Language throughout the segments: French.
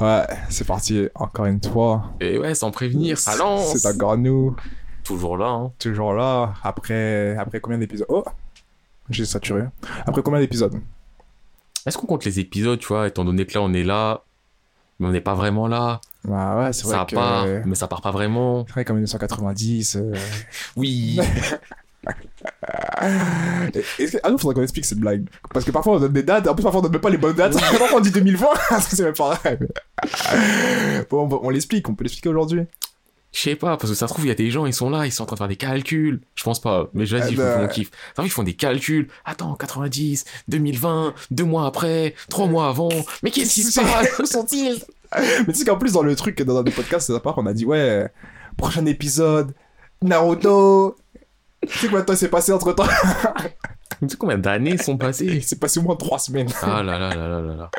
Ouais, c'est parti, encore une fois. Et ouais, sans prévenir, ça lance. C'est encore nous, Toujours là, hein. toujours là. Après, après combien d'épisodes? Oh J'ai saturé. Après combien d'épisodes? Est-ce qu'on compte les épisodes, tu vois, étant donné que là, on est là, mais on n'est pas vraiment là? Bah ouais, c'est vrai Ça que... part, mais ça part pas vraiment. C'est vrai qu'en 1990... euh, Oui. Est-ce. Ah non, faudrait qu'on explique cette blague. Parce que parfois on donne des dates, en plus parfois on donne même pas les bonnes dates. parfois on dit 2020, c'est même pas vrai. Bon, on, on l'explique, on peut l'expliquer aujourd'hui. Je sais pas, parce que ça se trouve, il y a des gens, ils sont là, ils sont en train de faire des calculs. Je pense pas, mais vas-y, bah. qu'on kiffe. Ça se trouve, ils font des calculs. Attends, 90, 2020, deux mois après, trois mois avant. Mais qu'est-ce qui se passe? Où sont-ils? Mais tu sais qu'en plus dans le truc, dans le podcast, c'est à part, on a dit ouais, prochain épisode, Naruto. Tu sais combien de temps il s'est passé entre temps? Tu sais combien d'années sont passées? Il s'est passé au moins 3 semaines. Ah là là là là là là.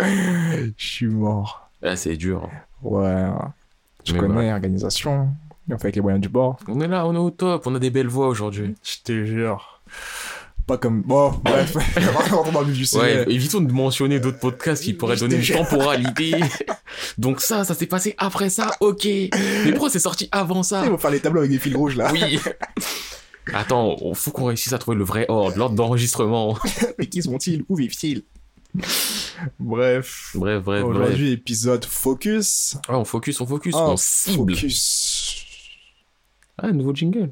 Je suis mort. Là, c'est dur. Ouais. Tu Mais connais, organisation. On fait avec les moyens du bord. On est là, on est au top, on a des belles voix aujourd'hui. Je te jure. Pas comme. Bon, bref. on. Ouais, évitons de mentionner d'autres podcasts qui pourraient Je donner une temporalité. Donc ça, ça s'est passé après ça, ok. Mais pourquoi c'est sorti avant ça? Ils vont faire les tableaux avec des fils rouges là. Oui. Attends, on- faut qu'on réussisse à trouver le vrai ordre, l'ordre d'enregistrement. Mais qui sont-ils? Où vivent-ils? Bref. Bref, bref, bref. Aujourd'hui, épisode focus. Ouais, on focus, on focus, Ah, on cible. Focus. Ah, nouveau jingle.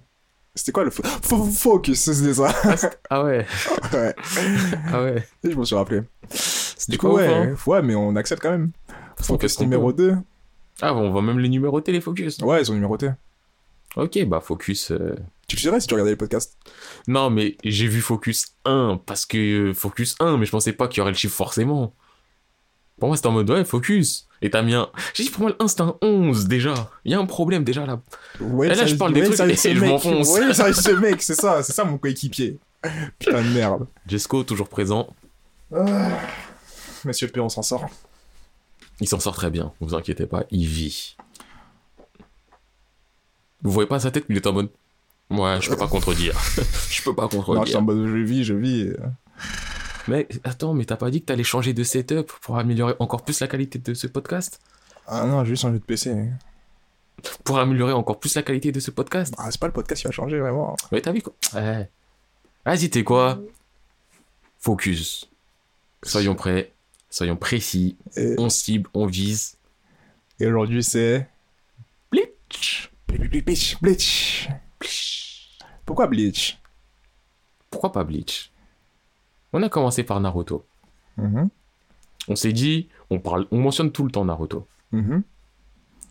C'était quoi le fo- fo- focus C'était ça? Ah ouais, ouais. ah ouais. Je me suis rappelé. C'était Du quoi coup, ouais, ouais, mais on accepte quand même. Focus numéro 2. Ah, on va même les numéroter, les focus. Ouais, ils sont numérotés. Ok, bah focus... euh, Tu le si tu regardais les podcasts? Non, mais j'ai vu focus 1, parce que euh, focus 1, mais je pensais pas qu'il y aurait le chiffre forcément. Pour moi, c'était en mode, ouais, focus. Et t'as mis un... J'ai dit, pour moi, le 1, c'était un 11, déjà. Il y a un problème, déjà, là. Ouais, Et là, je parle des trucs et je m'enfonce. Ouais, ça ce mec, c'est ça, c'est ça mon coéquipier. Putain de merde. Jesco, toujours présent. Monsieur P, on s'en sort. Il s'en sort très bien, vous inquiétez pas, il vit. Vous voyez pas sa tête, il est en mode. Ouais, je peux pas contredire. je peux pas Non, je suis contredire. en mode je vis, je vis. Mais attends, mais t'as pas dit que t'allais changer de setup pour améliorer encore plus la qualité de ce podcast? Ah non, j'ai juste changé de PC. Pour améliorer encore plus la qualité de ce podcast? Ah, c'est pas le podcast qui va changer vraiment. Mais t'as vu quoi? Ouais. Vas-y, t'es quoi? Focus. Soyons prêts, soyons précis, Et, on cible, on vise. et aujourd'hui, c'est. Bleach Bleach. Bleach. Bleach. Pourquoi Bleach? Pourquoi pas Bleach? On a commencé par Naruto. Mhm, On s'est dit, on parle, on mentionne tout le temps Naruto. mhm.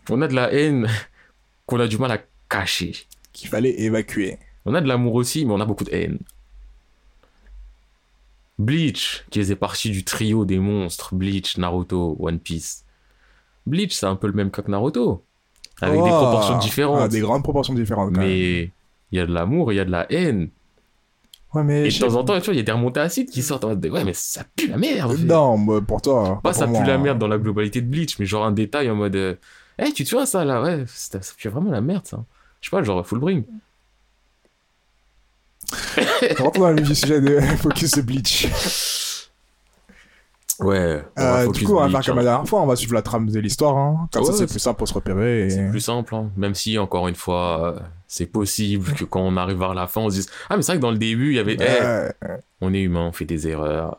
On a de la haine qu'on a du mal à cacher. Qu'il fallait évacuer. On a de l'amour aussi, mais on a beaucoup de haine. Bleach, qui faisait partie du trio des monstres, Bleach, Naruto, One Piece. Bleach, c'est un peu le même cas que Naruto, avec des Oh, proportions différentes. ah, des grandes proportions différentes. quand même. Il y a de l'amour, il y a de la haine. Ouais, mais. Et de temps en temps, tu vois, il y a des remontées acides qui sortent en mode de, ouais, mais ça pue la merde. Non, pour toi. Pas pour ça pue la merde dans la globalité de Bleach, mais genre un détail en mode, Eh, tu te vois ça là, ouais, ça, ça pue vraiment la merde ça. Je sais pas, genre full bring. Rentrons dans le sujet de Focus de Bleach. Ouais. Euh, du coup, on va faire comme hein. la dernière fois, on va suivre la trame de l'histoire. Hein. Comme Ouais, ça, c'est plus simple pour se repérer. Et... C'est plus simple, hein. même si encore une fois, euh, c'est possible que quand on arrive vers la fin, on se dise Ah, mais c'est vrai que dans le début, il y avait on est humain, on fait des erreurs.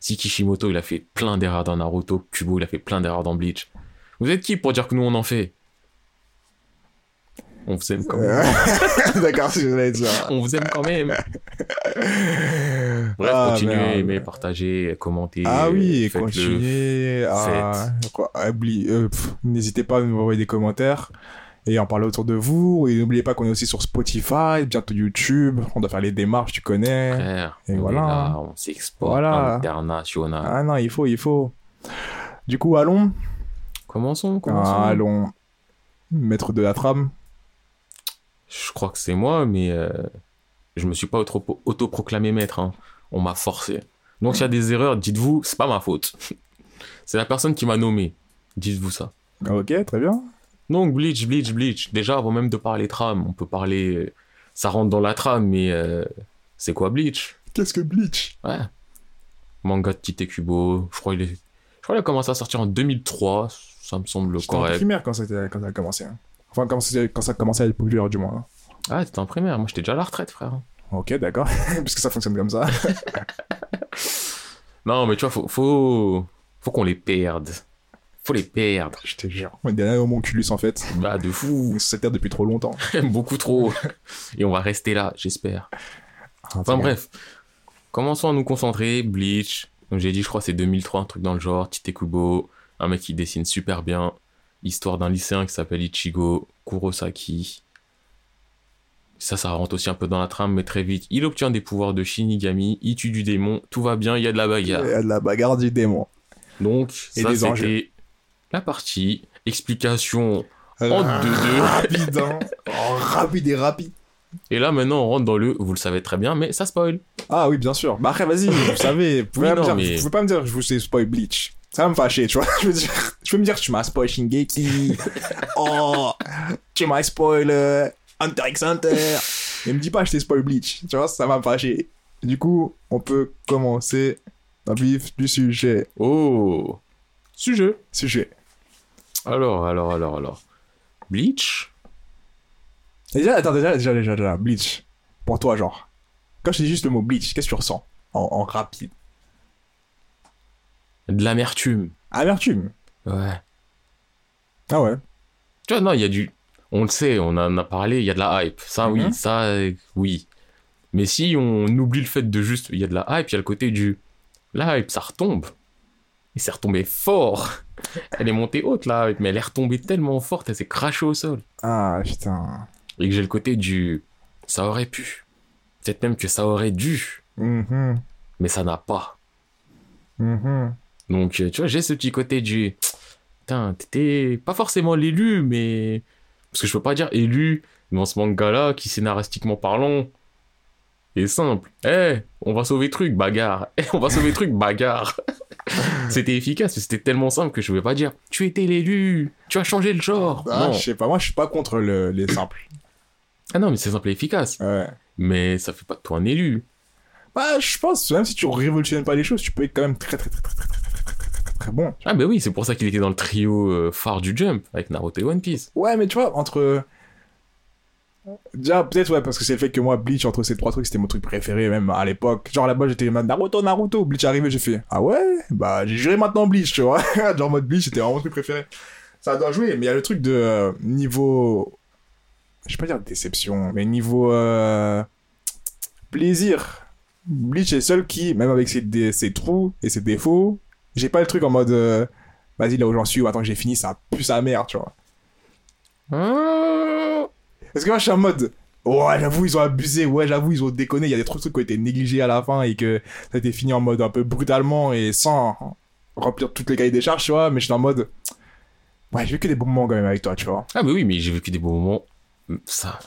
Si Kishimoto, il a fait plein d'erreurs dans Naruto, Kubo, il a fait plein d'erreurs dans Bleach. Vous êtes qui pour dire que nous, on en fait? On vous aime quand même. Euh, D'accord, c'est ce que j'allais dire. On vous aime quand même. Bref, Ah, continuez, merde. aimez, partagez, commentez. Ah oui, continuez à... oublier- euh, N'hésitez pas à nous envoyer des commentaires et en parler autour de vous. Et n'oubliez pas qu'on est aussi sur Spotify, bientôt YouTube. On doit faire les démarches, tu connais. Frère, Et on est voilà. là, on s'exporte Voilà. international. Ah non, il faut, il faut. Du coup, allons. Commençons, commençons. Ah, allons. Maître de la trame. Je crois que c'est moi, mais euh, je me suis pas auto- autoproclamé maître. hein. On m'a forcé. Donc s'il y a des erreurs, dites-vous, c'est pas ma faute. c'est la personne qui m'a nommé. Dites-vous ça. Ok, très bien. Donc Bleach, Bleach, Bleach. Déjà, avant même de parler trame, on peut parler... Ça rentre dans la trame, mais euh, c'est quoi Bleach? Qu'est-ce que Bleach? Ouais. Manga de Tite Kubo. Je crois qu'il est... Je crois qu'il a commencé à sortir en 2003. ça me semble J'étais en correct. primaire quand, quand ça a commencé. hein. Enfin, quand, quand ça a commencé à être populaire, du moins. Ah, t'étais en primaire. Moi, j'étais déjà à la retraite, frère. Ok, d'accord. Puisque ça fonctionne comme ça. Non, mais tu vois, faut, faut, faut qu'on les perde. Faut les perdre. Je te jure. On est derrière homonculus, en fait. Bah, de fou. On se terre depuis trop longtemps. Beaucoup trop. Et on va rester là, j'espère. Enfin bref, commençons à nous concentrer. Bleach, comme j'ai dit, je crois que c'est 2003, un truc dans le genre. Tite Kubo, un mec qui dessine super bien. Histoire d'un lycéen qui s'appelle Ichigo Kurosaki. Ça, ça rentre aussi un peu dans la trame, mais très vite, il obtient des pouvoirs de Shinigami, il tue du démon, tout va bien, il y a de la Il y bagarre. a de la bagarre du démon. Donc, Et ça, c'était la partie. Explication en deux-deux. Rapide, hein. Rapide et rapide. Et là, maintenant, on rentre dans le, vous le savez très bien, mais ça spoil. Ah oui, bien sûr. Bah après, vas-y, vous savez. Vous pouvez, Oui, pas me non, dire, mais- vous pouvez pas me dire que je vous ai spoil Bleach. Ça va me fâcher, tu vois. Je veux dire, je peux me dire que tu m'as spoil Shingeki. oh, tu m'as spoil euh, Hunter x Hunter. Et me dis pas je t'ai spoil Bleach. Tu vois, ça va me fâcher. Du coup, on peut commencer dans le vif du sujet. Oh Sujet. Sujet. Alors, alors, alors, alors. Bleach? Déjà, attends, déjà, déjà, déjà, déjà, Bleach. Pour toi, genre. Quand je dis juste le mot Bleach, qu'est-ce que tu ressens en, en rapide De l'amertume. Amertume. Ouais. Ah ouais. Tu vois, non, il y a du... On le sait, on en a parlé, il y a de la hype. Ça, oui, Mhm. ça, euh, oui. Mais si on oublie le fait de juste... Il y a de la hype, il y a le côté du... La hype, ça retombe. Et c'est retombé fort. Elle est montée haute, la hype, mais elle est retombée tellement forte, elle s'est crachée au sol. Ah putain. Et que j'ai le côté du... Ça aurait pu. Peut-être même que ça aurait dû. Mhm. Mais ça n'a pas. Mhm. Donc, euh, tu vois, j'ai ce petit côté du. Putain, t'étais pas forcément l'élu, mais. Parce que je peux pas dire élu dans ce manga-là qui, scénaristiquement parlant, est simple. Eh, on va sauver truc, bagarre. Eh, on va sauver truc, bagarre. c'était efficace, mais c'était tellement simple que je pouvais pas dire Tu étais l'élu, tu as changé le genre. Ah, non. je sais pas, moi je suis pas contre le, les simples. Ah non, mais c'est simple et efficace. Ouais. Mais ça fait pas de toi un élu. Bah, je pense, même si tu révolutionnes pas les choses, tu peux être quand même très très très très très très très bon. Ah, bah oui, c'est pour ça qu'il était dans le trio euh, phare du Jump avec Naruto et One Piece. Ouais, mais tu vois, entre. Déjà, peut-être, ouais, parce que c'est le fait que moi, Bleach, entre ces trois trucs, c'était mon truc préféré, même à l'époque. Genre là-bas, j'étais Naruto, Naruto. Bleach est arrivé, j'ai fait Ah ouais? Bah, j'ai juré maintenant Bleach, tu vois. Genre, en mode Bleach, c'était vraiment mon truc préféré. Ça doit jouer, mais il y a le truc de euh, niveau. Je vais pas dire déception, mais niveau. euh, plaisir. Bleach est seul qui, même avec ses trous et ses défauts, j'ai pas le truc en mode. euh, Vas-y, là où j'en suis, ou attends que j'ai fini, ça pue sa mère, tu vois. Ah Parce que moi, je suis en mode. Ouais, j'avoue, ils ont abusé. Ouais, j'avoue, ils ont déconné. Il y a des trucs, trucs qui ont été négligés à la fin et que ça a été fini en mode un peu brutalement et sans remplir toutes les cahiers des charges, tu vois. Mais je suis en mode. Ouais, j'ai que des bons moments quand même avec toi, tu vois. Ah bah oui, mais j'ai vécu des bons moments. Ça.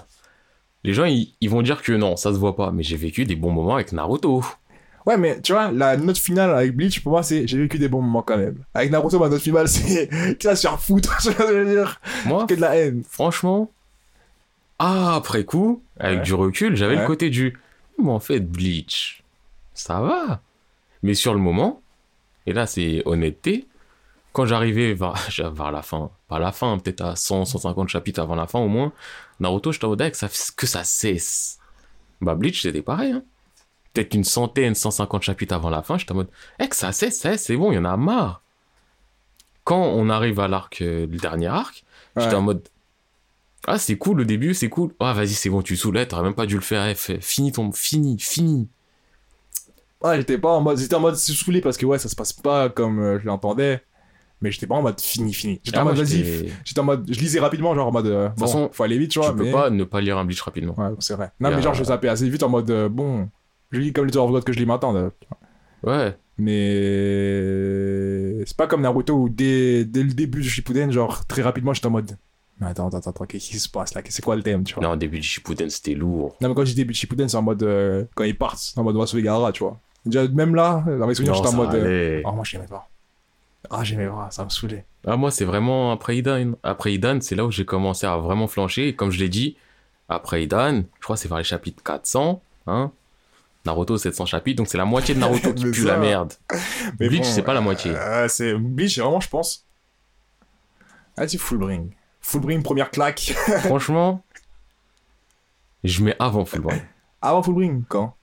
Les gens, ils, ils vont dire que non, ça se voit pas. Mais j'ai vécu des bons moments avec Naruto. Ouais, mais tu vois, la note finale avec Bleach, pour moi, c'est j'ai vécu des bons moments quand même. Avec Naruto, ma note finale, c'est qui va se faire foutre, tu je veux dire? Moi, Que de la haine. franchement, ah, après coup, avec Ouais. du recul, j'avais Ouais. le côté du. Mais en fait, Bleach, ça va. Mais sur le moment, et là c'est honnêteté, quand j'arrivais vers, vers la fin, pas la fin, peut-être à 100, 150 chapitres avant la fin au moins, Naruto, j'étais en mode, ah, que ça, que ça cesse. Bah, Bleach, c'était pareil, hein. Peut-être une centaine, 150 chapitres avant la fin, j'étais en mode, eh, que ça cesse, ça cesse, c'est bon, il y en a marre. Quand on arrive à l'arc, euh, le dernier arc, j'étais en mode, ah, c'est cool le début, c'est cool. Ah, vas-y, c'est bon, tu saoules, t'aurais même pas dû le faire. eh, Fini ton. Fini, fini. Ouais, j'étais pas en mode. J'étais en mode saoulé parce que ouais, ça se passe pas comme euh, je l'entendais. Mais j'étais pas en mode fini, fini. J'étais Ah, en mode vas-y. j'étais- en mode. Je lisais rapidement, genre en mode. euh, bon, façon, faut aller vite, tu Tu vois. peux mais... pas ne pas lire un Bleach rapidement. Ouais, c'est vrai. Non, mais genre, je zappais assez vite en mode. euh, bon, je lis comme les of God que je lis maintenant. là. Ouais. Mais. C'est pas comme Naruto où dès, dès le début du Shippuden, genre, très rapidement, j'étais en mode. Mais attends, attends, attends, qu'est-ce qui se passe là? C'est quoi le thème, tu vois? Non, au début du Shippuden, c'était lourd. Non, mais quand je dis début de Shippuden, c'est en mode. euh, quand ils partent, c'est en mode on va sauver Gaara, tu vois. Déjà, même là, dans mes souvenirs, j'étais en mode. euh. Oh, moi, j'aimais pas. Ah, j'aimais pas, ça me saoulait. Ah, moi, c'est vraiment après Idan. Après Idan, c'est là où j'ai commencé à vraiment flancher. Et comme je l'ai dit, après Idan, je crois que c'est vers les chapitres 400. Hein Naruto, 700 chapitres. Donc, c'est la moitié de Naruto qui pue ça- la merde. Mais Bleach, bon, c'est pas la moitié. Euh, c'est Bleach, vraiment, je pense. Vas-y, full bring. Full bring, première claque. Franchement, je mets avant Full Bring. Avant full bring, quand?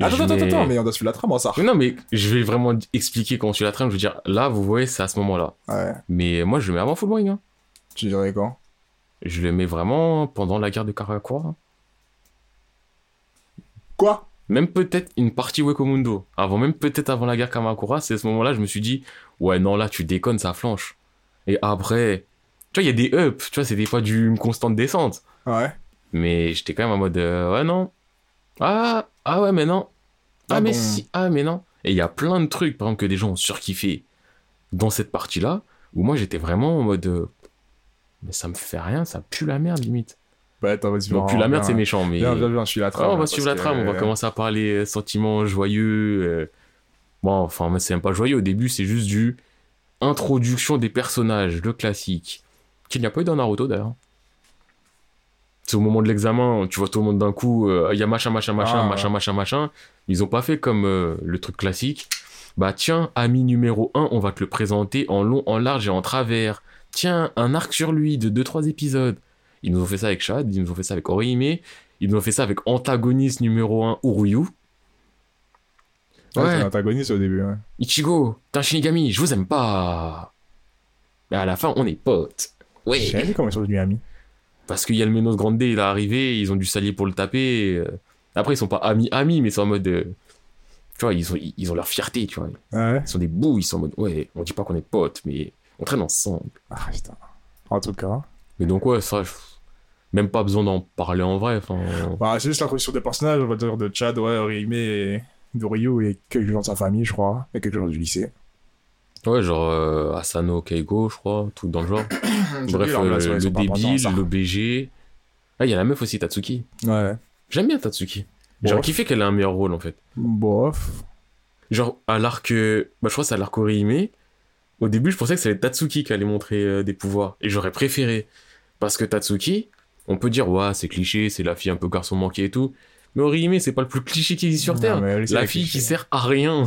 Attends, je attends, mets- attends, mais on doit suivre la trame, hein, ça. Mais non, mais je vais vraiment expliquer comment tu la trame. Je veux dire, là, vous voyez, c'est à ce moment-là. Ouais. Mais moi, je le mets avant Full Bring. Hein. Tu dirais quand? Je le mets vraiment pendant la guerre de Karakura. Quoi? Même peut-être une partie Wekomundo. Avant, même peut-être avant la guerre Kamakura, c'est à ce moment-là, je me suis dit, ouais, non, là, tu déconnes, ça flanche. Et après, tu vois, il y a des ups, tu vois, c'était pas du, une constante descente. Ouais. Mais j'étais quand même en mode, euh, ouais, non. Ah, ah ouais, mais non. Ah, Ah mais bon. si, ah, mais non. Et il y a plein de trucs, par exemple, que des gens ont surkiffé dans cette partie-là, où moi, j'étais vraiment en mode, euh, mais ça me fait rien, ça pue la merde, limite. Bah, attends, vas-y. Donc, la merde, c'est méchant, mais. Viens, viens, viens, je suis la Ah, trame. on va suivre la que- trame, on va commencer à parler euh, sentiments joyeux. euh. Bon, enfin, mais c'est même pas joyeux au début, c'est juste du introduction des personnages, le classique. Qu'il n'y a pas eu dans Naruto d'ailleurs. C'est au moment de l'examen, tu vois tout le monde d'un coup, euh, il y a machin, machin, machin, Ah, machin, ouais. machin, machin. Ils ont pas fait comme euh, le truc classique. Bah tiens, ami numéro 1, on va te le présenter en long, en large et en travers. Tiens, un arc sur lui de 2-3 épisodes. Ils nous ont fait ça avec Shad, ils nous ont fait ça avec Orihime, ils nous ont fait ça avec antagoniste numéro 1, Uruyu. Ouais, c'est Ouais, l'antagoniste au début, ouais. Ichigo, t'es un Shinigami, je vous aime pas. Mais à la fin, on est potes. J'ai Ouais. jamais vu comment ils sont devenus amis. Parce que Yalmenos Grande, il est arrivé, ils ont dû s'allier pour le taper. Après, ils sont pas amis-amis, mais c'est en mode. euh, Tu vois, ils ont, ils ont leur fierté, tu vois. Ouais? Ils sont des bouts, ils sont en mode. Ouais, on dit pas qu'on est potes, mais on traîne ensemble. Ah, putain. En tout cas. Mais donc, ouais, ça. Même pas besoin d'en parler en vrai. Bah, c'est juste l'introduction des personnages, on va dire, de Chad, ouais, Orihime et de Ryu et quelques gens de sa famille, je crois. Et quelques gens du lycée. ouais, genre euh, Asano Keigo, je crois, tout dans le genre. Bref, euh, le débile, le BG. Ah, il y a la meuf aussi, Tatsuki. Ouais. J'aime bien Tatsuki. J'aurais Bof. kiffé qu'elle ait un meilleur rôle, en fait. Bof. Genre, à l'arc. euh, Bah, je crois que c'est à l'arc Orihime. Au début, je pensais que c'était Tatsuki qui allait montrer euh, des pouvoirs. Et j'aurais préféré. Parce que Tatsuki, on peut dire, ouais, c'est cliché, c'est la fille un peu garçon manqué et tout. Mais Orihime, c'est pas le plus cliché qui existe sur Non, Terre. elle, La fille cliché. qui sert à rien.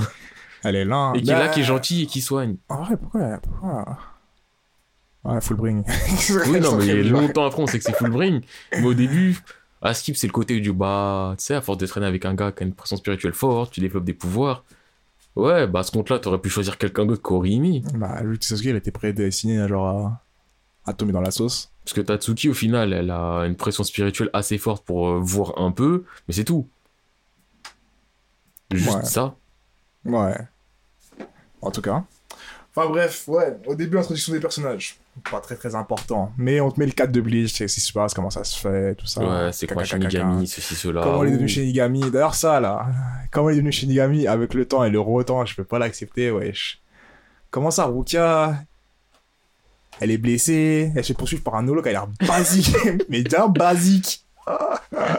Elle est là. Et qui est là, Bah, qui est gentille et qui soigne. En vrai, pourquoi, pourquoi Ouais, full bring. Oui, non, mais longtemps après, on sait que c'est full bring. Mais au début, à Skip, c'est le côté du bah, tu sais, à force de traîner avec un gars qui a une pression spirituelle forte, tu développes des pouvoirs. Ouais, bah, à ce compte-là, t'aurais pu choisir quelqu'un d'autre qu'Orihime. Bah, lui, tu sais ce qu'il était prédestiné, genre, à... à tomber dans la sauce. Parce que Tatsuki, au final, elle a une pression spirituelle assez forte pour euh, voir un peu, mais c'est tout. Juste Ouais. ça. Ouais. En tout cas. Enfin bref, ouais, au début, introduction des personnages. Pas très très important. Mais on te met le cadre de Bleach, c'est ce qui se passe, comment ça se fait, tout ça. ouais, c'est quoi Shinigami, ceci, cela. Comment il est devenu. Shinigami D'ailleurs, ça là. Comment il est devenu Shinigami avec le temps et le rotant, je peux pas l'accepter, wesh. Comment ça, Rukia? Elle est blessée, elle se fait poursuivre par un holo qui a l'air basique, mais bien basique.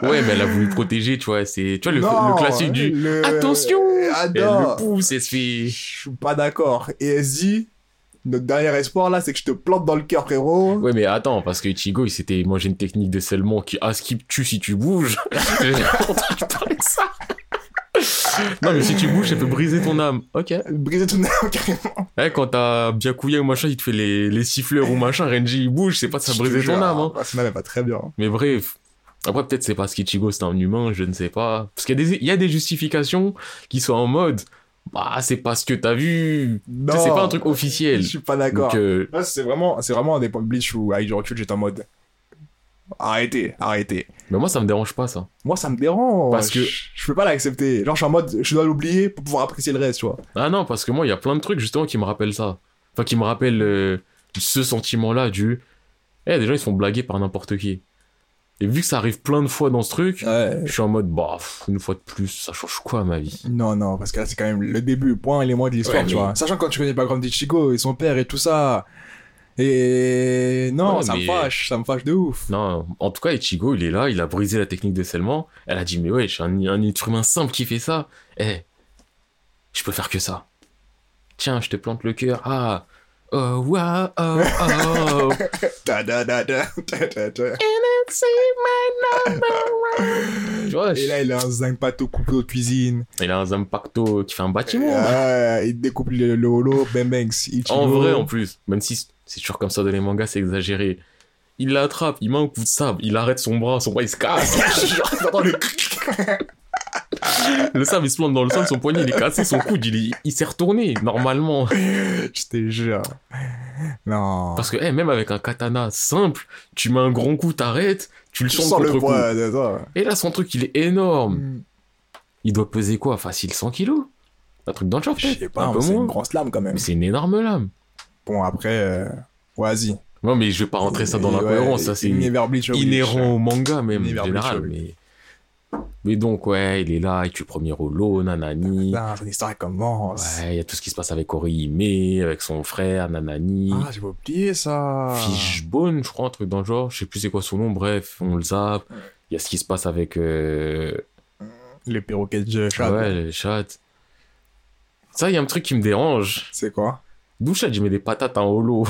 Ouais, mais elle a voulu protéger, tu vois. C'est, tu vois, le, Non, le classique du le- Attention Ah Elle le pousse, elle se fait. Je suis pas d'accord. Et elle se dit, notre dernier espoir là, c'est que je te plante dans le cœur, frérot. Ouais, mais attends, parce que Ichigo, il s'était mangé une technique de scellement qui à skip tue si tu bouges. J'ai entendu parler de ça. Non, mais si tu bouges, ça peut briser ton âme. Ok. Briser ton âme, carrément. Ouais, quand t'as Byakuya ou machin, il te fait les, les siffleurs ou machin, Renji il bouge, c'est pas de ça briser ton âme. Hein. ah, Son âme est pas très bien. Mais bref. Après, peut-être c'est parce qu'Ichigo c'est un humain, je ne sais pas. Parce qu'il y, a des- il y a des justifications qui sont en mode, bah, c'est parce que t'as vu. Non. C'est pas un truc officiel. Je suis pas d'accord. Euh, c'est vraiment, c'est vraiment un des points de Bleach où, avec du recul, j'étais en mode. Arrêtez, arrêtez. mais moi, ça me dérange pas, ça. Moi, ça me dérange. Parce que- Je, je peux pas l'accepter. Genre, je suis en mode, je dois l'oublier pour pouvoir apprécier le reste, tu vois. Ah non, parce que moi, il y a plein de trucs, justement, qui me rappellent ça. Enfin, qui me rappellent euh, ce sentiment-là du. Eh, des gens, ils se font blaguer par n'importe qui. Et vu que ça arrive plein de fois dans ce truc, Ouais. je suis en mode, bah, une fois de plus, ça change quoi à ma vie? Non, non, parce que là, c'est quand même le début, point et les mois de l'histoire, Ouais, tu mais- vois. Sachant que quand tu connais pas Grand d'Ichigo et son père et tout ça. Et non, Ouais, ça me fâche, ça me fâche de ouf. Non, en tout cas, Ichigo, il est là, il a brisé la technique de scellement. Elle a dit, mais ouais, je suis un, un être humain simple qui fait ça. Eh, je peux faire que ça. Tiens, je te plante le cœur. Ah, Oh, wow, oh, oh. Da, da, da, da, da, da, da. tu vois, Et là, il a un zinc pato coupé de cuisine. il a un Zampacto qui fait un bâtiment. Ah, il découpe le, le holo, bang bang. Ichigo. En vrai, en plus, même si c'est toujours comme ça dans les mangas, c'est exagéré. Il l'attrape, il met un coup de sable, il arrête son bras, son bras il se casse. T'entends le le sable il se plante dans le sol, son poignet il est cassé, son coude il, est- il s'est retourné normalement. Je te jure. Non. Parce que eh, même avec un katana simple, tu mets un grand coup, t'arrêtes, tu le tu sens sens le contre coup. poids, ça. Et là son truc il est énorme. Mm. Il doit peser quoi? Facile 100 kilos? Un truc dans le genre Je peut-être? sais pas, Un peu c'est une grosse lame quand même. Mais c'est une énorme lame. Bon, après, euh... vas-y. Non mais je vais pas rentrer ça dans la Ouais, cohérence, ça c'est Bleach, inhérent au manga même en Univers général. Mais... mais donc ouais, il est là, il tue le premier Rolo, nanani. Putain, son histoire elle commence. Ouais, il y a tout ce qui se passe avec Orihime, avec son frère, nanani. Ah, j'ai oublié ça. Fishbone, je crois, un truc dans le genre. Je sais plus c'est quoi son nom, bref, on le zappe. Il y a ce qui se passe avec... euh, Les perroquets de chat. Ouais, les chats. Ça, il y a un truc qui me dérange. C'est quoi? D'où chat, je mets des patates en holo.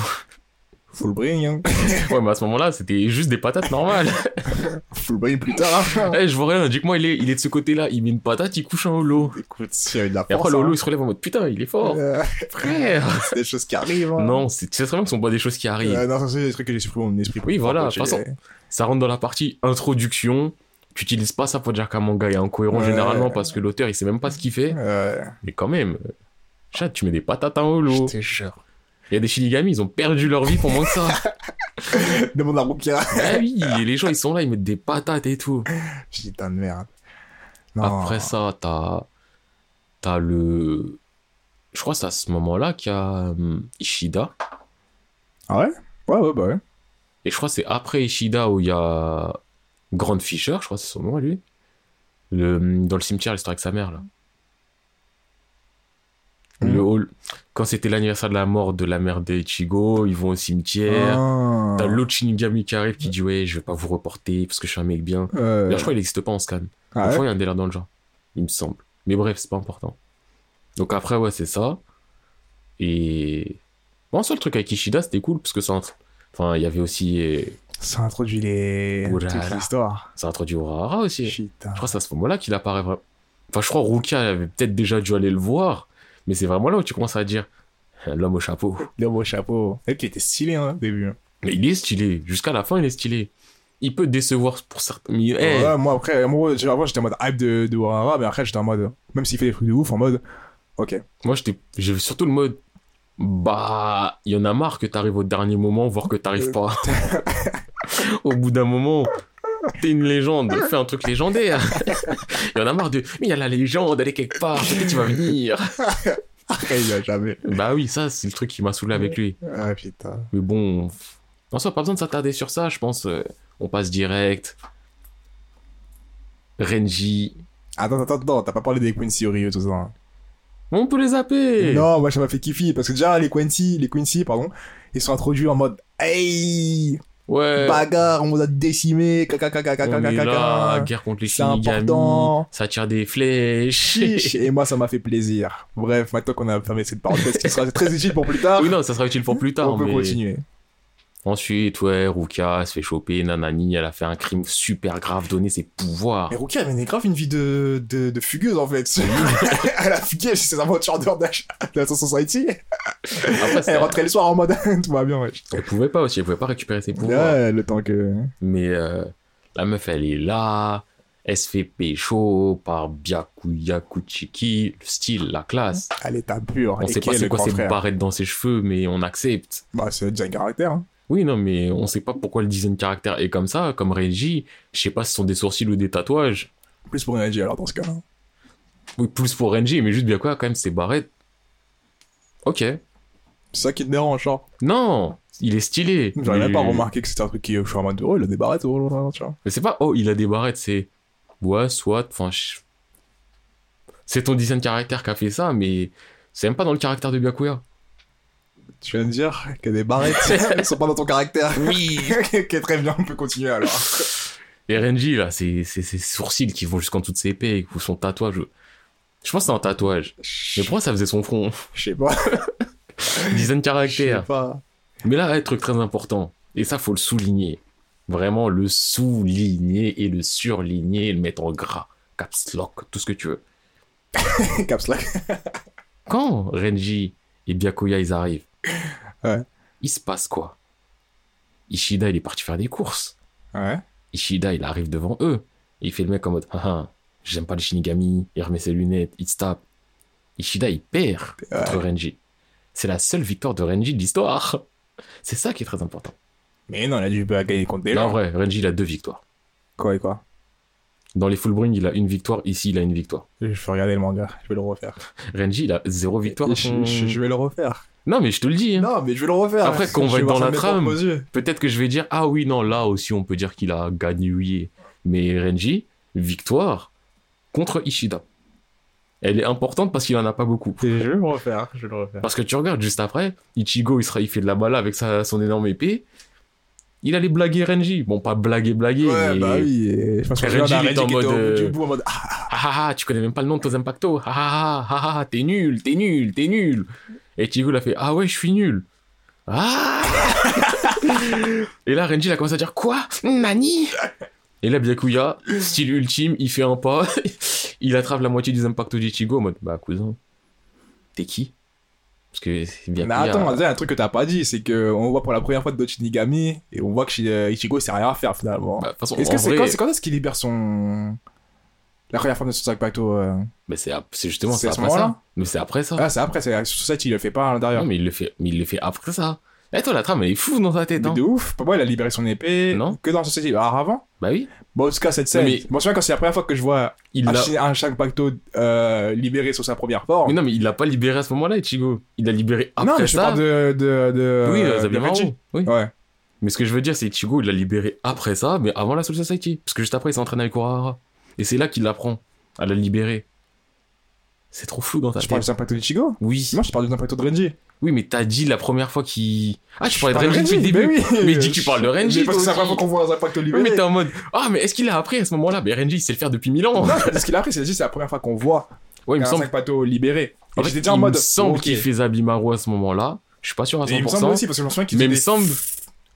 Full brain, hein. ouais, mais à ce moment-là, c'était juste des patates normales. Full brain plus tard. Eh, je vois rien, dis que moi, il est, il est de ce côté-là. Il met une patate, il couche en holo. Écoute, s'il y a de la Et après, force, le holo, hein. il se relève en mode putain, il est fort. Euh, Frère. c'est des choses qui arrivent. hein. Non, c'est très bien que ce sont pas des choses qui arrivent. Euh, non, c'est des trucs que j'ai supprimé mon esprit. Oui, voilà, de toute continuer. Ça rentre dans la partie introduction. Tu utilises pas ça pour dire qu'un manga est incohérent Ouais. généralement parce que l'auteur il sait même pas ce qu'il fait. Ouais. Mais quand même, euh, chat, tu mets des patates en holo. Je te jure. Il y a des Shinigami, ils ont perdu leur vie pour moins que ça. Demande à Rukia. ah oui, et les gens ils sont là, ils mettent des patates et tout. Putain de merde. Non. Après ça, t'as. T'as le. Je crois que c'est à ce moment-là qu'il y a hum, Ishida. Ah ouais? Ouais, ouais, bah ouais. Et je crois que c'est après Ishida où il y a Grand Fisher, je crois que c'est son nom à lui. Le, dans le cimetière, l'histoire avec sa mère, là. Le Mhm. hall. Quand c'était l'anniversaire de la mort de la mère d'Ichigo, ils vont au cimetière. Ah. T'as l'autre Shinigami qui arrive qui dit Ouais, je vais pas vous reporter parce que je suis un mec bien. Euh, D'ailleurs, je crois qu'il existe pas en scan. ah ouais y a un délire dans le genre. Il me semble. Mais bref, c'est pas important. Donc après, ouais, c'est ça. Et. Bon, ça, le truc avec Ishida, c'était cool parce que ça. Enfin, il y avait aussi. euh, Ça introduit les. Là toute là. l'histoire. Ça introduit Urahara aussi. Je crois que c'est à ce moment-là qu'il apparaît vraiment. Enfin, je crois Rukia avait peut-être déjà dû aller le voir, mais c'est vraiment là où tu commences à dire l'homme au chapeau. Le beau chapeau. Et qui était stylé, hein, au début. Mais il est stylé. Jusqu'à la fin, il est stylé. Il peut décevoir pour certains. Mais, eh, Ouais, moi après, avant j'étais en mode hype de, de mais après j'étais en mode. Même s'il fait des trucs de ouf, en mode. Ok. Moi, j'étais, j'ai surtout le mode. Bah, il y en a marre que t'arrives au dernier moment, voire que t'arrives pas. au bout d'un moment, t'es une légende, fais un truc légendaire. Il y en a marre de. Mais il y a la légende, elle est quelque part, peut-être tu vas venir. Après, il a jamais. Bah oui, ça, c'est le truc qui m'a saoulé avec lui. Ah putain. Mais bon, en soi, pas besoin de s'attarder sur ça, je pense. euh, on passe direct. Renji. Attends, attends, attends, t'as pas parlé des Quincy Oreo, tout ça. hein. On peut les zapper. Non, moi ça m'a fait kiffer, parce que déjà les Quincy, les Quincy, pardon, ils sont introduits en mode. Hey Ouais. Bagarre, on vous a décimé, caca, caca, caca, caca, caca. guerre contre les C'est Shinigami. important. Ça tire des flèches. Et moi ça m'a fait plaisir. Bref, maintenant qu'on a fermé cette parenthèse qui sera très utile pour plus tard, oui, non, ça sera utile pour plus tard. on peut continuer. Ensuite, ouais, elle se fait choper, nanani, elle a fait un crime super grave, donné ses pouvoirs. Mais Rukia, elle menait grave une vie de, de, de fugueuse en fait. elle a fugué ses aventures de la Society. Après, Elle rentrait le soir en mode tout va bien, wesh. elle pouvait pas aussi, elle pouvait pas récupérer ses pouvoirs. Ouais, le temps que. Mais euh, la meuf, elle est là, elle se fait pécho par Byakuya Kuchiki, le style, la classe. Elle est à pur. On Et sait pas est c'est quoi ces barrettes dans ses cheveux, mais on accepte. Bah, c'est déjà un caractère. Hein. Oui, non, mais on sait pas pourquoi le design caractère est comme ça, comme Reggie. Je sais pas si ce sont des sourcils ou des tatouages. Plus pour énergie alors dans ce cas-là. Oui, plus pour Renji, mais juste bien quoi, quand même, ces barrettes. Ok. C'est ça qui te dérange, genre. Non, il est stylé. J'aurais mais- même pas remarqué que c'était un truc qui. Je suis en mode, oh, il a des barrettes, tu vois. Mais c'est pas, oh, il a des barrettes, c'est. Ouais, soit, enfin. je- C'est ton design caractère qui a fait ça, mais c'est même pas dans le caractère de Byakuya. Tu viens de dire qu'il y a des barrettes, elles sont pas dans ton caractère. Oui. ok, très bien, on peut continuer alors. Et Renji, là, c'est c'est ses sourcils qui vont jusqu'en dessous de ses épées, ou son tatouage. Je pense que c'est un tatouage. Mais pourquoi ça faisait son front? Je sais pas. Design Je sais caractère. pas. Mais là, un truc très important. Et ça, faut le souligner. Vraiment le souligner et le surligner et le mettre en gras. Caps lock, tout ce que tu veux. Caps lock. Quand Renji et Byakuya, ils arrivent, Ouais. il se passe quoi? Ishida, il est parti faire des courses. Ouais. Ishida, il arrive devant eux. Et il fait le mec en mode, haha, j'aime pas les Shinigami. Il remet ses lunettes, il se tape. Ishida, il perd contre Renji. C'est la seule victoire de Renji de l'histoire. C'est ça qui est très important. Mais non, il a dû gagner contre des Là, en vrai, Renji, il a deux victoires. Quoi et quoi? Dans les Fullbring, il a une victoire. Ici, il a une victoire. Je vais regarder le manga, je vais le refaire. Renji, il a zéro victoire. Je, son- je- je vais le refaire. Non, mais je te le dis. hein. Non, mais je vais le refaire. Après, quand on Je va être dans la trame. Peut-être que je vais dire, ah oui, non, là aussi, on peut dire qu'il a gagné. Mais Renji, victoire contre Ishida. Elle est importante parce qu'il en a pas beaucoup. Je vais le refaire, je vais le refaire. Parce que tu regardes juste après, Ichigo, il, sera, il fait de la bala avec sa, son énorme épée. Il allait blaguer Renji. Bon, pas blaguer, blaguer, Ouais, mais... bah oui. et Je pense que Renji, Renji, il était en mode, euh, bout en mode. Ah, Ah ah ah, tu connais même pas le nom de ton Impacto. Ah ah ah, ah ah, t'es nul, t'es nul, t'es nul. Et Ichigo l'a fait, ah ouais, je suis nul. Ah Et là, Renji, il a commencé à dire, quoi? Nani? Et là, Byakuya, style ultime, il fait un pas, il attrape la moitié du Impacto d'Ichigo en mode, bah cousin, t'es qui? Parce que Byakuya... Mais attends, un truc que t'as pas dit, c'est que on voit pour la première fois de Shinigami et on voit que euh, Ichigo sait rien à faire finalement. bah, Est-ce que c'est vrai, quand, c'est quand est-ce qu'il libère son. La première forme de son sac pacto euh, mais c'est c'est justement C'est c'est à ce après ça. moment-là? Mais c'est après ça. Ah, c'est après, c'est sur Society, il le fait pas à l'intérieur. Non, mais il le fait, mais il le fait après ça. Et toi, la trame, elle est fou dans ta tête, Mais hein. de ouf, pour moi, il a libéré son épée Non. que dans Society. Alors avant Bah oui. Bon, en tout cas, cette scène. Mais- Bon, je me souviens quand c'est la première fois que je vois Il un, un Pacto euh, libéré sur sa première forme. Mais non, mais il l'a pas libéré à ce moment-là, Ichigo. Il l'a libéré après non, mais je ça. parle de. de, de Oui, euh, de. Oui. Ouais. Mais ce que je veux dire, c'est Ichigo, il l'a libéré après ça, mais avant la Soul Society. Parce que juste après, il s'entraîne avec Urahara. Et c'est là qu'il apprend à la libérer. C'est trop flou dans ta Je parle tête. du Shang Pacto d'Ichigo Oui. Non, je parle du Shang Pacto de Renji. Oui, mais t'as dit la première fois qu'il... Ah, tu parlais de Renji depuis le début. Mais oui Mais dis que tu parles de Renji, Mais Parce que c'est la première fois qu'on voit un Oui, libéré. mais t'es en mode... Ah, mais est-ce qu'il a appris à ce moment-là? Mais Renji, il sait le faire depuis mille ans. Non, parce qu'il a appris, c'est juste la première fois qu'on voit Ouais, il me semble... Libéré. En fait, déjà en il mode. me semble qu'il fait Zabimaru à ce moment-là. Je suis pas sûr à 100%. Et il me semble aussi, parce que je me souviens qu'il Mais il me semble...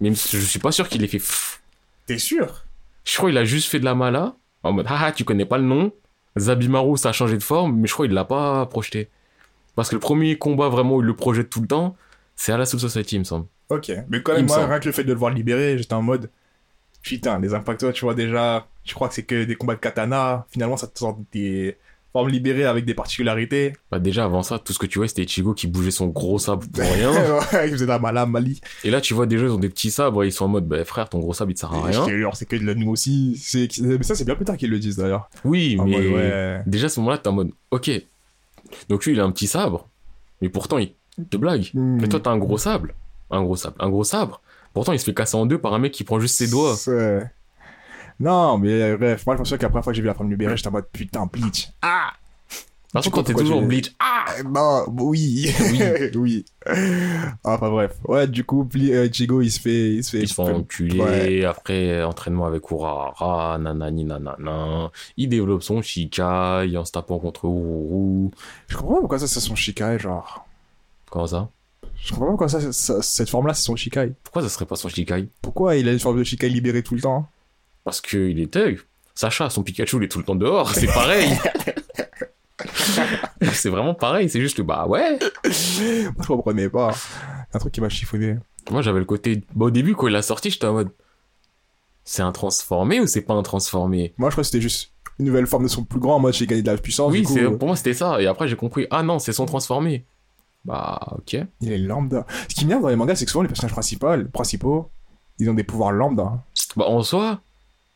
Mais je suis pas sûr qu'il ait fait... T'es sûr? Je crois qu'il a juste fait de la mala. En mode, haha, tu connais pas le nom. Zabimaru, ça a changé de forme, mais je crois qu'il l'a pas projeté. Parce que le premier combat vraiment où il le projette tout le temps, c'est à la Soul Society, il me semble. Ok. Mais quand même, me moi, rien que le fait de le voir libéré, j'étais en mode. Putain, les impactos, tu vois déjà. Je crois que c'est que des combats de katana. Finalement, ça te sort des formes libérées avec des particularités. Bah, déjà, avant ça, tout ce que tu vois, c'était Ichigo qui bougeait son gros sabre pour rien. ouais, il faisait la mala, Mali. Et là, tu vois, déjà, ils ont des petits sabres, ils sont en mode, bah, frère, ton gros sabre, il te sert à rien. c'est que de la nous aussi. Mais ça, c'est bien plus tard qu'ils le disent d'ailleurs. Oui, En mais mode, ouais. déjà, à ce moment-là, t'es en mode, ok. Donc lui, il a un petit sabre, mais pourtant, il te blague. Hmm. Mais toi, t'as un gros sable. Un gros sable. Un gros sabre. Pourtant, il se fait casser en deux par un mec qui prend juste ses doigts. Non, mais euh, bref, moi je me souviens que la première fois que j'ai vu la femme libérée, j'étais en mode putain, Bleach. Ah Par contre, quand t'es toujours bleach, ah Non, oui. Oui. oui. Enfin bref. Ouais, du coup, Ble- euh, Ichigo, il se fait. Il se fait. Ils se font enculer, Ouais. après entraînement avec Urahara, nanani nanana. Il développe son Shikai en se tapant contre Ururu. Je comprends pas pourquoi ça, c'est son Shikai, genre. Comment ça? Je comprends pas pourquoi ça, ça- cette forme-là, c'est son Shikai. Pourquoi ça serait pas son Shikai? Pourquoi il a une forme de Shikai libérée tout le temps? Parce qu'il est thug. Sacha, son Pikachu, il est tout le temps dehors, c'est pareil. c'est vraiment pareil, c'est juste bah ouais. Moi, je comprenais pas. Un truc qui m'a chiffonné. Moi j'avais le côté. Bah, au début, quand il a sorti, j'étais en mode. C'est un transformé ou c'est pas un transformé? Moi, je crois que c'était juste une nouvelle forme de son plus grand mode j'ai gagné de la puissance. Oui, du coup, c'est euh, pour moi c'était ça. Et après j'ai compris, ah non, c'est son transformé. Bah ok. Il est lambda. Ce qui m'énerve dans les mangas, c'est que souvent les personnages principaux, principaux, ils ont des pouvoirs lambda. Bah en soi,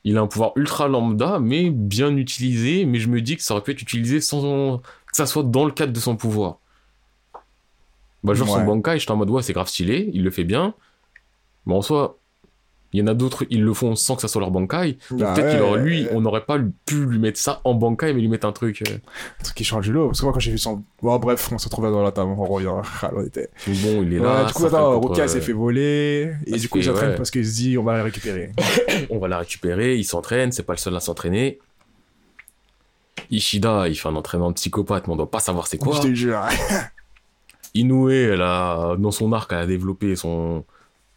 il a un pouvoir ultra lambda, mais bien utilisé. Mais je me dis que ça aurait pu être utilisé sans que ça soit dans le cadre de son pouvoir. Bah genre son Ouais. Bankai, j'étais en mode ouais c'est grave stylé, il le fait bien. Mais en soi, il y en a d'autres, ils le font sans que ça soit leur Bankai. Donc Bah peut-être qu'il ouais, aurait, lui, euh, on n'aurait pas pu lui mettre ça en Bankai, mais lui mettre un truc. euh, Un truc qui change du lot. Parce que moi, quand j'ai vu son. Bon, bref, on se retrouvait dans la table, on revient. Ah, on était. bon, il est Ouais, là. du coup, attends, Rokia euh, s'est fait voler. Et du coup, il s'entraîne ouais. parce qu'il se dit, on va la récupérer. on va la récupérer, il s'entraîne, c'est pas le seul à s'entraîner. Ishida, il fait un entraînement de psychopathe, mais on doit pas savoir c'est quoi. Je te jure. Inoue, elle a, dans son arc, elle a développé son,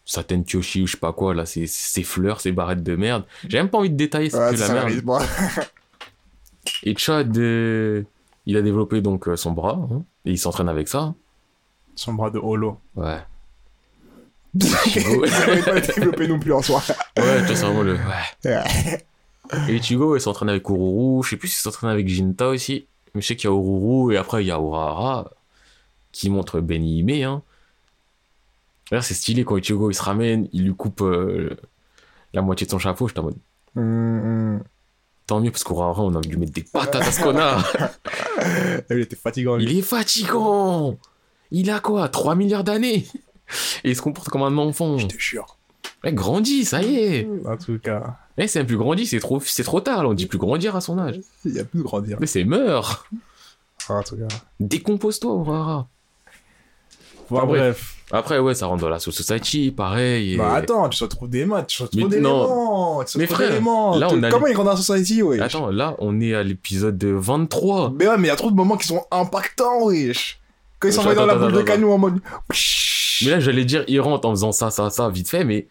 sa Tenkyoshi ou je sais pas quoi, là, ses, ses fleurs, ses barrettes de merde. J'ai même pas envie de détailler, c'est Ouais, que la ça merde. arrive, moi. Et Chad, euh, il a développé donc euh, son bras, hein, et il s'entraîne avec ça. Son bras de holo. Ouais. Il n'avait pas développé non plus en soi. Ouais, tu vois, c'est vraiment le. Ouais. Et Ichigo, il s'entraîne avec Ururu. Je sais plus s'il s'entraîne avec Jinta aussi. Mais je sais qu'il y a Ururu et après il y a Urahara qui montre Benny. Hein. D'ailleurs, c'est stylé quand Ichigo il se ramène, il lui coupe euh, la moitié de son chapeau. J'étais en mode Hum, hum. tant mieux parce qu'Urahara, on a dû mettre des patates à ce connard. Il était fatigant. lui. il est fatigant. Il a quoi 3 milliards d'années? Et il se comporte comme un enfant. Je te jure. Mec, grandit, ça y est. En tout cas, Eh, c'est un plus grandi, c'est trop, c'est trop tard. Là, on dit plus grandir à son âge. il y a plus grandir. Mais c'est meurt. En tout cas. Décompose-toi. Bon, Enfin, bref. Après, ouais, ça rentre dans la Soul Society, pareil. et- Bah attends, tu retrouves des maths, tu retrouves des non. éléments. Tu Mais frère, là, on a Comment ils rentrent dans la society, wesh? Attends, là, on est à l'épisode 23. Mais ouais, mais il y a trop de moments qui sont impactants, wesh. Quand ils s'envoient dans la boule de canon en mode. Mais là, j'allais dire, il rentre en faisant ça, ça, ça, vite fait, mais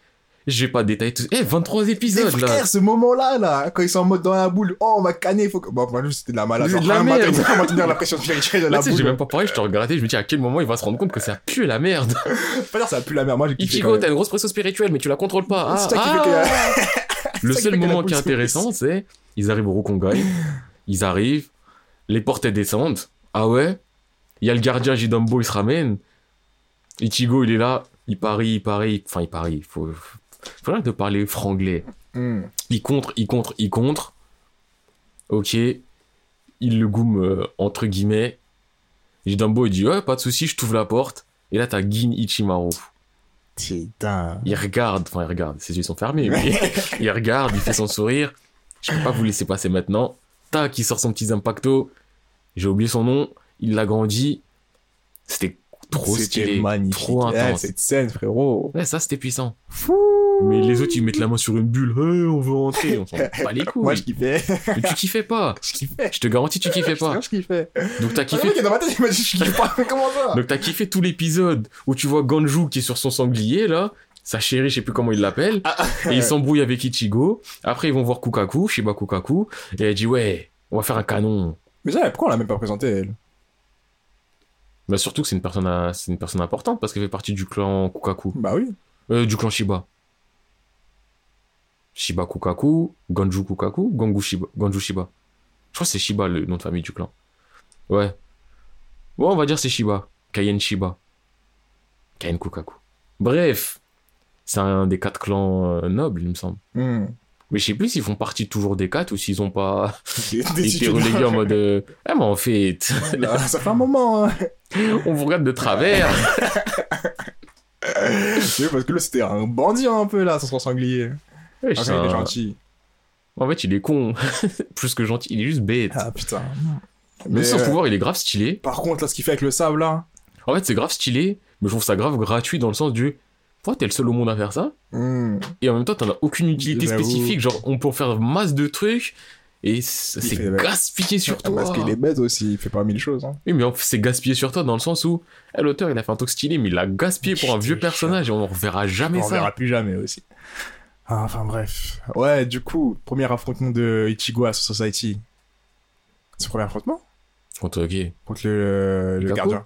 je vais pas détailler tout. Eh, 23 Mais épisodes, là. frère, ce moment-là, là, quand ils sont en mode dans la boule, oh, on va canner, faut que. Bon, moi, c'était de la malade. De la merde. maintenir la pression spirituelle de Là, la sais, j'ai boule. même pas parlé, je te regardais, je me dis à quel moment il va se rendre compte que ça pue la merde? Pas dire ça pue la merde. Moi, j'ai kiffé. Ichigo, t'as une grosse pression spirituelle, mais tu la contrôles pas. Ah, ah. que- Le seul moment boule qui est intéressant, c'est ils arrivent au Rokongai, ils arrivent, les portes elles descendent. Ah ouais? Il y a le gardien Jidambo, il se ramène. Ichigo, il est là, il parie, il parie, enfin il parie, il faut, faut arrêter de parler franglais. Hum. Il contre, il contre, il contre. Ok, il le goume euh, entre guillemets. Jidambo, il dit ouais, pas de souci, je t'ouvre la porte. Et là, t'as Gin Ichimaru. Putain. Il regarde, enfin il regarde, ses yeux sont fermés, mais il regarde, il fait son sourire. Je peux pas vous laisser passer maintenant. Tac, il sort son petit Impacto. J'ai oublié son nom. Il l'a grandi. C'était trop C'était stylé. magnifique. Trop Eh, intense. cette scène, frérot. Ouais, ça c'était puissant. Fou. Mais les autres, ils mettent la main sur une bulle. Hey, on veut rentrer. On s'en bat les couilles. Moi, je kiffais. Mais tu kiffais pas. Je kiffais. Je te garantis, tu kiffais pas. Je kiffais. Donc t'as Le kiffé. mec est dans ma tête, il m'a dit, je kiffe pas. Mais comment ça Donc t'as kiffé tout l'épisode où tu vois Ganju qui est sur son sanglier là, sa chérie, je sais plus comment il l'appelle, et il s'embrouille avec Ichigo. Après ils vont voir Kukaku, Shiba Kukaku, et elle dit ouais, on va faire un canon. Mais ça, pourquoi on l'a même pas présenté, elle Bah surtout que c'est une personne, à- c'est une personne importante parce qu'elle fait partie du clan Kukaku, Bah oui. euh, du clan Shiba. Shiba Kukaku, Ganju Kukaku, Gangu Shiba, Ganju Shiba. Je crois que c'est Shiba le nom de famille du clan. Ouais. Bon, on va dire c'est Shiba. Kaien Shiba. Kaien Kukaku. Bref. C'est un des quatre clans euh, nobles, il me semble. Hum. Mais je sais plus s'ils font partie toujours des quatre ou s'ils ont pas été relégués en mode. euh, Ah, mais en fait, Là, Ça fait un moment, hein. on vous regarde de travers. Oui, parce que là, c'était un bandit un peu, là, sur son sanglier. Ouais, Ah, il est gentil. En fait, il est con. Plus que gentil, il est juste bête. Ah, putain. Mais son euh, pouvoir, il est grave stylé. Par contre, là, ce qu'il fait avec le sable, là. En fait, c'est grave stylé, mais je trouve ça grave gratuit dans le sens du. Toi, t'es le seul au monde à faire ça, hum. et en même temps, t'en as aucune utilité spécifique. Genre, on peut en faire masse de trucs, et c'est gaspillé sur Ah, toi. Parce qu'il est bête aussi, il fait pas mille choses. Hein. Oui, mais c'est gaspillé sur toi dans le sens où eh, l'auteur, il a fait un truc stylé, mais il l'a gaspillé pour un vieux personnage, et on ne reverra jamais On ça. verra plus jamais aussi. Ah, enfin bref. Ouais, du coup, premier affrontement de Ichigo à Society. C'est le premier affrontement? Contre qui? Contre le, le gardien.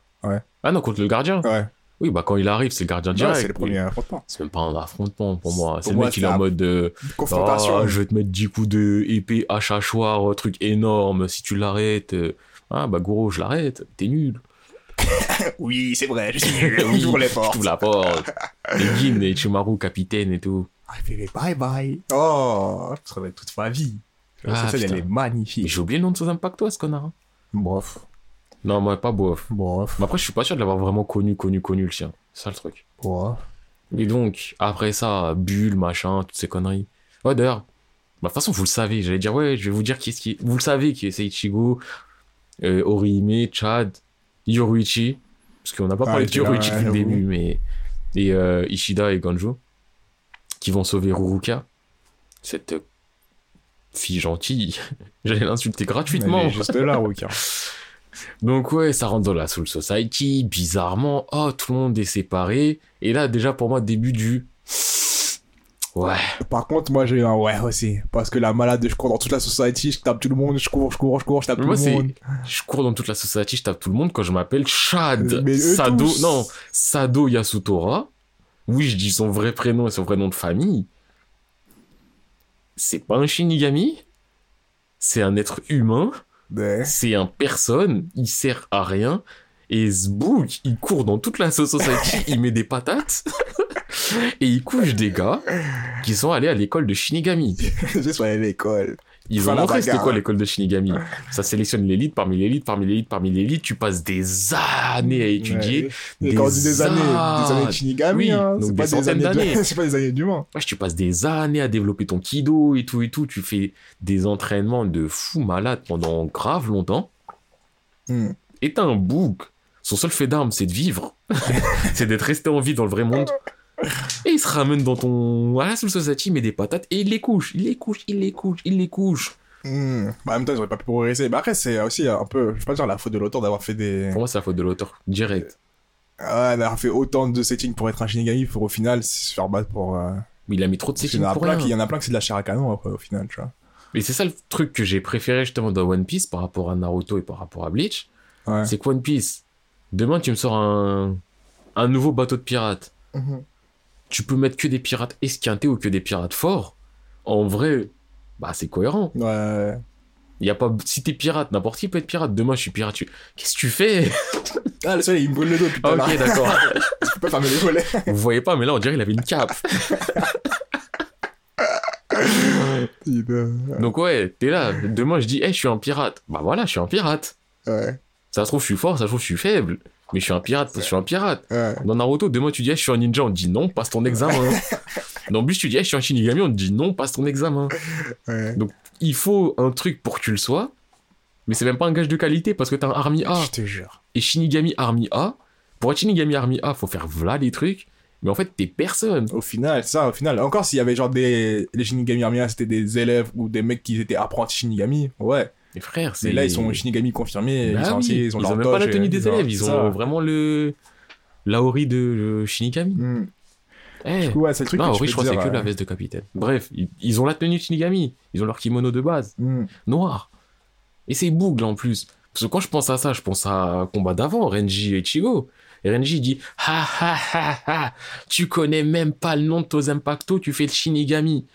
Ah non, contre le gardien. Ouais. Oui, bah quand il arrive, c'est le gardien Ouais, direct. c'est le premier affrontement. C'est même pas un affrontement pour moi. C'est le moi, mec, c'est est en mode de. Confrontation. Ah, je vais te mettre 10 coups de épée, hache hachoir, truc énorme. Si tu l'arrêtes. euh, Ah, bah, gros, je l'arrête. T'es nul. Oui, c'est vrai, je suis nul. Oui, J'ouvre les Je portes. t'ouvre la porte. et Gin et Chimaru, capitaine et tout. Ah, bye bye. Oh, ça va être toute ma vie. Ah, scène, elle est magnifique. j'ai oublié le nom de son impacto, ce connard. Bof. Non, moi, pas bof. Bof. Mais après, je suis pas sûr de l'avoir vraiment connu, connu, connu le sien. C'est ça le truc. Bof. Et donc, après ça, bulle, machin, toutes ces conneries. Ouais, d'ailleurs, bah, de toute façon, vous le savez. J'allais dire, ouais, je vais vous dire qui est-ce qui est. Vous le savez qui est c'est Ichigo, euh, Orihime, Chad, Yoruichi. Parce qu'on n'a pas Ah, parlé de Yoruichi depuis le début, mais. Et euh, Ishida et Ganju. Qui vont sauver Ruruka. Cette euh, fille gentille. J'allais l'insulter gratuitement. Elle est juste là, Ruka. Donc ouais, ça rentre dans la Soul Society, bizarrement, oh, tout le monde est séparé. Et là, déjà, pour moi, début du... Ouais. Par contre, moi, j'ai eu un ouais aussi. Parce que la malade, je cours dans toute la society, je tape tout le monde, je cours, je cours, je cours, je tape Mais tout moi, le monde. Je cours dans toute la society, je tape tout le monde quand je m'appelle Chad Mais eux Sado... tous. Non, Sado Yasutora. Oui, je dis son vrai prénom et son vrai nom de famille. C'est pas un Shinigami. C'est un être humain. Ouais. C'est un personne. Il sert à rien. Et Zbook, il court dans toute la society, il met des patates. et il couche des gars qui sont allés à l'école de Shinigami. J'ai soigné l'école. Ils ont montré c'était quoi l'école de Shinigami. Ça sélectionne l'élite parmi l'élite, parmi l'élite, parmi l'élite. Tu passes des années à étudier. Ouais. Et quand on dit des années, des années de. Shinigami, Oui, hein, donc c'est pas des années c'est pas des années d'humains. Wesh, tu passes des années à développer ton kido et tout et tout. Tu fais des entraînements de fou malade pendant grave longtemps. Hmm. Et t'as un bouc. Son seul fait d'arme, c'est de vivre. c'est d'être resté en vie dans le vrai monde. Et il se ramène dans ton. Voilà, Soul Society, il met des patates et il les couche. Il les couche, il les couche, il les couche. Hmm. Bah, en même temps, ils auraient pas pu progresser. Bah, après, c'est aussi un peu, je vais pas dire la faute de l'auteur d'avoir fait des. Pour moi, c'est la faute de l'auteur. Direct. Ouais, d'avoir fait autant de settings pour être un Shinigami pour au final se faire battre pour. euh, Mais il a mis trop de settings pour rien. il y en a plein qui c'est de la chair à canon après au final, tu vois. Et c'est ça le truc que j'ai préféré justement dans One Piece par rapport à Naruto et par rapport à Bleach. Ouais. C'est que One Piece, demain tu me sors un, un nouveau bateau de pirates. Mhm. Tu peux mettre que des pirates esquintés ou que des pirates forts. En vrai, bah c'est cohérent. Ouais. Il y a pas si t'es pirate, n'importe qui peut être pirate. Demain je suis pirate. tu- Qu'est-ce que tu fais? Ah, le soleil, il me brûle le dos, putain. Ah. Ok, d'accord. Je peux pas fermer les volets. Vous voyez pas, mais là on dirait qu'il avait une cape. Donc ouais, t'es là. Demain je dis, hey, je suis un pirate. Bah voilà, je suis un pirate. Ouais. Ça se trouve je suis fort, ça se trouve je suis faible. Mais je suis un pirate, je suis un pirate. Ouais. Dans Naruto, demain tu dis, eh, je suis un ninja, on te dit non, passe ton examen. Dans Bleach, tu dis, eh, je suis un Shinigami, on te dit non, passe ton examen. Ouais. Il faut un truc pour que tu le sois, mais c'est même pas un gage de qualité parce que t'as un Army A. Je te jure. Et Shinigami Army A, pour être Shinigami Army A, faut faire v'là les trucs, mais en fait, t'es personne. Au final, ça, au final. Encore s'il y avait genre des. Les Shinigami Armia, c'était des élèves ou des mecs qui étaient apprentis Shinigami. Ouais. Mais frère, c'est. Là, ils sont Shinigami confirmés. Bah licenciés, oui, ils ont ils leur ont même pas la tenue et- des élèves, ils ont ça. vraiment le. L'aori de euh, Shinigami. Hmm. Eh. Du coup, ouais, c'est le truc Non, que je crois que c'est que la euh, veste de capitaine. Bref, ils, ils ont la tenue de Shinigami. Ils ont leur kimono de base. hmm. noir. Et c'est bougle en plus. Parce que quand je pense à ça, je pense à un combat d'avant, Renji et Ichigo. Et Renji dit Ha ha ha ha, tu connais même pas le nom de Toz Impacto, tu fais le Shinigami.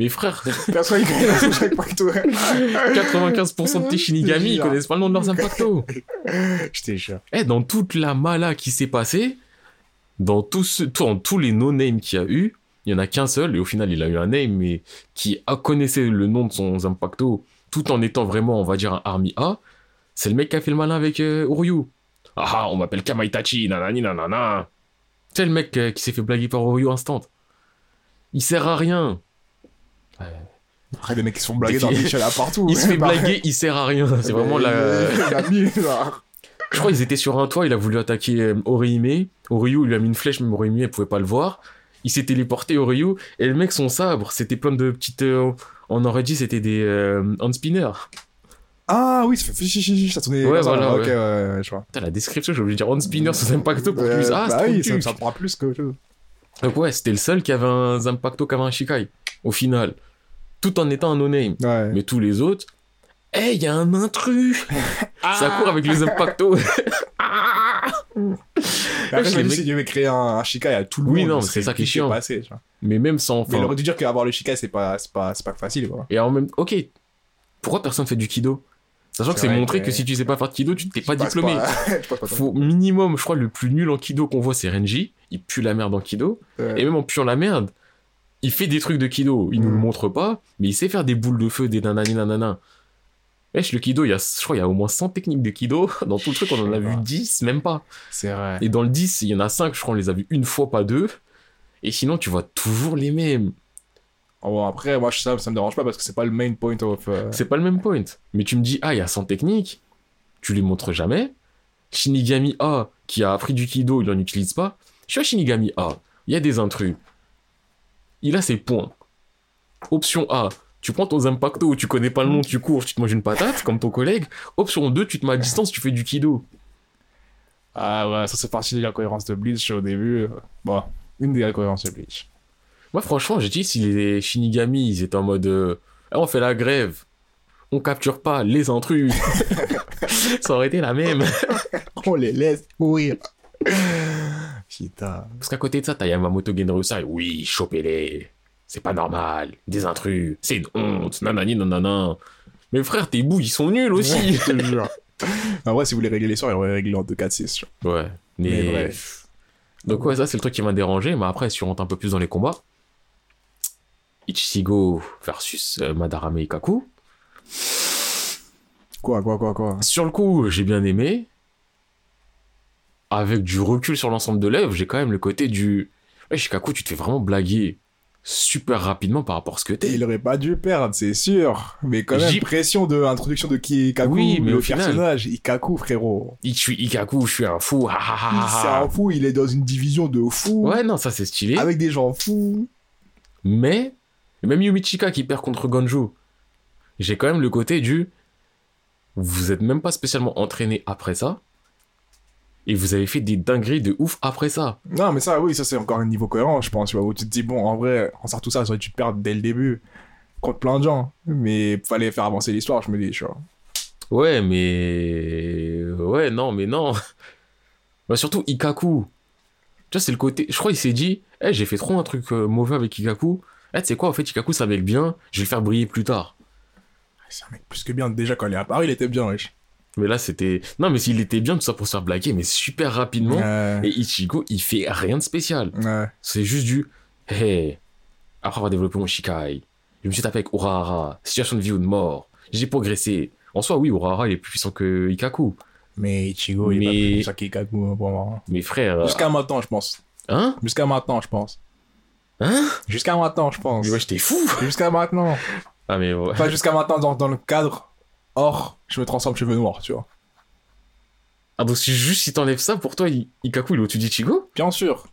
Mais frère, Personne qui connaît chaque pacto. 95% de tes Shinigami, ils connaissent pas le nom de leurs Impacto. Je te jure. Eh, dans toute la mala qui s'est passée, dans, tout ce, dans tous les no-names qu'il y a eu, il y en a qu'un seul, et au final il a eu un name, mais qui a- connaissait le nom de son Impacto, tout en étant vraiment, on va dire, un Army A, c'est le mec qui a fait le malin avec euh, Oryu. Ah on m'appelle Kamaitachi, nanani nanana. C'est le mec euh, qui s'est fait blaguer par Oryu instant. Il sert à rien. Après, des mecs qui se font blaguer dans Michel à partout. Il se fait Pareil. blaguer, il sert à rien. C'est vraiment la... Il a mis, genre. Je crois qu'ils étaient sur un toit, il a voulu attaquer euh, Orihime. Oryu lui a mis une flèche, même Orihime, elle pouvait pas le voir. Il s'est téléporté Oryu, et le mec, son sabre, c'était plein de petites... euh, on aurait dit c'était des euh, hand spinners. Ah oui, ça fait ça tournait. Ouais, voilà, Ok, ouais. ouais, ouais, je vois. Putain, la description, j'ai oublié de dire hand spinner sous Impacto pour Euh, Ah, bah c'est oui, ça, ça prend plus que. Donc ouais, c'était le seul qui avait un Zampacto qui avait un Shikai, au final. Tout en étant un no-name. Ouais. Mais tous les autres... Eh, il y a un intrus Ça court avec les Impacto Après, les je me dis, mecs- s'il devait créer un, un Shikai à tout le Oui, monde, non, ce c'est ça qui est chiant. Passé. Mais même sans... Mais il enfin, aurait dû dire qu'avoir le Shikai, c'est pas, c'est pas, c'est pas facile, quoi. Et en même ok, pourquoi personne fait du kido? Sachant que C'est montré que- que si tu sais pas faire de kido, tu t'es pas diplômé. pas- Faut minimum, je crois, le plus nul en kido qu'on voit, c'est Renji. Il pue la merde en kido. Ouais. Et même en puant la merde, il fait des trucs de kido. Il nous le Mm. montre pas, mais il sait faire des boules de feu, des nanani nanana. Wesh, le kido, il y a, je crois, il y a au moins 100 techniques de kido. Dans tout le truc, on en a vu 10, même pas. C'est vrai. Et dans le 10, il y en a 5, je crois, on les a vus une fois, pas deux. Et sinon, tu vois toujours les mêmes. Oh, bon, après, moi, ça, ça me dérange pas parce que c'est pas le main point of. euh, C'est pas le même point. Mais tu me dis, ah, il y a 100 techniques, tu les montres jamais. Shinigami A, qui a appris du Kido, il en utilise pas. Je suis à Shinigami A, il y a des intrus. Il a ses points. Option A, Tu prends ton Zampacto, tu connais pas le nom, tu cours, tu te manges une patate, comme ton collègue. Option 2, tu te mets à distance, tu fais du kido. Ah ouais, ça c'est partie de la cohérence de Bleach au début. Bon, une des cohérences de Bleach. Moi, franchement, j'ai dit, si les Shinigami, ils étaient en mode, euh, on fait la grève, on capture pas les intrus, ça aurait été la même. On les laisse mourir. Parce qu'à côté de ça, t'as Yamamoto Genryusai, oui, chopez-les, c'est pas normal, des intrus, c'est une honte, nanani nanana. Mais frère, tes bouts, ils sont nuls aussi. Je te jure. En vrai, si vous voulez régler les soirs, il aurait réglé en 2-4-6. ouais, mais... Mais bref. Donc ouais, ça c'est le truc qui m'a dérangé, mais après, si on rentre un peu plus dans les combats, Ichigo versus euh, Madarame Ikaku, Quoi, quoi, quoi, quoi? Sur le coup, j'ai bien aimé. Avec du recul sur l'ensemble de l'œuvre, j'ai quand même le côté du. Ouais, Shikaku, tu te fais vraiment blaguer super rapidement par rapport à ce que t'es. Il aurait pas dû perdre, c'est sûr. Mais quand même, pression de introduction de Kikaku, Oui, mais le au final- personnage, Ikaku, frérot. Je suis Ikaku, je suis un fou. C'est un fou, il est dans une division de fous, Ouais, non, ça c'est stylé. avec des gens fous. Mais, même Yumichika qui perd contre Gonjo, j'ai quand même le côté du. Vous êtes même pas spécialement entraîné après ça. Et vous avez fait des dingueries de ouf après ça. Non, mais ça, oui, ça c'est encore un niveau cohérent, je pense, tu vois, où tu te dis, bon, en vrai, en sortant tout ça, ça aurait dû te perdre dès le début, contre plein de gens. Mais fallait faire avancer l'histoire, je me dis, tu vois. Ouais, mais. Ouais, non, mais non. Bah, surtout Ikaku. Tu vois, c'est le côté. Je crois qu'il s'est dit, Eh, j'ai fait trop un truc euh, mauvais avec Ikaku. Eh, tu sais quoi, en fait, Ikaku, ça être bien. Je vais le faire briller plus tard. C'est un mec plus que bien, déjà quand il est apparu, il était bien, wesh. Mais là, c'était. Non, mais s'il était bien, tout ça pour se faire blaguer, mais super rapidement. Ouais. Et Ichigo, il fait rien de spécial. Ouais. C'est juste du. Hey, après avoir développé mon Shikai, je me suis tapé avec Urahara, situation de vie ou de mort. J'ai progressé. En soi, oui, Urahara, il est plus puissant que Ikaku. Mais Ichigo, il est Mais- pas plus puissant qu'Ikaku, hein, pour moi. Mais frère. Jusqu'à maintenant, je pense. Hein? Jusqu'à maintenant, je pense. Hein? Jusqu'à maintenant, je pense. Mais wesh, t'es fou Jusqu'à maintenant. Ah, mais ouais. Pas jusqu'à maintenant dans, dans le cadre. Or, je me transforme cheveux noirs, tu vois. Ah, donc si juste si t'enlèves ça, pour toi, Ikaku, il est au-dessus d'Ichigo? Bien sûr.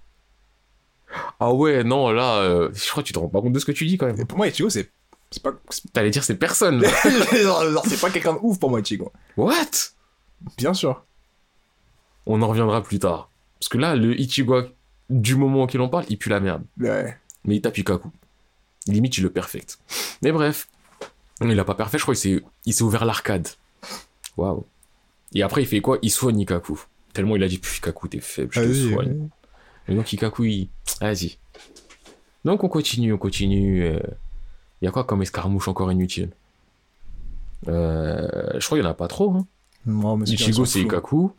Ah ouais, non, là, euh, je crois que tu te rends pas compte de ce que tu dis quand Et même. pour moi, Ichigo, c'est. C'est pas. T'allais dire c'est personne. genre, genre, c'est pas quelqu'un de ouf pour moi, Ichigo. What? Bien sûr. On en reviendra plus tard. Parce que là, le Ichigo, du moment auquel on parle, il pue la merde. Ouais. Mais il tape Ikaku. Limite, il le perfecte. Mais bref. Il a pas parfait, je crois qu'il s'est, il s'est ouvert l'arcade. Waouh. Et après, il fait quoi? Il soigne Ikaku. Tellement il a dit, Pff, Ikaku, t'es faible, je te Vas-y, soigne. Et donc Ikaku, il... Vas-y. Donc on continue, on continue. euh, Il y a quoi comme escarmouche encore inutile? Euh, Je crois qu'il y en a pas trop. Hein. Non, mais c'est Ichigo, c'est. Ikaku.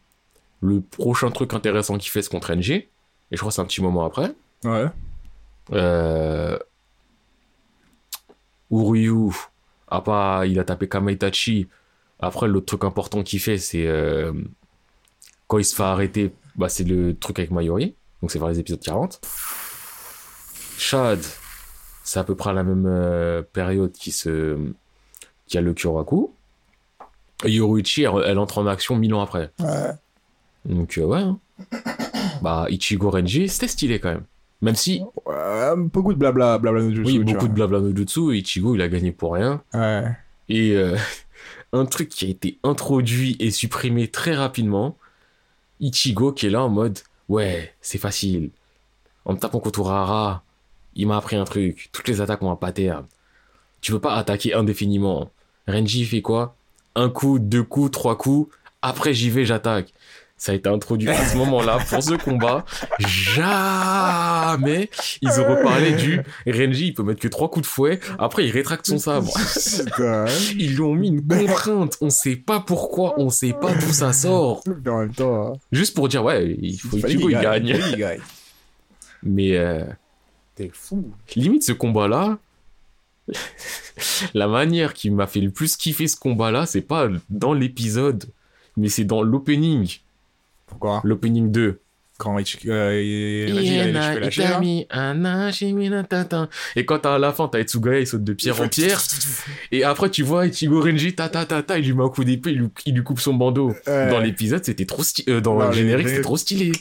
Le prochain truc intéressant qu'il fait, c'est contre NG. Et je crois que c'est un petit moment après. Ouais. Euh... Uryu, à part, il a tapé Kamaitachi. Après, l'autre truc important qu'il fait, c'est euh, quand il se fait arrêter, bah, c'est le truc avec Mayori. Donc, c'est vers les épisodes 40. Shad, c'est à peu près à la même euh, période qui se qui a le Kyoraku. Et Yoruichi, elle, elle entre en action mille ans après. Ouais. Donc, euh, ouais. hein. Bah, Ichigo Renji, c'était stylé quand même. Même si, Ouais, beaucoup de blabla, blabla no jutsu, oui, beaucoup de blabla no jutsu, Ichigo, il a gagné pour rien. Ouais. Et euh, un truc qui a été introduit et supprimé très rapidement, Ichigo qui est là en mode ouais, c'est facile. En me tapant contre Urahara, il m'a appris un truc. Toutes les attaques ont un pattern. Tu peux pas attaquer indéfiniment. Renji fait quoi? Un coup, deux coups, trois coups. Après j'y vais, j'attaque. Ça a été introduit à ce moment-là pour ce combat. Jamais ils ont reparlé du Renji, il peut mettre que trois coups de fouet. Après il rétracte son sabre. Ils lui ont mis une contrainte. On sait pas pourquoi, on sait pas d'où ça sort. Mais en même temps, Juste pour dire, ouais, il faut fallait Ichigo, il gagne. Mais euh, T'es fou. limite, ce combat-là, la manière qui m'a fait le plus kiffer ce combat-là, c'est pas dans l'épisode, mais c'est dans l'opening. Pourquoi? L'opening 2. Quand Ichigo. Euh, il- il a cheveux lâchés, là. Et quand à la fin, t'as Itsugaya, il saute de pierre en pierre. Et après, tu vois Ichigo Renji, ta ta ta ta, il lui met un coup d'épée, il, lui- il lui coupe son bandeau. Ouais. Dans l'épisode, c'était trop stylé. euh, dans le générique, c'était trop stylé.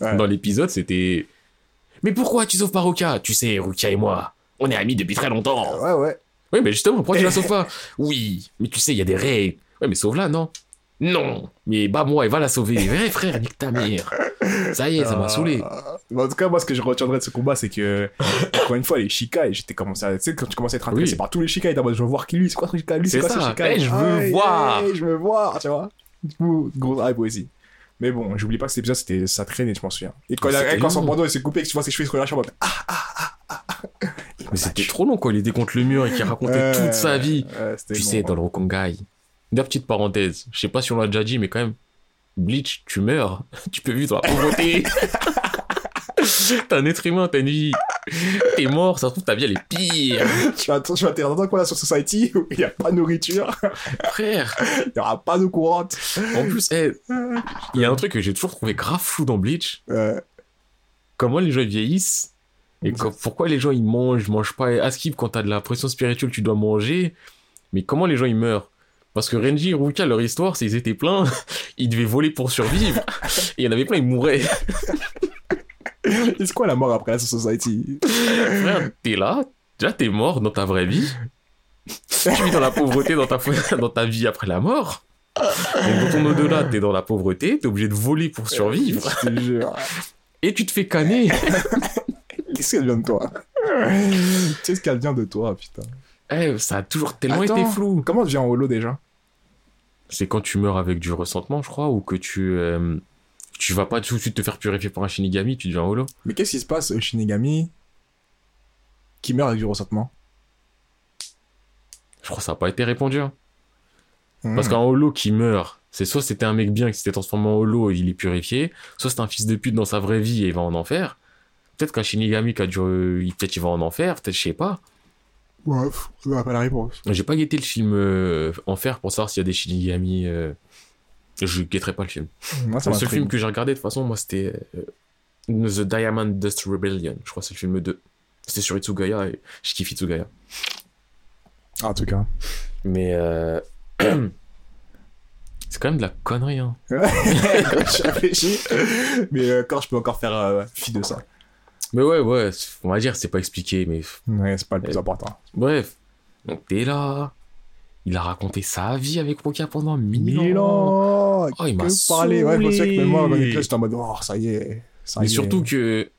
Ouais. Dans l'épisode, c'était. Mais pourquoi tu sauves pas Ruka Tu sais, Ruka et moi, on est amis depuis très longtemps. Ouais, ouais. Oui, mais justement, pourquoi tu la sauves pas? Oui, mais tu sais, il y a des règles. Ouais, mais sauve-la, non? Non, mais bah moi, elle va la sauver. Ouais, frère, nique ta mère. Ça y est, ça m'a saoulé. Ah. Mais en tout cas, moi, ce que je retiendrai de ce combat, c'est que, encore une fois, les Shikai, j'étais commencé à, tu sais, quand tu commences à être intéressé Oui. par tous les Shikai, mode, je veux voir qui lui, c'est quoi ce Shikai, lui, c'est quoi ce ça. Shikai? Eh, je veux voir. je veux voir, tu vois. Du coup, gros hype aussi. Mais bon, j'oublie pas que cet épisode, c'était, ça traînait, je m'en souviens. Et quand, Mais il a- c'était quand son bandeau, il s'est coupé, et que tu vois ses cheveux se relâchent en mode, ah, Mais c'était trop long, quoi. Il était contre le mur et qui racontait euh, toute sa vie. euh, Tu sais, ouais. dans le Rokongai. Une petite parenthèse. Je sais pas si on l'a déjà dit, mais quand même, Bleach, tu meurs. Tu peux vivre dans la pauvreté. T'es un être humain, t'as une vie. T'es mort, ça se trouve, ta vie, elle est pire. Att- je vais atterrir dans coin là sur Society où il n'y a pas de nourriture, Frère. il n'y aura pas d'eau courante. En plus, eh, il y a un truc que j'ai toujours trouvé grave fou dans Bleach. Euh, Comment les gens ils vieillissent. Et quand- pourquoi les gens ils mangent, mangent pas. À Skip, quand t'as de la pression spirituelle, tu dois manger. Mais comment les gens ils meurent? Parce que Renji et Ruka, leur histoire, c'est qu'ils étaient pleins, ils devaient voler pour survivre. Et il y en avait plein, ils mouraient. c'est quoi la mort après la Society? Frère, t'es là, déjà t'es mort dans ta vraie vie. Tu vis dans la pauvreté dans ta, dans ta vie après la mort. Et dans ton au-delà, t'es dans la pauvreté, t'es obligé de voler pour survivre. Je te jure. Et tu te fais canner. Qu'est-ce qu'elle vient de toi? Qu'est-ce qu'elle vient de toi, putain? Eh, ça a toujours tellement Attends. été flou. Comment tu viens en holo déjà? C'est quand tu meurs avec du ressentement, je crois, ou que tu. euh, tu vas pas tout de suite te faire purifier par un Shinigami, tu deviens holo? Mais qu'est-ce qui se passe au Shinigami qui meurt avec du ressentement? Je crois que ça n'a pas été répondu. hein. Parce Hmm. qu'un holo qui meurt, c'est soit c'était un mec bien qui s'était transformé en holo et il est purifié, soit c'est un fils de pute dans sa vraie vie et il va en enfer. Peut-être qu'un Shinigami qui a dû. il- Peut-être il va en enfer, peut-être je sais pas. Ouais, on n'a pas la réponse. J'ai pas guetté le film euh, Enfer pour savoir s'il y a des Shinigami. euh, Je guetterai pas le film. Moi, ça le seul film que j'ai regardé de toute façon, moi c'était euh, The Diamond Dust Rebellion. Je crois que c'est le film 2. C'était sur Itsugaya et je kiffe Itsugaya. Ah, en tout cas. Mais euh, c'est quand même de la connerie. Hein. je réfléchis. Mais euh, quand je peux encore faire euh, fi de ça. Mais ouais, ouais, on va dire c'est pas expliqué, mais Ouais, c'est pas le plus important. bref. Donc t'es là. Il a raconté sa vie avec Rokia pendant mille ans. Milan Oh, il m'a parler Ouais, je que même moi, j'étais en mode, oh, ça y est. Ça Mais y est. surtout que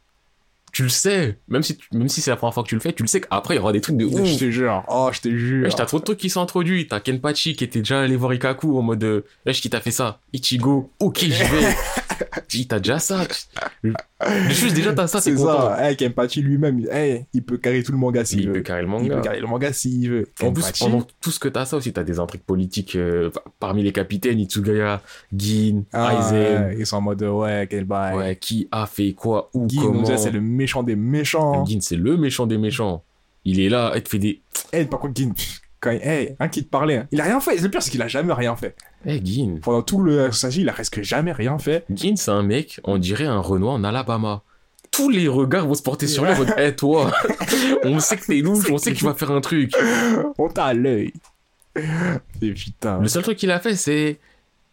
tu le sais, même si, même si c'est la première fois que tu le fais, tu le sais qu'après il y aura des trucs de ouf. Je te jure. Oh, je te jure. Wesh, t'as trop de trucs qui sont introduits. T'as Kenpachi qui était déjà allé voir Ikaku en mode euh, Wesh, qui t'a fait ça? Ichigo, ok, j'y vais. Il t'a déjà ça? Juste déjà, t'as ça, C'est content. ça. Hey, Kenpachi lui-même, hey, il peut carrer tout le manga s'il Il veut. peut carrer le Il peut carrer le manga s'il veut. En plus, pendant tout ce que t'as ça aussi, t'as des intrigues politiques euh, parmi les capitaines, Itsugaya, Gin, ah, Aizen. ouais, ils sont en mode, ouais, quel bail. Ouais, qui a fait quoi, où, Guy, comment. c'est le méchant des méchants. Gin, c'est le méchant des méchants. Il est là, il te fait des. Hey, par contre, pff, quand il, hey, un qui te parlait, hein, il a rien fait. Le pire, c'est qu'il a jamais rien fait. Eh, Gin. Pendant tout le s'agit, il a presque jamais rien fait. Gin, c'est un mec, on dirait un Renoir en Alabama. Tous les regards vont se porter sur lui en mode, Eh, toi, on sait que t'es louche, on sait que tu vas faire un truc. On t'a à l'œil. Et putain. Le seul truc qu'il a fait, c'est.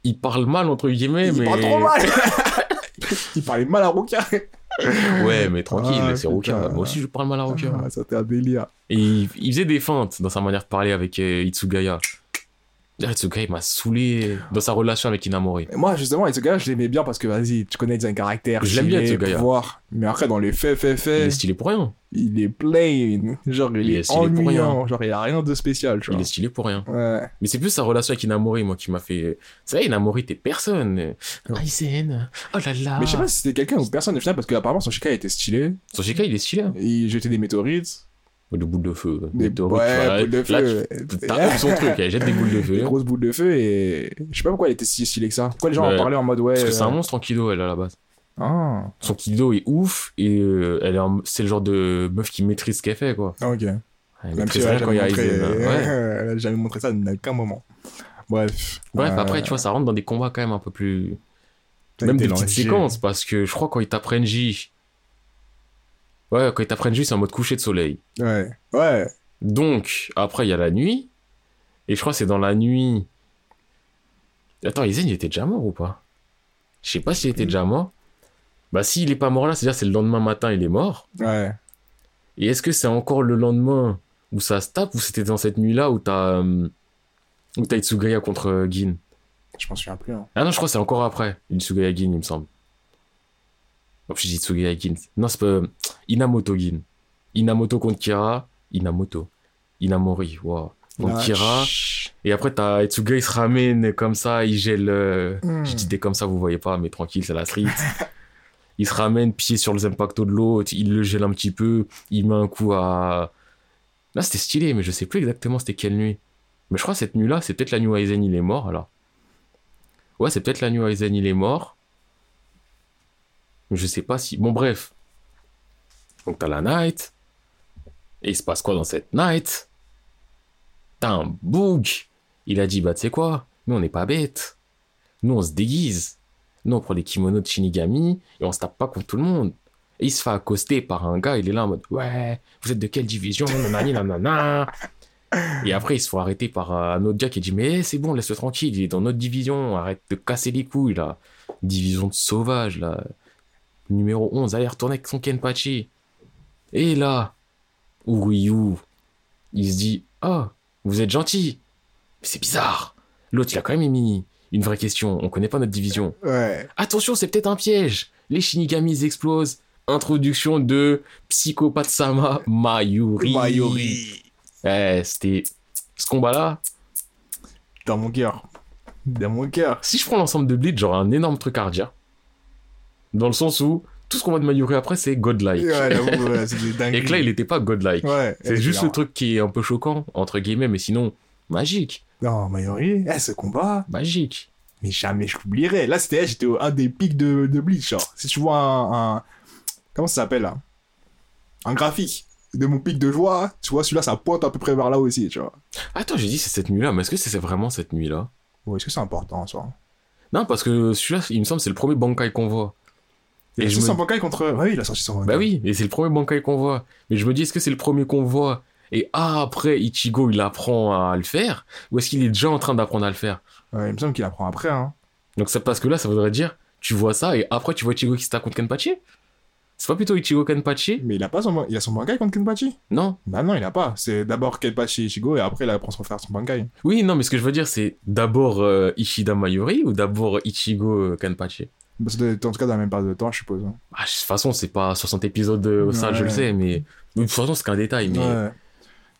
Il parle mal, entre guillemets, il mais. parle trop mal. il parlait mal à Ruka. Ouais, mais tranquille, Ah, c'est. Ruka. Moi aussi, je parle mal à Ruka. Ah, ça c'était un délire. Et il, il faisait des feintes dans sa manière de parler avec euh, Itsugaya. Itsugaya, il m'a saoulé dans sa relation avec Inamori. Et moi, justement, gars, je l'aimais bien parce que, vas-y, tu connais un caractère. Je l'aime bien, ce gars-là. pouvoir. Mais après, dans les faits, faits, Il faits, est stylé pour rien. il est plain. Genre, il, Il est est, stylé pour ennuyant. Genre, il a rien de spécial, tu Il vois. est stylé pour rien. Ouais. Mais c'est plus sa relation avec Inamori, moi, qui m'a fait. C'est vrai, Inamori, t'es personne. Aizen, oh là là. Mais je sais pas si c'était quelqu'un ou personne au final parce qu'apparemment son Shika était stylé. Son Shika, il est stylé. hein. Il jetait des météorites. De boules de feu. Des tu vois, ouais, là- boules de là, feu. tu- T'as son truc, elle jette des boules de Des feu. grosses boules de feu et. Je sais pas pourquoi il était si stylé que ça. Pourquoi les gens en parlaient en mode ouais. Parce que c'est un euh, monstre en kido, elle, à la base. Ah, Son kido est ouf et euh, elle est en- c'est le genre de meuf qui maîtrise ce qu'elle fait, quoi. ah, ok. Elle Même si elle a rien quand il jamais montré, Aizen. hein. Ouais. elle a jamais montré ça à aucun moment. Bref. Bref, Euh, après, tu vois, ça rentre dans des combats quand même un peu plus. ça Même des petites séquences, parce que je crois quand ils t'apprennent J. Ouais, quand ils t'apprennent J, c'est en mode coucher de soleil. Ouais. Ouais. Donc, après, il y a la nuit. Et je crois que c'est dans la nuit. Attends, Aizen, il était déjà mort ou pas? Je sais pas s'il était déjà mort. Bah, s'il est pas mort là, c'est-à-dire c'est le lendemain matin, il est mort. Ouais. Et est-ce que c'est encore le lendemain où ça se tape ou c'était dans cette nuit-là où t'as euh, où t'as Itsugaya contre euh, Gin? Je m'en souviens plus. Hein. Ah non, je crois que c'est encore après Itsugaya Gin, il me semble. Oh, je dis Itsugaya Gin. Non, c'est pas euh, Inamoto Gin. Inamoto contre Kira. Inamoto. Inamori, wow. Contre Ah, Kira. Et après, t'as Etsuga, il se ramène comme ça, il gèle. euh, Hmm. Je dis des comme ça, vous voyez pas, mais tranquille, c'est la street. il se ramène, pied sur les impactos de l'autre, il le gèle un petit peu, il met un coup à. Là, c'était stylé, mais je sais plus exactement c'était quelle nuit. Mais je crois que cette nuit-là, c'est peut-être la nuit où Aizen il est mort, alors. Ouais, c'est peut-être la nuit où Aizen il est mort. Je sais pas si. Bon, bref. Donc, t'as la night. Et il se passe quoi dans cette night? T'as un boug. Il a dit, bah, tu sais quoi? Nous, on n'est pas bêtes. Nous, on se déguise. Nous, on prend les kimonos de Shinigami et on se tape pas contre tout le monde. Et il se fait accoster par un gars, il est là en mode, ouais, vous êtes de quelle division? Nanani, nanana. Et après, ils se font arrêter par euh, un autre gars qui dit, mais c'est bon, laisse-le tranquille, il est dans notre division, arrête de casser les couilles, là. Division de sauvages, là. Numéro 11, allez, retourner avec son Kenpachi. Et là, Uryu, il se dit, oh, vous êtes gentil. Mais c'est bizarre. L'autre, il a quand même émis une vraie question. On connaît pas notre division. Ouais. Attention, c'est peut-être un piège. Les Shinigamis explosent. Introduction de Psychopathe Sama Mayuri. Mayori. Ouais, c'était ce combat-là. Dans mon cœur. Dans mon cœur. Si je prends l'ensemble de Bleach, j'aurais un énorme truc à redire. Dans le sens où tout ce qu'on voit de Mayuri après, c'est godlike. Ouais, c'est. Et que là, il était pas godlike. Ouais. C'est juste le truc qui est un peu choquant, entre guillemets, mais sinon, magique. Non, Mayori, eh, ce combat, Magique. mais jamais je l'oublierai. Là, c'était j'étais un des pics de, de Bleach. Genre. Si tu vois un, un- Comment ça s'appelle là? Un graphique de mon pic de joie, tu vois, celui-là, ça pointe à peu près vers là aussi, tu vois. Attends, j'ai dit c'est cette nuit-là, mais est-ce que c'est vraiment cette nuit-là? Ouais, est-ce que c'est important, ça? Non, parce que celui-là, il me semble, c'est le premier Bankai qu'on voit. Je je me- son Bankai contre. Ouais, oui, il a sorti son Bah oui, et c'est le premier Bankai qu'on voit. Mais je me dis, est-ce que c'est le premier qu'on voit? Et après, Ichigo, il apprend à le faire? Ou est-ce qu'il est déjà en train d'apprendre à le faire? Ouais, il me semble qu'il apprend après, hein. Donc c'est parce que là, ça voudrait dire, tu vois ça, et après, tu vois Ichigo qui se tape contre Kenpachi? C'est pas plutôt Ichigo Kenpachi? Mais il a pas son, il a son Bankai contre Kenpachi? Non Bah non, il a pas. C'est d'abord Kenpachi Ichigo et après il apprend son frère son Bankai. Oui, non, mais ce que je veux dire, c'est d'abord euh, Ishida Mayuri ou d'abord Ichigo euh, Kenpachi? Parce que en tout cas dans la même période de temps, je suppose. hein. Ah, de toute façon, c'est pas 60 épisodes de ça, je le sais, mais... De toute façon, c'est qu'un détail, mais... Ouais.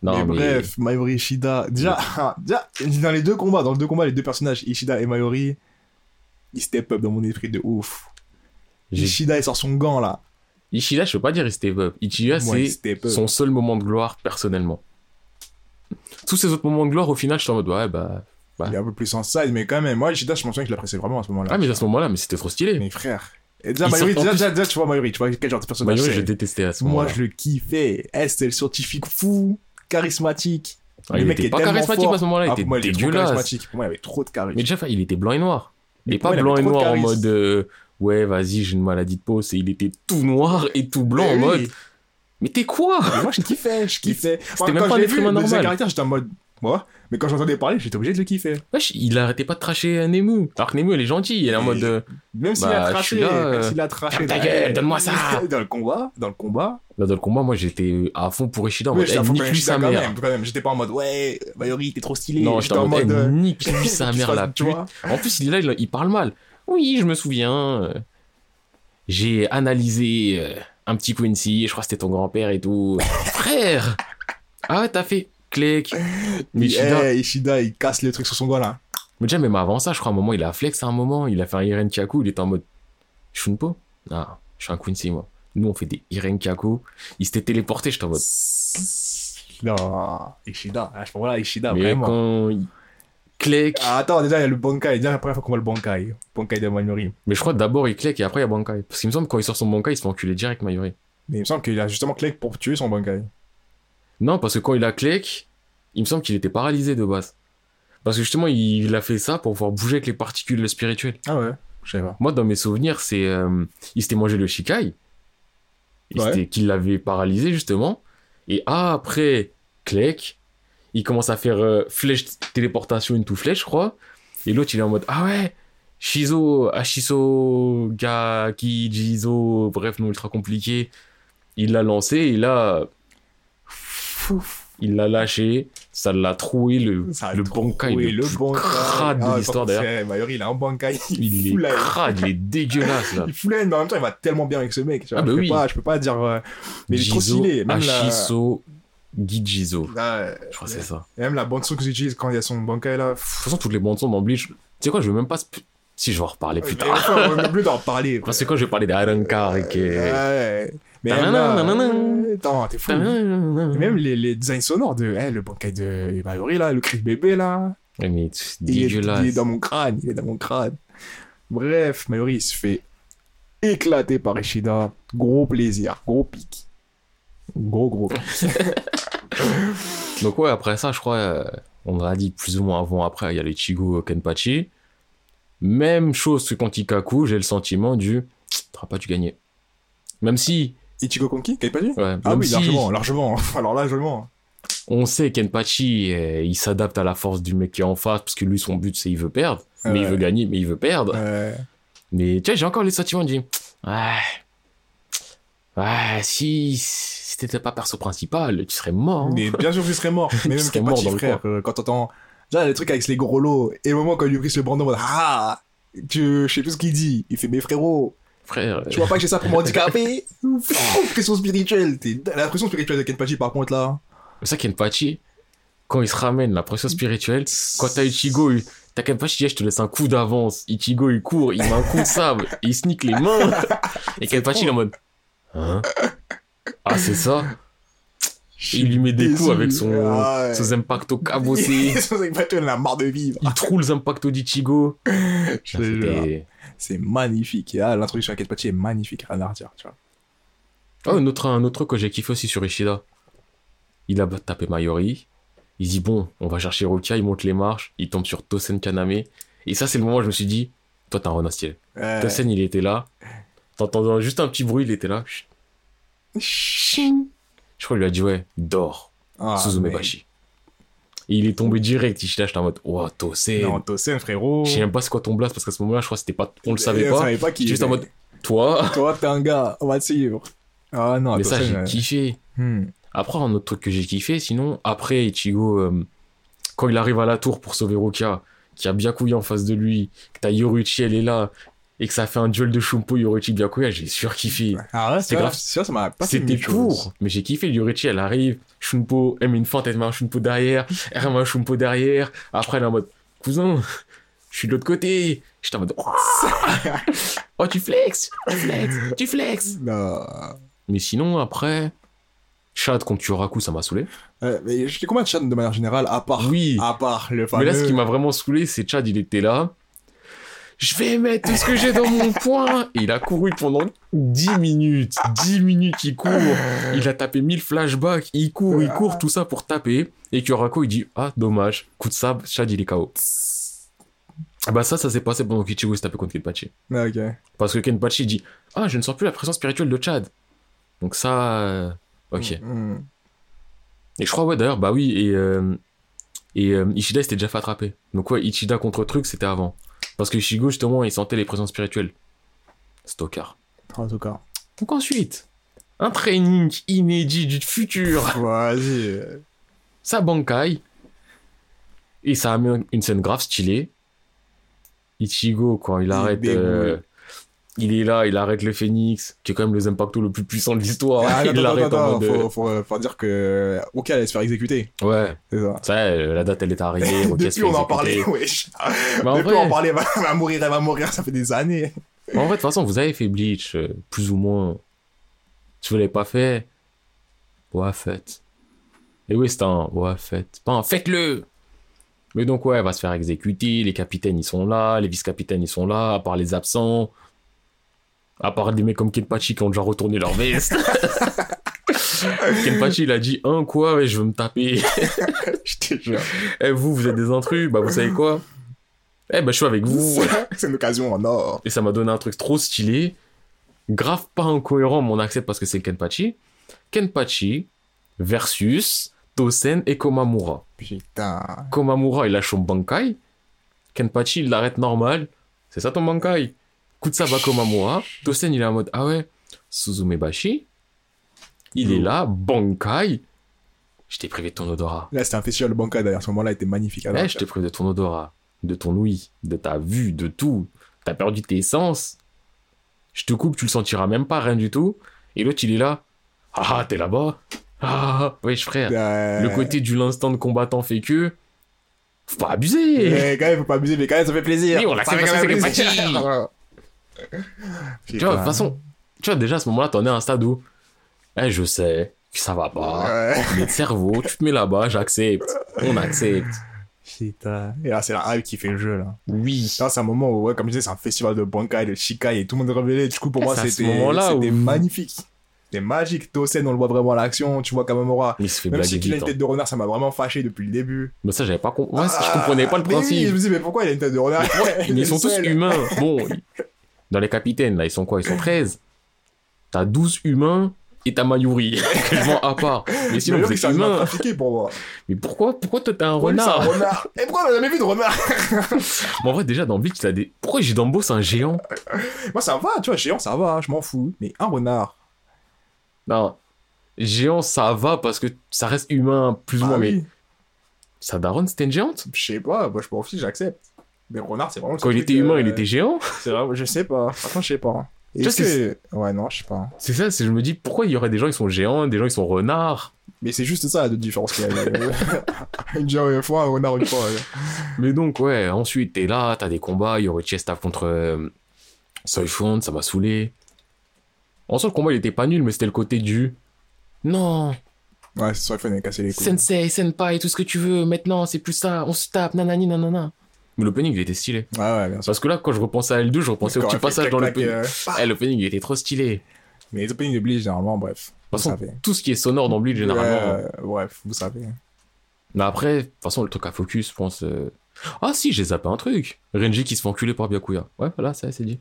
Non, mais, mais... bref, Mayori Ishida. Déjà, déjà, dans les deux combats, dans les deux combats, les deux personnages, Ishida et Mayori, ils step up dans mon esprit de ouf. Ishida, il sort son gant là. Ishida, je peux pas dire il step up. Il c'est son seul moment de gloire, personnellement. Tous ces autres moments de gloire, au final, je suis en mode, ouais, bah... Il est un peu plus en side, mais quand même, moi, Ishida, je me souviens que je l'appréciais vraiment à ce moment-là. Ah, mais à ce moment-là, mais c'était trop stylé. Mais frère. Et déjà, Il en déjà, plus- déjà, déjà, tu vois Mayori, tu vois quel genre de personnage Mayuri, je détestais à ce Moi, moment-là. je le kiffais. Eh, c'était le scientifique fou, charismatique. Ah, il était pas charismatique à ce moment-là, il Ah, était moi, il dégueulasse. charismatique. Pour moi, il avait trop de charisme. Mais déjà, il était blanc et noir. Et pour pas moi, il blanc et noir en mode, euh, ouais, vas-y, j'ai une maladie de peau. C'est, il était tout noir et tout blanc Mais en oui. mode, mais t'es quoi? Mais moi, je kiffais, je kiffais. C'était Moi, même pas un être humain le normal. caractère, j'étais en mode, moi? Mais quand j'entendais parler, j'étais obligé de le kiffer. Wesh, il arrêtait pas de tracher euh, Nemu. Alors que Nemu, elle est gentille. Elle est en mode, euh, Même s'il Bah, a traché, là, même euh, s'il a traché. ta gueule, donne-moi ça. Dans le combat, dans le combat. là, dans le combat, moi, j'étais à fond pour Ishida en Oui, mode, nique lui sa quand mère. même, quand même. J'étais pas en mode, ouais, Mayori, t'es trop stylé. Non, j'étais en mode, euh, nique lui sa mère la tu pute. vois. En plus, il est là, il, il parle mal. Oui, je me souviens. J'ai analysé un petit Quincy, je crois que c'était ton grand-père et tout. Frère Ah ouais, t'as fait clic. Mais Ishida, Eh, Ishida, il casse le truc sur son doigt là. mais déjà, même avant ça, je crois, à un moment, il a flex à un moment, il a fait un Iren Kyaku, il était en mode Shunpo? Ah, je suis un Quincy, moi. Nous, on fait des Iren Kyaku. Il s'était téléporté, j'étais en mode. Non, Ishida. Ah, je voilà, Ishida, mais vraiment. quand clic. Ah, attends, déjà, il y a le Bankai. Déjà, la première fois qu'on voit le Bankai. Bankai de Mayori. Mais je crois d'abord il clic et après il y a Bankai. Parce qu'il me semble que quand il sort son Bankai, il se fait enculer direct, Mayuri. Mais il me semble qu'il a justement click pour tuer son Bankai. Non, parce que quand il a clic, il me semble qu'il était paralysé de base. Parce que justement, il a fait ça pour pouvoir bouger avec les particules spirituelles. Ah ouais, je sais pas. Moi, dans mes souvenirs, c'est. euh, il s'était mangé le Shikai. Ouais. Qu'il l'avait paralysé, justement. Et après, clic, il commence à faire euh, flèche téléportation, une tout flèche, je crois. Et l'autre, il est en mode Ah ouais, Shizo, Ashiso, Gaki, Jizo, bref, nom ultra compliqué. Il l'a lancé et là, Il l'a lâché, ça l'a troué le, Ça a le le, le plus bankai. crade Ah, de l'histoire d'ailleurs. Mayori, il a un bankai. Il fout est la- crade, il est dégueulasse là. Il fout la haine, mais en même temps, il va tellement bien avec ce mec. Tu vois. Ah, bah je, peux oui. pas, je peux pas dire. euh, Mais il est trop stylé. Même la... Ashiso Gijizo. là, Je crois que c'est ça. et même la bande son que j'utilise quand il y a son bankai là. De toute façon, toutes les bandes son dans Bleach, tu sais quoi, je vais même pas. Si je vais en reparler plus tard. On va même plus d'en reparler. quoi. Parce que quand je vais parler des Arankar et que. Ouais. Mais Tananana. là... Attends, t'es fou. Et même les, les designs sonores de eh, le bankai de Mayori là, le cri de bébé là. Mais Il est, dégueulasse. il est dans mon crâne, il est dans mon crâne. Bref, Mayori il se fait éclater par Ishida. Gros plaisir, gros pic. Gros gros. Donc ouais, après ça, je crois, euh, on l'a dit plus ou moins avant, après, il y a les Chigo Kenpachi. Même chose que contre Ikaku, j'ai le sentiment du... T'auras pas dû gagner. Même si... Ichigo Konki, Kenpachi Ouais, Ah oui, si largement, largement. Alors largement. on sait Kenpachi, euh, il s'adapte à la force du mec qui est en face, parce que lui, son but, c'est il veut perdre. Mais il Ouais. veut gagner, mais il veut perdre. Euh, Mais tu vois, j'ai encore les sentiments du... Ouais... Ouais, si... Si t'étais pas perso principal, tu serais mort. hein. mais bien sûr qu'il serait mort. Mais même serais mort Kenpachi, dans le frère, euh, quand t'entends. Déjà, les trucs avec les gros lots, et le moment quand il lui brise le bandeau, ah tu, je sais plus ce qu'il dit. Il fait, mes frérots, Frère, tu vois pas que j'ai ça pour m'handicaper? Pression spirituelle. La pression spirituelle de Kenpachi, par contre, là. C'est ça Kenpachi, quand il se ramène la pression spirituelle, quand t'as Ichigo, t'as Kenpachi je te laisse un coup d'avance. Ichigo, il court, il met un coup de sable, il sneak les mains. Et Kenpachi, il est en mode, hein? Ah, c'est ça? Il lui met des coups avec son, Ah ouais. son Zempacto cabossé. Son Zempacto, il a marre de vivre. Il trouve le Zempacto d'Ichigo. C'est magnifique. Et là, l'introduction à Kenpachi est magnifique, rien à redire, tu vois. Oh, un autre, un autre truc que j'ai kiffé aussi sur Ishida. Il a tapé Mayori. Il dit, bon, on va chercher Rokia, il monte les marches, il tombe sur Tosen Kaname. Et ça, c'est le moment où je me suis dit, toi, t'as un style. Ouais. Tosen, il était là. T'entendais juste un petit bruit, il était là. Chut. Je crois qu'il lui a dit, ouais, dors, Ah, Suzume mais- Bashi. Et il est tombé direct. Ishida, j'étais en mode, oh, Tosen. Non, Tosen, frérot. Je sais même pas c'est quoi ton blast parce qu'à ce moment-là, je crois que c'était pas, on le savait On pas. savait pas qui juste en mode, toi? Toi, t'es un gars, on va te suivre. Ah non, Mais ça, j'ai kiffé. hmm. Après, un autre truc que j'ai kiffé, sinon, après, Ichigo, euh, quand il arrive à la tour pour sauver Rokia, qui a Byakuya en face de lui, que t'as Yoruichi, elle est là, et que ça fait un duel de Shumpo, Yoruichi, Byakuya, j'ai surkiffé. Ah ouais, C'était ça, grave. Ça, ça m'a pas C'était court, mais j'ai kiffé. Yoruichi, elle arrive, Shumpo, elle met une fente, elle met un Shumpo derrière, elle met un Shumpo derrière, après, elle est en mode, cousin, je suis de l'autre côté. J'étais en mode, oh, tu flex, tu flex, tu flex. Non. Mais sinon, après, Chad contre Yuraku, ça m'a saoulé. Euh, mais je combien de chats de manière générale, à part, Oui. à part le fameux... Mais là, ce qui m'a vraiment saoulé, c'est Chad, il était là. Je vais mettre tout ce que j'ai dans mon poing. Et il a couru pendant 10 minutes. 10 minutes, il court. Il a tapé 1000 flashbacks. Il court, il court, tout ça pour taper. Et Kurako, il dit Ah, dommage. Coup de sable, Chad, il est KO. Ah Bah, ça, ça s'est passé pendant qu'Ichigo s'est tapé contre Kenpachi. Ah, ok. Parce que Kenpachi dit Ah, je ne sens plus la présence spirituelle de Chad. Donc, ça. euh, Ok. Hmm. Et je crois, ouais, d'ailleurs, bah oui, et, euh, et euh, Ishida s'était déjà fait attraper. Donc, ouais, Ichida contre truc, c'était avant. Parce que Ishigo, justement, il sentait les présences spirituelles. Stockard. Cas. Donc, ensuite, un training inédit du futur. Vas-y. Ça Bankai. Et ça a mis une scène grave stylée. Ichigo, quand il arrête. euh, il est là, il arrête le phénix, qui est quand même le Zempacto le plus puissant de l'histoire. Ah, il l'arrête en mode. euh, faut, faut, faut dire que Ok allait se faire exécuter. Ouais, C'est ça. ça, euh, la date elle est arrivée. Depuis fait on en parlait, wesh. Depuis vrai- on en parlait, elle va, mourir, elle va mourir, ça fait des années. En vrai, de toute façon, vous avez fait Bleach, euh, plus ou moins. Si vous l'avez pas fait, ouais, faites. Et oui, c'est un, ouais, faites. Pas un, faites-le! Mais donc, ouais, elle va se faire exécuter, les capitaines, ils sont là, les vice-capitaines, ils sont là, à part les absents. À part des mecs comme Kenpachi qui ont déjà retourné leur veste. Kenpachi, il a dit, un, quoi, ouais, je veux me taper. Je te jure. Eh, vous, vous êtes des intrus, bah, vous savez quoi? Eh, bah, je suis avec vous. C'est une occasion en or. Et ça m'a donné un truc trop stylé. Grave pas incohérent, mais on accepte parce que c'est Kenpachi. Kenpachi versus Tosen et Komamura. Putain. Komamura, il lâche son Bankai. Kenpachi, il l'arrête normal. C'est ça ton Bankai? À Komamura. Tosen, il est en mode, ah ouais, Suzume Bashi. Il est là, Bankai. Je t'ai privé de ton odorat. Là, c'était un festival de Banca d'ailleurs. Ce moment-là était magnifique. Eh, je t'ai privé de ton odorat, de ton ouïe, de ta vue, de tout. T'as perdu tes sens. Je te coupe, tu le sentiras même pas, rien du tout. Et l'autre, il est là. Ah, ah, t'es là-bas. Ah, wesh, frère. Euh, Le côté du l'instant de combattant fait que. Faut pas abuser. Mais quand même, faut pas abuser, mais quand même, ça fait plaisir. Oui, on l'accepte fait que même c'est plaisir. Tu vois, de toute façon, tu vois, déjà à ce moment-là, t'en es à un stade où. Eh, je sais que ça va pas. Ouais. Mais le cerveau, tu te mets là-bas, j'accepte. On accepte. Putain. Et là, c'est la hype qui fait le jeu, là. Oui. Là, c'est un moment où, ouais, comme je disais, c'est un festival de Bankai, de Shikai, et tout le monde est révélé. Du coup, pour Ah, moi, ce c'était c'était où- magnifique. C'était magique. Tosen, on le voit vraiment à l'action. Tu vois, Kamamura. Mais il se fait Même si il a une hein. tête de renard, ça m'a vraiment fâché depuis le début. Mais ça, j'avais pas compris. Ouais, Ah, je comprenais pas le oui, principe. je me dis, mais pourquoi il a une tête de renard? Ils sont tous humains. Bon, dans les capitaines, là, ils sont quoi? Ils sont 13. T'as 12 humains et t'as Mayuri, vends à part. Mais sinon, vous êtes c'est un humain trafiqué pour moi. Mais pourquoi, pourquoi toi, t'as un Pourquoi c'est un renard renard. Et pourquoi on a jamais vu de renard? Mais en vrai, déjà, dans Bleach, a des. Pourquoi Jidambo, c'est un géant? Moi, ça va, tu vois, géant, ça va, je m'en fous. Mais un renard. Non. Géant, ça va parce que ça reste humain, plus ou Ah moins. Mais sa daronne, c'était une géante? Je sais pas, moi, je m'en fiche, j'accepte. Mais renard, c'est vraiment le Quand il était humain, euh, il était géant C'est vrai, je sais pas. Franchement, je sais pas. Tu vois, que... Ouais, non, je sais pas. C'est ça, je me dis, pourquoi il y aurait des gens qui sont géants, des gens qui sont renards? Mais c'est juste ça, la différence qu'il y a. une géant une fois, un renard une fois. Mais donc, ouais, ensuite, t'es là, t'as des combats, il y aurait Chesta contre euh, Soifond, ça m'a saoulé. En soi, le combat, il était pas nul, mais c'était le côté du... Non, Ouais, sûr, il fallait casser les couilles. sensei, senpai, tout ce que tu veux, maintenant, c'est plus ça, on se tape, nanani, nanana. Mais l'opening, il était stylé. Ouais, ouais, bien sûr. Parce que là, quand je repensais à L2, je repensais au petit passage dans l'opening. euh, Eh, l'opening, il était trop stylé. Mais les openings de Bleach, généralement, bref. De Vous toute façon, tout ce qui est sonore dans Bleach, généralement. Bref, vous savez. Mais après, de toute façon, le truc à focus, je pense. euh, Ah si, j'ai zappé un truc. Renji qui se fait enculer par Byakuya. Ouais, voilà, ça, c'est dit.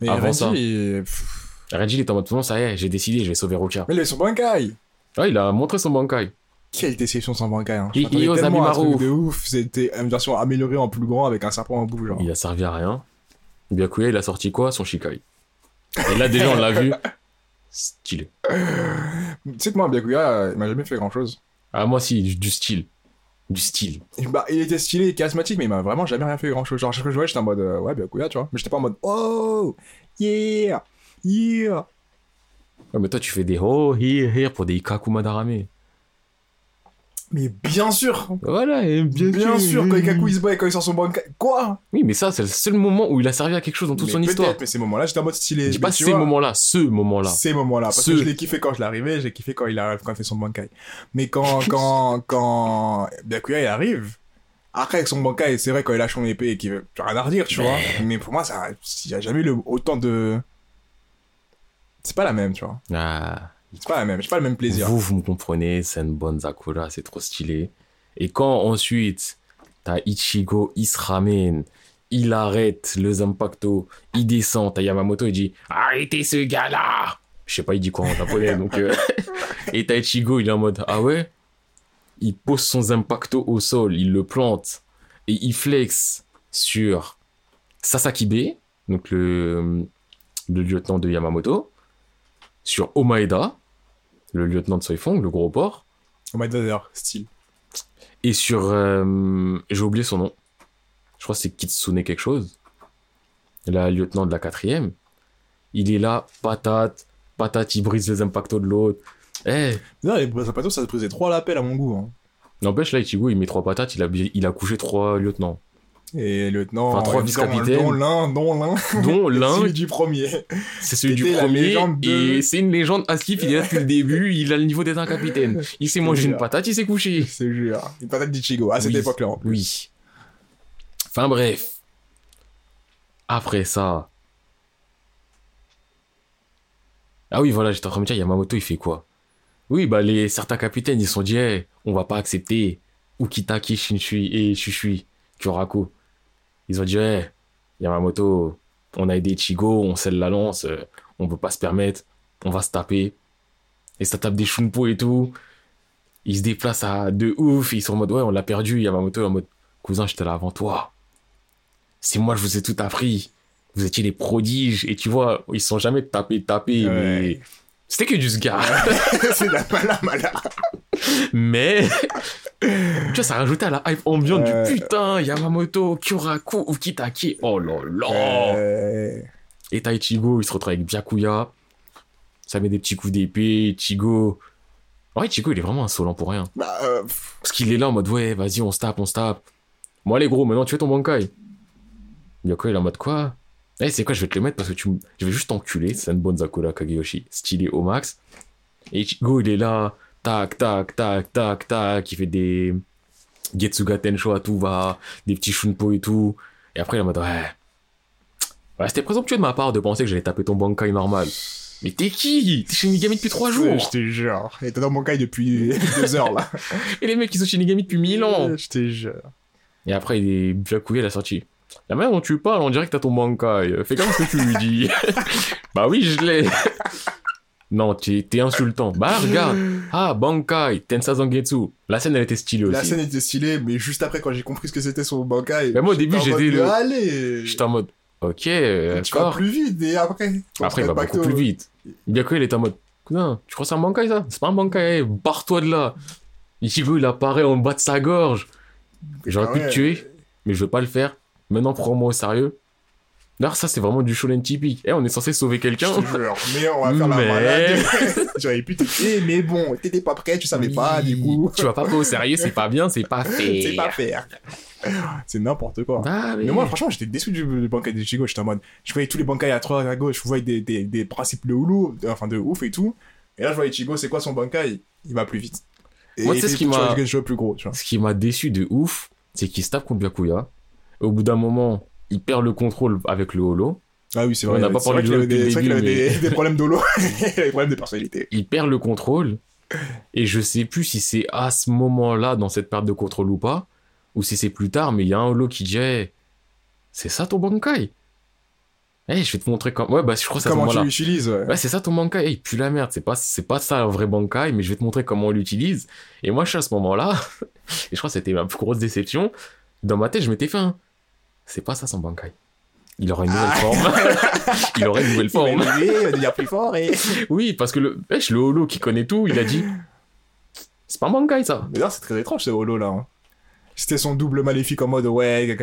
Mais Avant Renji, ça. il-. Renji, il est en mode, non, ça y est, j'ai décidé, je vais sauver Roka. Mais il est son Bankai Ouais, il a montré son Bankai. Quelle déception sans Bankai, hein. Et aux tellement un truc de ouf. C'était une version améliorée en plus grand avec un serpent en bout, genre. Il a servi à rien. Byakuya, il a sorti quoi Son Shikai? Et là, déjà, on l'a vu. Stylé. Tu sais que moi, Byakuya, il m'a jamais fait grand chose. Ah, moi, si, du, du style. Du style. Bah, il était stylé charismatique, mais il m'a vraiment jamais rien fait grand chose. Genre, chaque fois que je voyais, j'étais en mode, euh, ouais, Byakuya, tu vois. Mais j'étais pas en mode, oh, yeah, yeah. Ouais, mais toi, tu fais des oh, here, here pour des Ikaku Madarame. Mais bien sûr, Voilà, et bien, bien sûr, quand Ikaku il se bat et quand il sort son Bankai. Quoi? Oui, mais ça, c'est le seul moment où il a servi à quelque chose dans toute Mais son peut-être, histoire. Mais ces moments-là, j'étais en mode stylé. Je dis pas ces moments-là, ce moment-là. Ces moments-là. Parce Ce- que je l'ai kiffé quand je l'arrivais, j'ai kiffé quand il arrive, quand il fait son Bankai. Mais quand, quand, quand Byakuya il arrive, après avec son Bankai, c'est vrai quand il lâche son épée et qu'il veut rien à redire, tu vois. Mais pour moi, ça, il y a jamais eu le, autant de, c'est pas la même, tu vois. Ah, C'est pas la même, pas le même plaisir. Vous, vous me comprenez, c'est une bonne Zakura, c'est trop stylé. Et quand ensuite, t'as Ichigo, il se ramène, il arrête le Zampacto, il descend, t'as Yamamoto, il dit Arrêtez ce gars-là Je sais pas, il dit quoi en japonais, donc. euh, Et t'as Ichigo, il est en mode Ah ouais? Il pose son Zampacto au sol, il le plante, et il flex sur Sasakibe, donc le, le lieutenant de Yamamoto, sur Omaeda, le lieutenant de Soifong, le gros porc, m'a dit d'ailleurs, style. et sur... euh, J'ai oublié son nom. Je crois que c'est Kitsune quelque chose. La lieutenant de la quatrième. Il est là, patate, patate, il brise les impactos de l'autre. Eh, Non, les Zapato, ça se brisait trop à l'appel à mon goût, hein. n'empêche là, Ichigo, il met trois patates, il a, il a couché trois lieutenants. Et lieutenant, Enfin, trois vice-capitaines. Dont l'un, dont l'un. Dont l'un, Celui du premier. c'est celui du premier, de- et c'est une légende skip, il est là depuis le début, il a le niveau d'être un capitaine. Il s'est mangé une patate, il s'est couché. C'est jure. Une patate d'Ichigo, à cette époque-là. en plus. Oui. Enfin bref. Après ça. Ah oui, voilà, j'étais en train de me dire, Yamamoto, il fait quoi? Oui, bah, les, certains capitaines, ils se sont dit, hey, on va pas accepter Ukitaki, Shinshui et Shushui, Kyoraku. Ils ont dit, hey, Yamamoto, on a aidé Ichigo, on scelle la lance, euh, on peut pas se permettre, on va se taper. Et ça tape des Shunpo et tout. Ils se déplacent à de ouf, ils sont en mode, ouais, on l'a perdu. Yamamoto en mode, cousin, j'étais là avant toi. C'est moi, je vous ai tout appris. Vous étiez des prodiges. Et tu vois, ils sont jamais tapés, tapés, Ouais. mais c'était que du sgar. c'est la mala mala. Mais, tu vois, ça rajoutait à la hype ambiante du putain, Yamamoto, Kyuraku, Ukitake. Oh là là. Euh, Et t'as Ichigo, il se retrouve avec Byakuya. Ça met des petits coups d'épée. Ichigo. Ouais, Ichigo, il est vraiment insolent pour rien. bah, euh, Parce qu'il est là en mode, ouais, vas-y, on se tape, on se tape. Bon, allez, gros, maintenant tu fais ton Bankai. Byakuya, il est en mode quoi? Eh, c'est quoi, je vais te le mettre parce que tu je vais juste t'enculer. C'est une bonne Zakura Kageyoshi. Stylé au max. Et Ichigo, il est là. Tac, tac, tac, tac, tac. Il fait des. Getsuga Tensho à tout va. Des petits Shunpo et tout. Et après, il est en mode, ouais. Ouais, c'était présomptueux de ma part de penser que j'allais taper ton Bankai normal. Mais t'es qui? T'es Shinigami depuis 3 je jours. te jure. Et t'es dans mon cas depuis deux heures, là. Et les mecs, ils sont Shinigami depuis 1000 ans. Je te jure. Et après, il est Byakuya, il a sorti. La manière dont tu parles, on dirait que t'as ton Bankai. Fais comme ce que tu lui dis. bah oui, je l'ai. Non, t'es insultant. Bah regarde. Ah, Bankai, Tensa Zangetsu. La scène, elle était stylée aussi. La scène était stylée, mais juste après, quand j'ai compris ce que c'était son Bankai. Mais moi, au début, j'étais le- Allez J'étais en mode, ok, Tu vas plus vite, et après. Après, se il va beaucoup plus vite. Byakuya, il était en mode, cousin, tu crois que c'est un Bankai ça? C'est pas un Bankai, barre-toi de là. Ichigo, il apparaît en bas de sa gorge. J'aurais Ah pu ouais. te tuer, mais je veux pas le faire. Maintenant, prends-moi au sérieux. D'ailleurs, ça, c'est vraiment du shonen typique. Eh, on est censé sauver Je quelqu'un. te jure. Mais on va faire la Mais- malade. J'aurais pu t'aider, mais bon, t'étais pas prêt, tu savais pas, du coup. Tu vas pas pas au sérieux, c'est pas bien, c'est pas fait. C'est pas faire. C'est n'importe quoi. Bah, Mais moi, franchement, j'étais déçu du, du Bankai d'Ichigo. J'étais en mode, je voyais tous les Bankai à droite, à gauche, je voyais des, des, des principes de Hulu, enfin de ouf et tout. Et là, je vois Ichigo, c'est quoi son Bankai? Il va plus vite. Et Moi, tu sais ce qui m'a- le jeu plus gros, tu vois. Ce qui m'a déçu de ouf, c'est qu'il se tape contre Byakuya. Au bout d'un moment, il perd le contrôle avec le holo. Ah oui, c'est On vrai. n'a pas parlé qu'il avait des, problèmes d'holo. il avait des problèmes de personnalité. Il perd le contrôle. Et je sais plus si c'est à ce moment-là, dans cette perte de contrôle ou pas, ou si c'est plus tard, mais il y a un holo qui dit hey, C'est ça ton Bankai? Eh, je vais te montrer comment. Ouais, bah, je crois que Comment tu l'utilises ouais. Ouais, c'est ça ton Bankai. Hey, pue la merde, c'est pas, c'est pas ça un vrai Bankai, mais je vais te montrer comment on l'utilise. Et moi, je suis à ce moment-là, et je crois que c'était ma plus grosse déception. Dans ma tête, je m'étais fait un. C'est pas ça son Bankai. Il aura une nouvelle Ah. forme. il aura une nouvelle Il va forme. élever, il va devenir plus fort et. Oui, parce que le, wesh, le holo qui connaît tout, il a dit. C'est pas un Bankai ça. Mais là, c'est très étrange ce holo là. hein. C'était son double maléfique en mode ouais,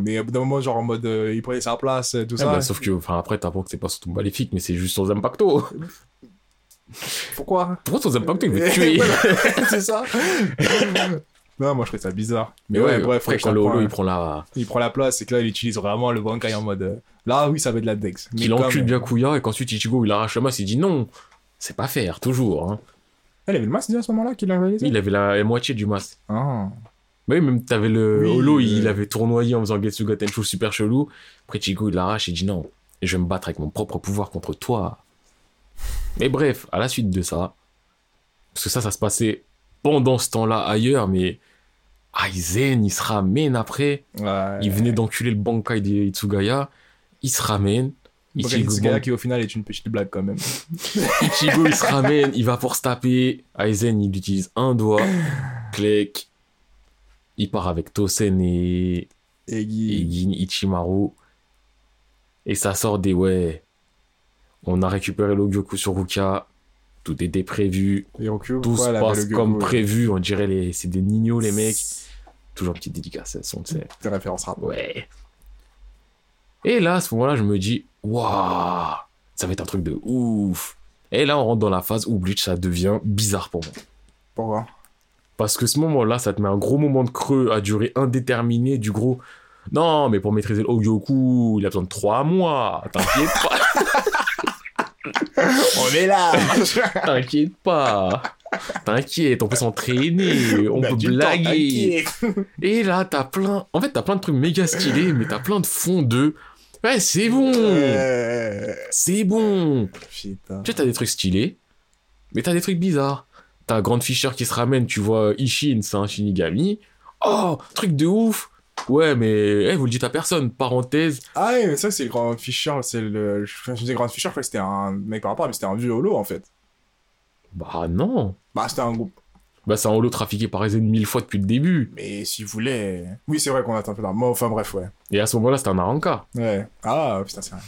mais au bout d'un moment, genre en mode euh, il prenait sa place, tout Ah ça. bah, sauf que, enfin, après, t'apprends que c'est pas son maléfique, mais c'est juste son Impacto. Pourquoi? Pourquoi son Impacto, il veut tuer C'est ça Non, moi je trouvais ça bizarre. Mais ouais, ouais, bref, après, quand holo, hein. il prend la. il prend la place et que là il utilise vraiment le Bankai en mode. euh, Là, oui, ça va être de la Dex. Mais comme- encule Byakuya et qu'ensuite Ichigo, il arrache la masse, il dit non, c'est pas faire, toujours. Hein. Elle avait le masque déjà à ce moment-là qu'il a réalisé? Il avait la, la moitié du masque. Ah. Mais oui, même t'avais le Oui, holo, il avait tournoyé en faisant Getsuga Tenshu super chelou. Après, Ichigo, il l'arrache et dit non, je vais me battre avec mon propre pouvoir contre toi. Mais bref, à la suite de ça, parce que ça, ça se passait pendant ce temps-là ailleurs, mais Aizen, il se ramène après. Ouais. Il venait d'enculer le Bankai de Itsugaya. Il se ramène. Ichigo, Tsugaya qui au final est une petite blague quand même. Ichigo, il se ramène. Il va pour se taper. Aizen, il utilise un doigt. Clic. Il part avec Tosen et, Et et Guy. Gin Ichimaru. Et ça sort des ouais. On a récupéré le Gyoku sur Rukia. Tout était prévu. Tout se passe comme prévu. On dirait les, c'est des ninos, les mecs. Toujours petite dédicace, elles sont. Des références rap. Ouais. Et là, à ce moment-là, je me dis, waouh, ça va être un truc de ouf. Et là, on rentre dans la phase où Bleach, ça devient bizarre pour moi. Pourquoi? Parce que ce moment-là, ça te met un gros moment de creux à durée indéterminée, du gros. Non, mais pour maîtriser le Ogyoku, il a besoin de trois mois. T'inquiète pas. On est là T'inquiète pas. T'inquiète, on peut s'entraîner, on peut temps, blaguer. Et là, t'as plein. En fait, t'as plein de trucs méga stylés, mais t'as plein de fonds de. Ouais, c'est bon. Euh, C'est bon. Putain. Tu sais, t'as des trucs stylés, mais t'as des trucs bizarres. T'as Grand Fisher qui se ramène, tu vois Ishin, c'est un Shinigami. Oh, truc de ouf. Ouais, mais eh, vous le dites à personne. Parenthèse. Ah ouais, mais ça c'est Grand Fisher, c'est le... Je disais Grand Fisher, je crois que c'était un mec par rapport, mais c'était un vieux holo en fait. Bah non. Bah c'était un groupe. Bah c'est un holo trafiqué par Aizen mille fois depuis le début. Mais s'il voulait... Oui, c'est vrai qu'on attend un peu là. Moi, enfin bref, ouais. Et à ce moment-là, c'était un Aranka. Ouais. Ah, putain, c'est vrai.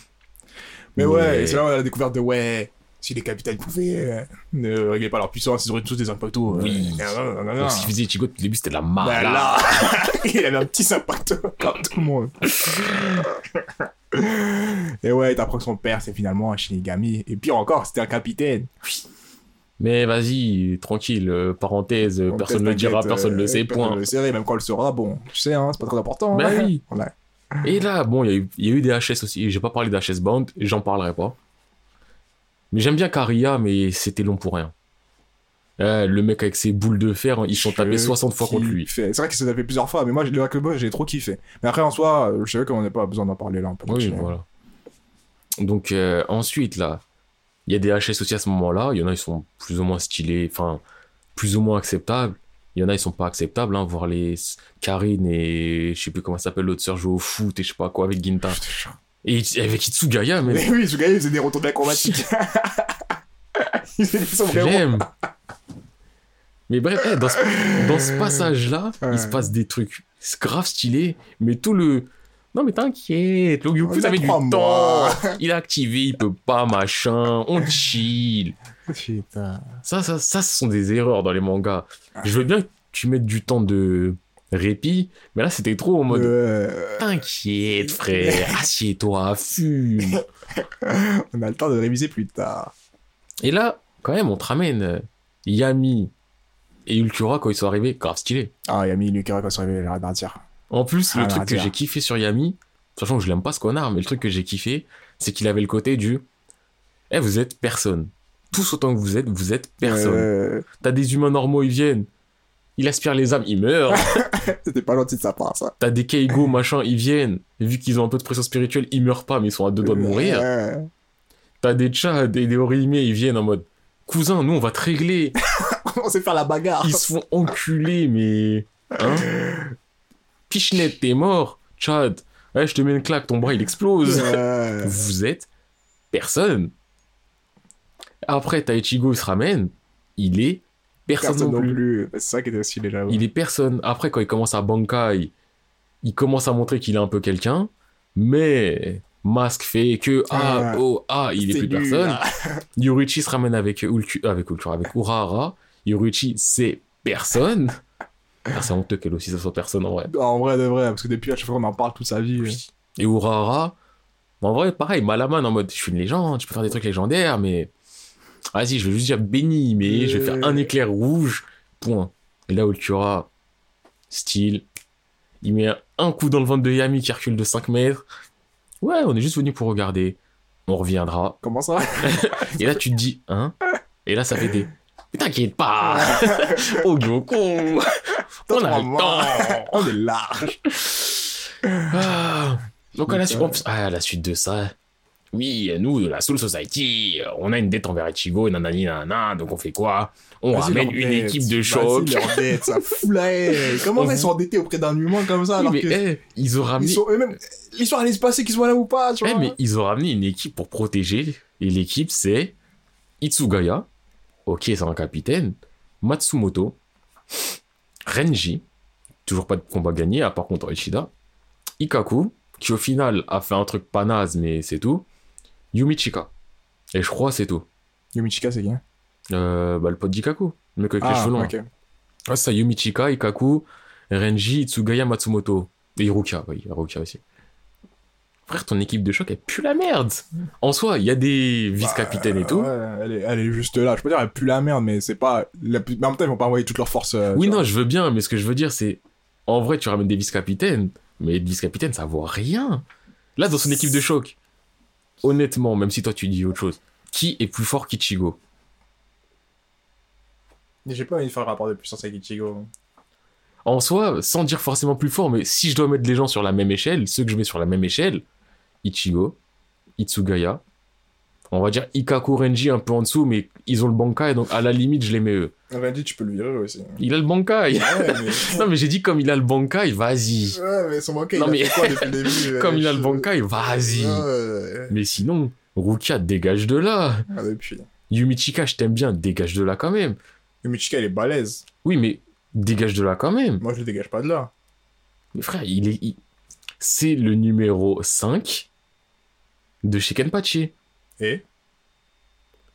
Mais, Mais- ouais, c'est là où on a la découverte de ouais... Si les capitaines pouvaient euh, ne régler pas leur puissance, ils auraient tous des impactos. euh, Oui. non, non, non, Donc, ce qu'il faisait Ichigo, au début, c'était de la marde. Bah là, il avait un petit sympacto comme tout le monde. Et ouais, t'apprends que son père, c'est finalement un Shinigami. Et pire encore, c'était un capitaine. Mais vas-y, tranquille, euh, parenthèse, personne ne le dira, personne ne le sait, point. le sait, même quand le saura, bon, tu sais, hein, c'est pas très important. Bah ouais. oui. Et là, bon, il y, a eu- il y a eu des HS aussi. J'ai pas parlé d'HS Bound, j'en parlerai pas. Mais j'aime bien Karia, mais c'était long pour rien. Le mec avec ses boules de fer, ils sont tapés Je 60 fois contre lui. C'est vrai qu'il s'est tapé plusieurs fois, mais moi, le j'ai trop kiffé. Mais après, en soi, je savais qu'on n'a pas besoin d'en parler là. On peut Oui, voilà. Donc, euh, ensuite, là, il y a des HS aussi à ce moment-là. Il y en a, ils sont plus ou moins stylés, enfin, plus ou moins acceptables. Il y en a, ils sont pas acceptables, hein, voir les Karine et je sais plus comment ça s'appelle, l'autre sœur jouer au foot et je sais pas quoi avec Ginta. Et avec Itsugaya, mais Mais oui, gars, il faisait des retours acrobatiques. il faisait vrai j'aime. Mais bref, eh, dans ce, dans ce passage-là, Ouais. il se passe des trucs c'est grave stylés, mais tout le. Non, mais t'inquiète, le a ça met du temps. Il est activé, il peut pas, machin. On chill. Putain. Ça, ça, ça, ce sont des erreurs dans les mangas. Je veux bien que tu mettes du temps de répit, mais là, c'était trop en mode. Euh, T'inquiète, frère, assieds-toi, fume. on a le temps de réviser plus tard. Et là, quand même, on te ramène euh, Yami et Ultura quand ils sont arrivés, grave stylé. Ah, Yami, Lucas, quand il s'est réveillé, il a rien à dire. En plus, le Ah, truc que j'ai kiffé sur Yami, sachant que je l'aime pas ce connard, mais le truc que j'ai kiffé, c'est qu'il avait le côté du Eh, vous êtes personne. Tous autant que vous êtes, vous êtes personne. Euh, T'as des humains normaux, ils viennent. Il aspire les âmes, ils meurent. C'était pas gentil de sa part, ça. T'as des Keigo, machin, ils viennent. Et vu qu'ils ont un peu de pression spirituelle, ils meurent pas, mais ils sont à deux doigts de mourir. T'as des Chad et des Orihime, ils viennent en mode Cousin, nous on va te régler. on sait faire la bagarre. Ils se font enculer, mais. Hein Pichnet, t'es mort. Chad, ouais, je te mets une claque, ton bras il explose. Vous êtes personne. Après, Taichigo il se ramène, il est personne, Personne non plus. plus. C'est ça qui était aussi déjà. Il est personne. Après, quand il commence à Bankai, il commence à montrer qu'il est un peu quelqu'un, mais Mask fait que ah Ah, oh ah il est plus nul, personne. là. Yoruichi se ramène avec Ulku, avec Ultura, avec Urahara. Yoruichi c'est personne. Ah, c'est honteux qu'elle aussi ça soit personne en vrai. En vrai, de vrai, parce que depuis à chaque fois qu'on en parle toute sa vie. Oui. Et Urahara, en vrai pareil Malaman en mode je suis une légende, je peux faire des trucs légendaires, mais vas-y je vais juste dire béni, mais je vais faire un éclair rouge. Point. Et là Ultura, style, il met un coup dans le ventre de Yami qui recule de 5 mètres. Ouais, on est juste venu pour regarder. On reviendra. Comment ça? Et là, tu te dis, hein? Et là, ça fait des. Mais t'inquiète pas Oh, Goku On a le temps On est large. Ah. Donc, à la, suite, ah, à la suite de ça, oui, nous, la Soul Society, on a une dette envers Ichigo, nanani, nanana, donc on fait quoi? On ramène une dette. équipe de choc. leur dette, ça fout la haine. Comment On ils sont endettés auprès d'un humain comme ça Oui, alors mais que eh, ils ont ils ramené. sont eux-mêmes l'histoire allait se passer qu'ils soient là ou pas, tu Eh, mais ils ont ramené une équipe pour protéger. Et l'équipe, c'est Itsugaya. Ok, c'est un capitaine. Matsumoto. Renji. Toujours pas de combat gagné, à part contre Ishida. Ikaku, qui au final a fait un truc pas naze, mais c'est tout. Yumichika. Et je crois c'est tout. Yumichika, c'est qui Euh, bah, le pote d'Ikaku. Le mec avec les Ah, cheveux longs. c'est ça, Yumichika, Ikaku, Renji, Itsugaya, Matsumoto. Et Hiruka, oui, Hiruka aussi. Frère, ton équipe de choc, elle pue la merde. En soi, il y a des vice-capitaines et tout. Ouais, elle, est, elle est juste là. Je peux dire, elle pue la merde, mais c'est pas. La... plus- Mais en même temps, ils vont pas envoyer toute leur force. euh, oui, vois. non, je veux bien, mais ce que je veux dire, c'est. En vrai, tu ramènes des vice-capitaines, mais les vice-capitaines, ça vaut rien. Là, dans son équipe de choc, honnêtement, même si toi tu dis autre chose, qui est plus fort qu'Ichigo? J'ai pas envie de faire le rapport de puissance avec Ichigo. En soi, sans dire forcément plus fort, mais si je dois mettre les gens sur la même échelle, ceux que je mets sur la même échelle, Ichigo, Itsugaya, on va dire Ikaku Renji un peu en dessous, mais ils ont le Bankai, donc à la limite, je les mets eux. Renji, tu peux le virer aussi. Il a le Bankai Ouais, mais. Non, mais j'ai dit comme il a le Bankai, vas-y. Ouais, mais son banquet, Non, il mais- a fait quoi depuis le début Comme il a le Bankai, vas-y. Ouais, Mais sinon, Rukia, dégage de là. ah, depuis. Yumichika, je t'aime bien, dégage de là quand même. Yumichika, il est balèze. Oui, mais dégage de là quand même. Moi, je le dégage pas de là. Mais frère, il est. il- C'est le numéro 5 de chez Kenpachi. Et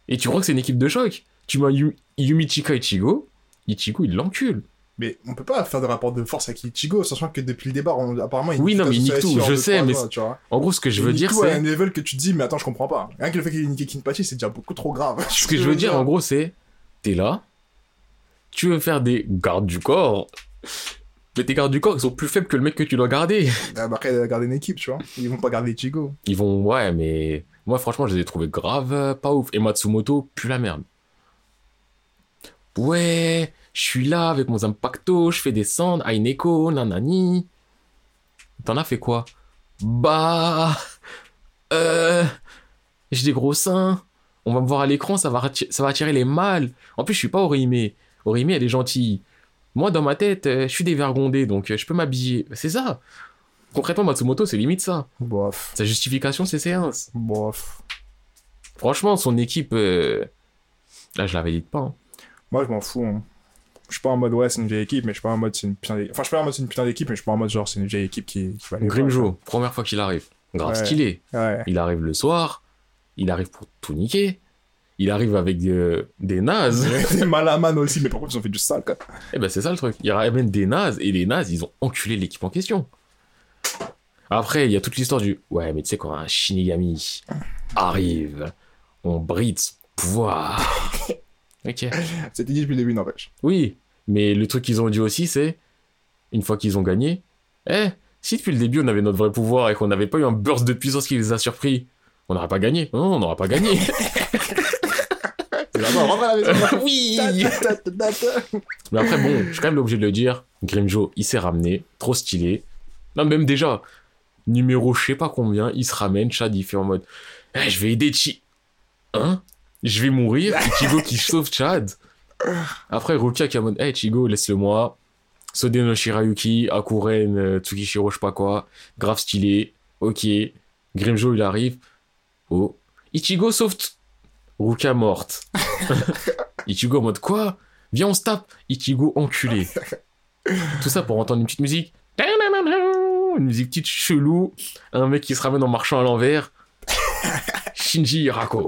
Et tu crois que c'est une équipe de choc? Tu mets Yu- Yumichika Ichigo, Ichigo il l'encule. Mais on peut pas faire de rapport de force avec Ichigo, sachant que depuis le départ, on- apparemment, il Oui, non, mais il nique tout, je sais, mais tu vois. En gros, ce que je veux dire, c'est. un level que tu te dis, mais attends, je comprends pas. Rien que le fait qu'il ait niqué Kinpachi, c'est déjà beaucoup trop grave. Ce que je veux dire, en gros, c'est. T'es là, tu veux faire des gardes du corps, mais tes gardes du corps, ils sont plus faibles que le mec que tu dois garder. Ah, bah, après, garder une équipe, tu vois. Ils vont pas garder Ichigo. Ils vont, ouais, mais moi, franchement, je les ai trouvés grave euh, pas ouf. Et Matsumoto, plus la merde. Ouais, je suis là avec mon Impacto, je fais descendre, Aineko, nanani. T'en as fait quoi? Bah. Euh. J'ai des gros seins. On va me voir à l'écran, ça va, atti- ça va attirer les mâles. En plus, je suis pas Orihime. Orihime, elle est gentille. Moi, dans ma tête, euh, je suis dévergondé, donc euh, je peux m'habiller. C'est ça. Concrètement, Matsumoto, c'est limite ça. Bof. Sa justification, c'est séance. Bof. Franchement, son équipe. euh, Là, je la valide pas. hein. Moi, je m'en fous. hein. Je suis pas en mode, ouais, c'est une vieille équipe, mais je suis pas en mode, c'est une putain d'équipe. Enfin, je suis pas en mode, c'est une putain d'équipe, mais je suis pas en mode, genre, c'est une vieille équipe qui, qui va aller. Grimjo, première fois qu'il arrive. Grave Ouais. stylé. Ouais. Il arrive le soir. Il arrive pour tout niquer. Il arrive avec euh, des nazes. Des Malaman aussi, mais par contre, ils ont fait du sale, quoi. Eh ben, c'est ça le truc. Il ramène des nazes et les nazes, ils ont enculé l'équipe en question. Après, il y a toute l'histoire du ouais, mais tu sais, quand un Shinigami arrive, on bride son pouvoir. ok. C'était dit depuis le début, n'empêche. Oui, mais le truc qu'ils ont dit aussi, c'est une fois qu'ils ont gagné, eh, si depuis le début on avait notre vrai pouvoir et qu'on n'avait pas eu un burst de puissance qui les a surpris, on n'aurait pas gagné. Non, on n'aura pas gagné. La maison. oui. Mais après, bon, je suis quand même obligé de le dire. Grimjo, il s'est ramené, trop stylé. Non, même déjà, numéro je sais pas combien, il se ramène, Chad, il fait en mode, Eh, je vais aider Chi. Hein? Je vais mourir? Ichigo qui sauve Chad. Après, Rukia qui est en mode, hey Chigo, laisse-le moi. Sode no Shirayuki, Akuren, euh, Tsukishiro, je sais pas quoi. Grave stylé. Ok. Grimjo, il arrive. Oh. Ichigo sauve. Rukia morte. Ichigo en mode quoi? Viens, on se tape. Ichigo enculé. Tout ça pour entendre une petite musique. Une musique petite chelou. Un mec qui se ramène en marchant à l'envers. Shinji Hirako.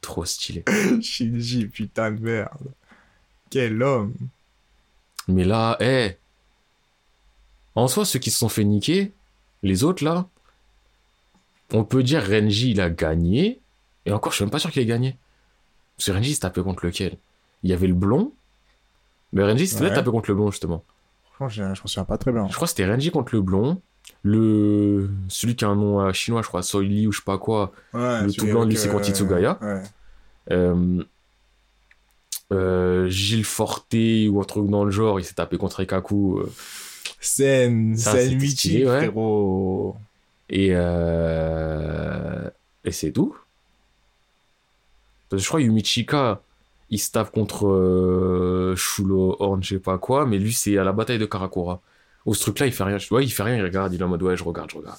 Trop stylé. Shinji, putain de merde. Quel homme. Mais là, eh. En soi, ceux qui se sont fait niquer, les autres là, on peut dire Renji il a gagné. Et encore, je suis même pas sûr qu'il ait gagné. Parce que Renji il s'est tapé contre lequel? Il y avait le blond. Mais Renji s'était Ouais. tapé contre le blond justement. Je, m'en souviens pas très bien. Je crois que c'était Renji contre le blond. Le. Celui qui a un nom euh, chinois, je crois, Soili ou je sais pas quoi. Ouais, Le tout blanc, lui, c'est euh, contre Itsugaya. Ouais. Euh, euh, Gilles Forté ou un truc dans le genre, il s'est tapé contre Ikaku. euh, Sen, Sen Michi, ouais. frérot. et euh, et c'est tout. Parce que je crois Yumichika, il se tape contre euh, Shulo Horn, je sais pas quoi, mais lui c'est à la bataille de Karakura. Au ce truc-là, il fait rien. Ouais, il fait rien, il regarde, il est en mode ouais, je regarde, je regarde.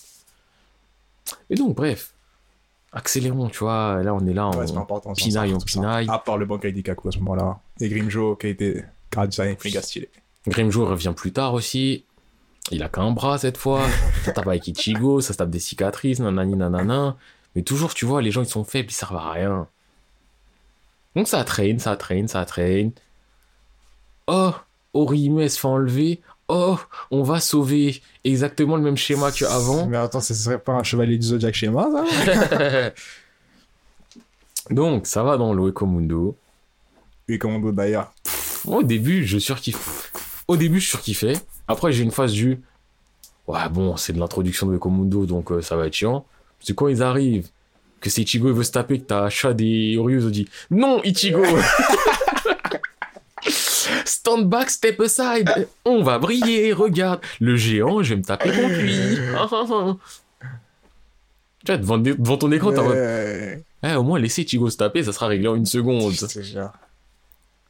Et donc, bref, accélérons, tu vois. Là, on est là, Ouais, on pinaille, on pinaille. À part le Bankai Dikaku à ce moment-là. Et Grimjo, qui a été Karadza méga stylé. Grimjo revient plus tard aussi. Il a qu'un bras cette fois. Ça tape avec Ichigo, ça se tape des cicatrices, nanani nanana. Mais toujours, tu vois, les gens ils sont faibles, ils servent à rien. Donc ça traîne, ça traîne, ça traîne. Oh, Orihime se fait enlever. Oh, on va sauver. Exactement le même schéma qu'avant. Mais attends, ce serait pas un chevalier du Zodiac schéma, ça Donc, ça va dans l'Oekomundo. Et Commando d'ailleurs. Au début, je surkiffe. Au début, je surkiffais. Après, j'ai une phase du. Ouais, bon, c'est de l'introduction de Komundo, donc euh, ça va être chiant. Parce que quand ils arrivent, que c'est Ichigo, il veut se taper, que t'as Shad et Orius, dit Non, Ichigo Stand back, step aside On va briller, regarde Le géant, je vais me taper contre lui Ah, ah, ah. Tu vois, devant, devant ton écran, t'as Ouais. Eh, au moins, laissez Ichigo se taper, ça sera réglé en une seconde.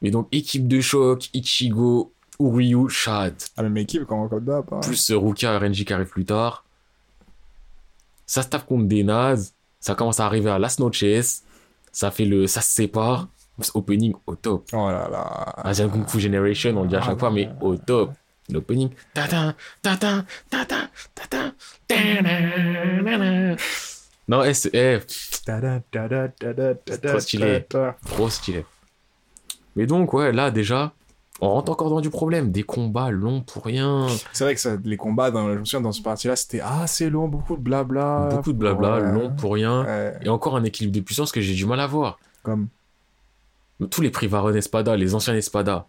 Et donc, équipe de choc, Ichigo, Uryu, Shad. La même équipe, comme comme d'hab. hein. Plus et Renji qui arrivent plus tard. Ça se tape contre des nazes. Ça commence à arriver à Las Noches. Ça fait le. Ça se sépare. Opening au top. Oh là là. Asian Kung Fu Generation, on le dit à chaque fois, mais au top. L'opening. Non, eh, eh, Trop stylé. trop stylé. Mais donc, ouais, là, déjà, on rentre encore dans du problème. Des combats longs pour rien. C'est vrai que ça, les combats, dans, je me souviens, dans ce parti-là, c'était assez long, beaucoup de blabla. Beaucoup de blabla, Ouais. long pour rien. Ouais, Et encore un équilibre de puissance que j'ai du mal à voir. comme. Tous les Privaron Espada, les anciens Espada,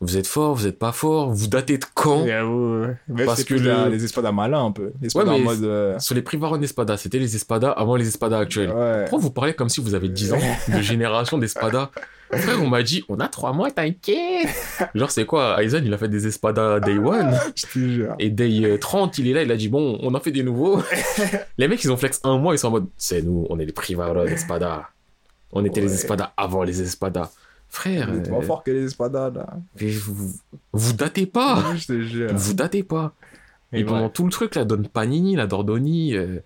vous êtes forts, vous êtes pas forts, vous datez de quand? Ouais. Parce que plus le- la- les espadas malins un peu. Les espadas mais en mode. euh, Sur les Privaron Espada, c'était les Espada avant les Espada actuels. Pourquoi vous parlez comme si vous avez 10 ans de génération d'Espada? Frère, on m'a dit, on a 3 mois, t'inquiète Genre, c'est quoi? Aizen, il a fait des Espada Day 1 Je te jure. et Day euh, 30, il est là, il a dit, bon, on en fait des nouveaux. les mecs, ils ont flex un mois, ils sont en mode, c'est nous, on est les Privaron Espada. On était les Ouais. Espada avant les Espada. Frère, Il est trop euh, fort que les espadas là. mais vous, vous datez pas Je te jure. Vous datez pas Mais Et pendant tout le truc, là, Don Panini, la Dordoni, euh,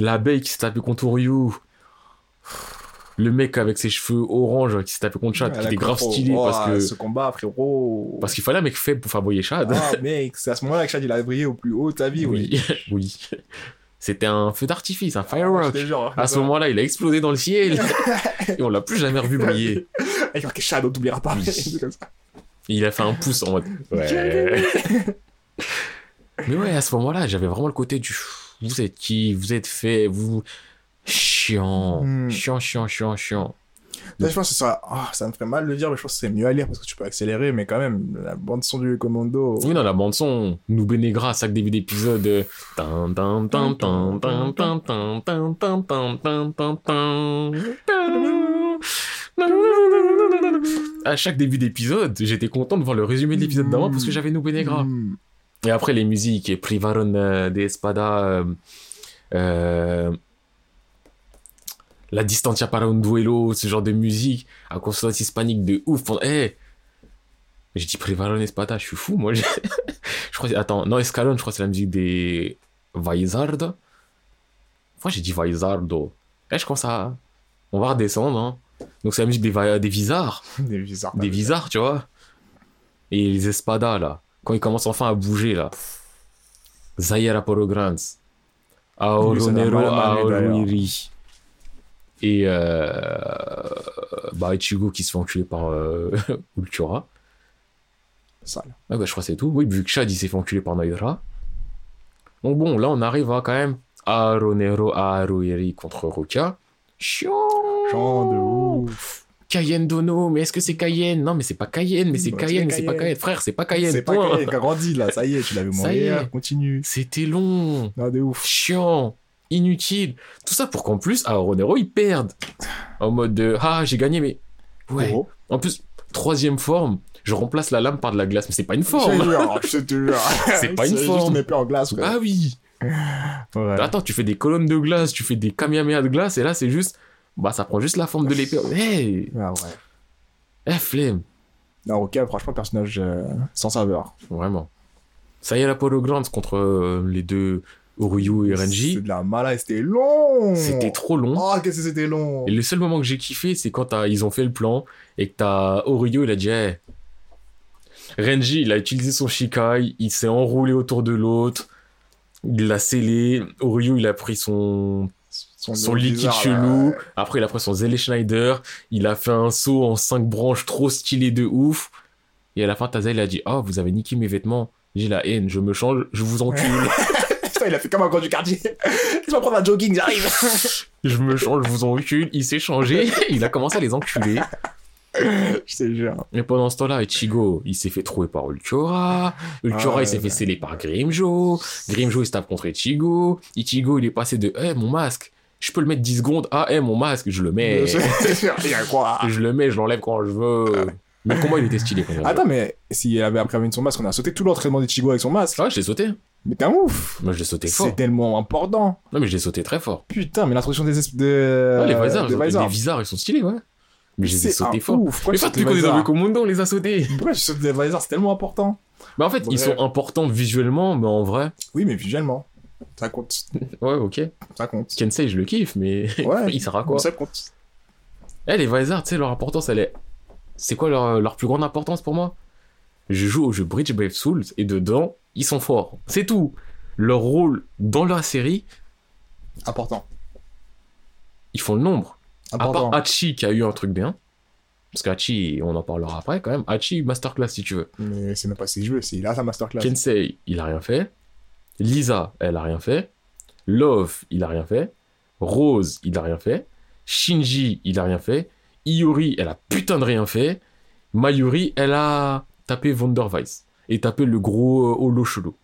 l'abeille qui s'est tapé contre Ryu, le mec avec ses cheveux orange qui s'est tapé contre Chad, Ah, qui était grave stylé Oh, parce que Ce combat, frérot. parce qu'il fallait un mec faible pour faire briller Chad. Ah, mec, c'est à ce moment-là que Chad il a brillé au plus haut de ta vie, oui. oui, oui. C'était un feu d'artifice, un Ah, firework. te jure. À ce moment-là, il a explosé dans le ciel et on l'a plus jamais revu briller. Chad, on t'oubliera pas. Oui. C'est comme ça. Il a fait un pouce en mode ouais. Mais ouais, à ce moment-là, j'avais vraiment le côté du vous êtes qui, vous êtes fait, vous Chiant. Chiant, chiant, chiant, chiant. Là, je pense que ça, ça me ferait mal de le dire, mais je pense que c'est mieux à lire parce que tu peux accélérer, mais quand même, la bande-son du commando. Oui, non, la bande-son nous bénégra à chaque début d'épisode. Euh... À chaque début d'épisode, j'étais content de voir le résumé de l'épisode d'avant parce que j'avais nous bénégra. Et après, les musiques, Privaron d'Espada. Euh... euh la Distancia para un Duelo, ce genre de musique, à consonance hispanique de ouf. Eh J'ai dit Privaron Espada, je suis fou, moi. je crois, attends, non, Escalon, je crois que c'est la musique des Vaizard. Pourquoi j'ai dit Vaizardo Eh, je commence à... On va redescendre, hein. Donc c'est la musique des, Va- des Vizards Des bizarres. des tu vois. Et les espadas, là. Quand ils commencent enfin à bouger, là. Zayara Porograns. Aoronero mal à Marie, d'ailleurs. Aoruiri. Et euh, bah, Ichigo qui se fait enculer par euh, Ultura. Sale. Ah bah, je crois que c'est tout. Oui, vu que Shad il s'est fait enculer par Naira. Donc bon, là on arrive à quand même Aoronero Aoruiri contre Ruka. Chiant Chant de ouf. Cayenne Dono, mais est-ce que c'est Cayenne? Non, mais c'est pas Cayenne, mais c'est Bah, Cayenne, mais c'est pas Cayenne. Frère, c'est pas Cayenne, C'est pas. Cayenne qui a grandi là, ça y est, tu l'avais Ça y mourir, est. continue. C'était long, Non, de ouf. chiant, inutile. Tout ça pour qu'en plus, à Ronero, ils perdent. En mode de Ah, j'ai gagné, mais. Ouais. Gros. En plus, troisième forme, je remplace la lame par de la glace, mais c'est pas une Je te forme. jure, je te jure. C'est pas une juste forme. une épée en glace. Ah oui. Ouais. Attends, tu fais des colonnes de glace, tu fais des kamehameha de glace, et là, c'est juste. Bah, ça prend juste la forme de l'épée. Hey, Ah ouais. eh, flemme. Non, ok, franchement, personnage euh, sans saveur. Vraiment. Ça y est, la Polo Grande contre euh, les deux Oryu et C'est Renji. de la mala, c'était long. C'était trop long. Oh, qu'est-ce que c'était long. Et le seul moment que j'ai kiffé, c'est quand ils ont fait le plan et que t'as Oryu, il a dit hey. Renji, il a utilisé son Shikai, il s'est enroulé autour de l'autre, il l'a scellé. Oryu, il a pris son, son liquide bizarre, là. chelou. Après, il a pris son Zelle Schneider. Il a fait un saut en cinq branches trop stylé de ouf. Et à la fin, Taza, il a dit Oh, vous avez niqué mes vêtements. J'ai la haine, je me change, je vous encule. Il a fait comme un grand du quartier. Je vais prendre un jogging, j'arrive. je me change, je vous encule. Il s'est changé, il a commencé à les enculer. je te jure. Et pendant ce temps-là, Ichigo, il s'est fait trouver par Ulquiorra. Ulquiorra, Ah, il s'est ouais. fait sceller par Grimjo. Grimjo, il se tape contre Ichigo. Ichigo, il est passé de Eh, mon masque, je peux le mettre 10 secondes. Ah, eh, mon masque, je le mets. Il y a quoi je le mets, je l'enlève quand je veux. Mais le combat, il était stylé quand. Attends, mais s'il avait après son masque, on a sauté tout l'entraînement d'Ichigo avec son masque. Ah, je l'ai sauté. Mais t'es un ouf. Moi, je l'ai sauté fort. C'est tellement important. Non, mais je l'ai sauté très fort. Putain, mais l'introduction des es- de. Ah, les Vizards, des les Vizards. Ils sont stylés, ouais. Mais je les ai sautés fort. ouf. Mais pas depuis qu'on est dans le Commando, on les a sautés. Pourquoi tu sautes des Vizards C'est tellement important. Bah, en fait, ils sont importants visuellement, mais en vrai, Oui, mais visuellement. Ça compte. ouais, ok. Ça compte. Kensei, je le kiffe, mais Ouais. il sert à quoi? Ça compte. Eh, les Vizards, tu sais, leur importance, elle est. C'est quoi leur, leur plus grande importance pour moi? Je joue au jeu Bridge Brave Souls et dedans, ils sont forts. C'est tout. Leur rôle dans la série, Important. ils font le nombre. À Important. part Hachi qui a eu un truc bien. Parce qu'Hachi, on en parlera après quand même. Hachi, masterclass si tu veux. Mais c'est même pas ses jeux, c'est là sa masterclass. Kensei, il a rien fait. Lisa, elle a rien fait. Love, il a rien fait. Rose, il a rien fait. Shinji, il a rien fait. Iori, elle a putain de rien fait. Mayuri, elle a tapé Wonderweiss. Et tapé le gros euh, holo chelou.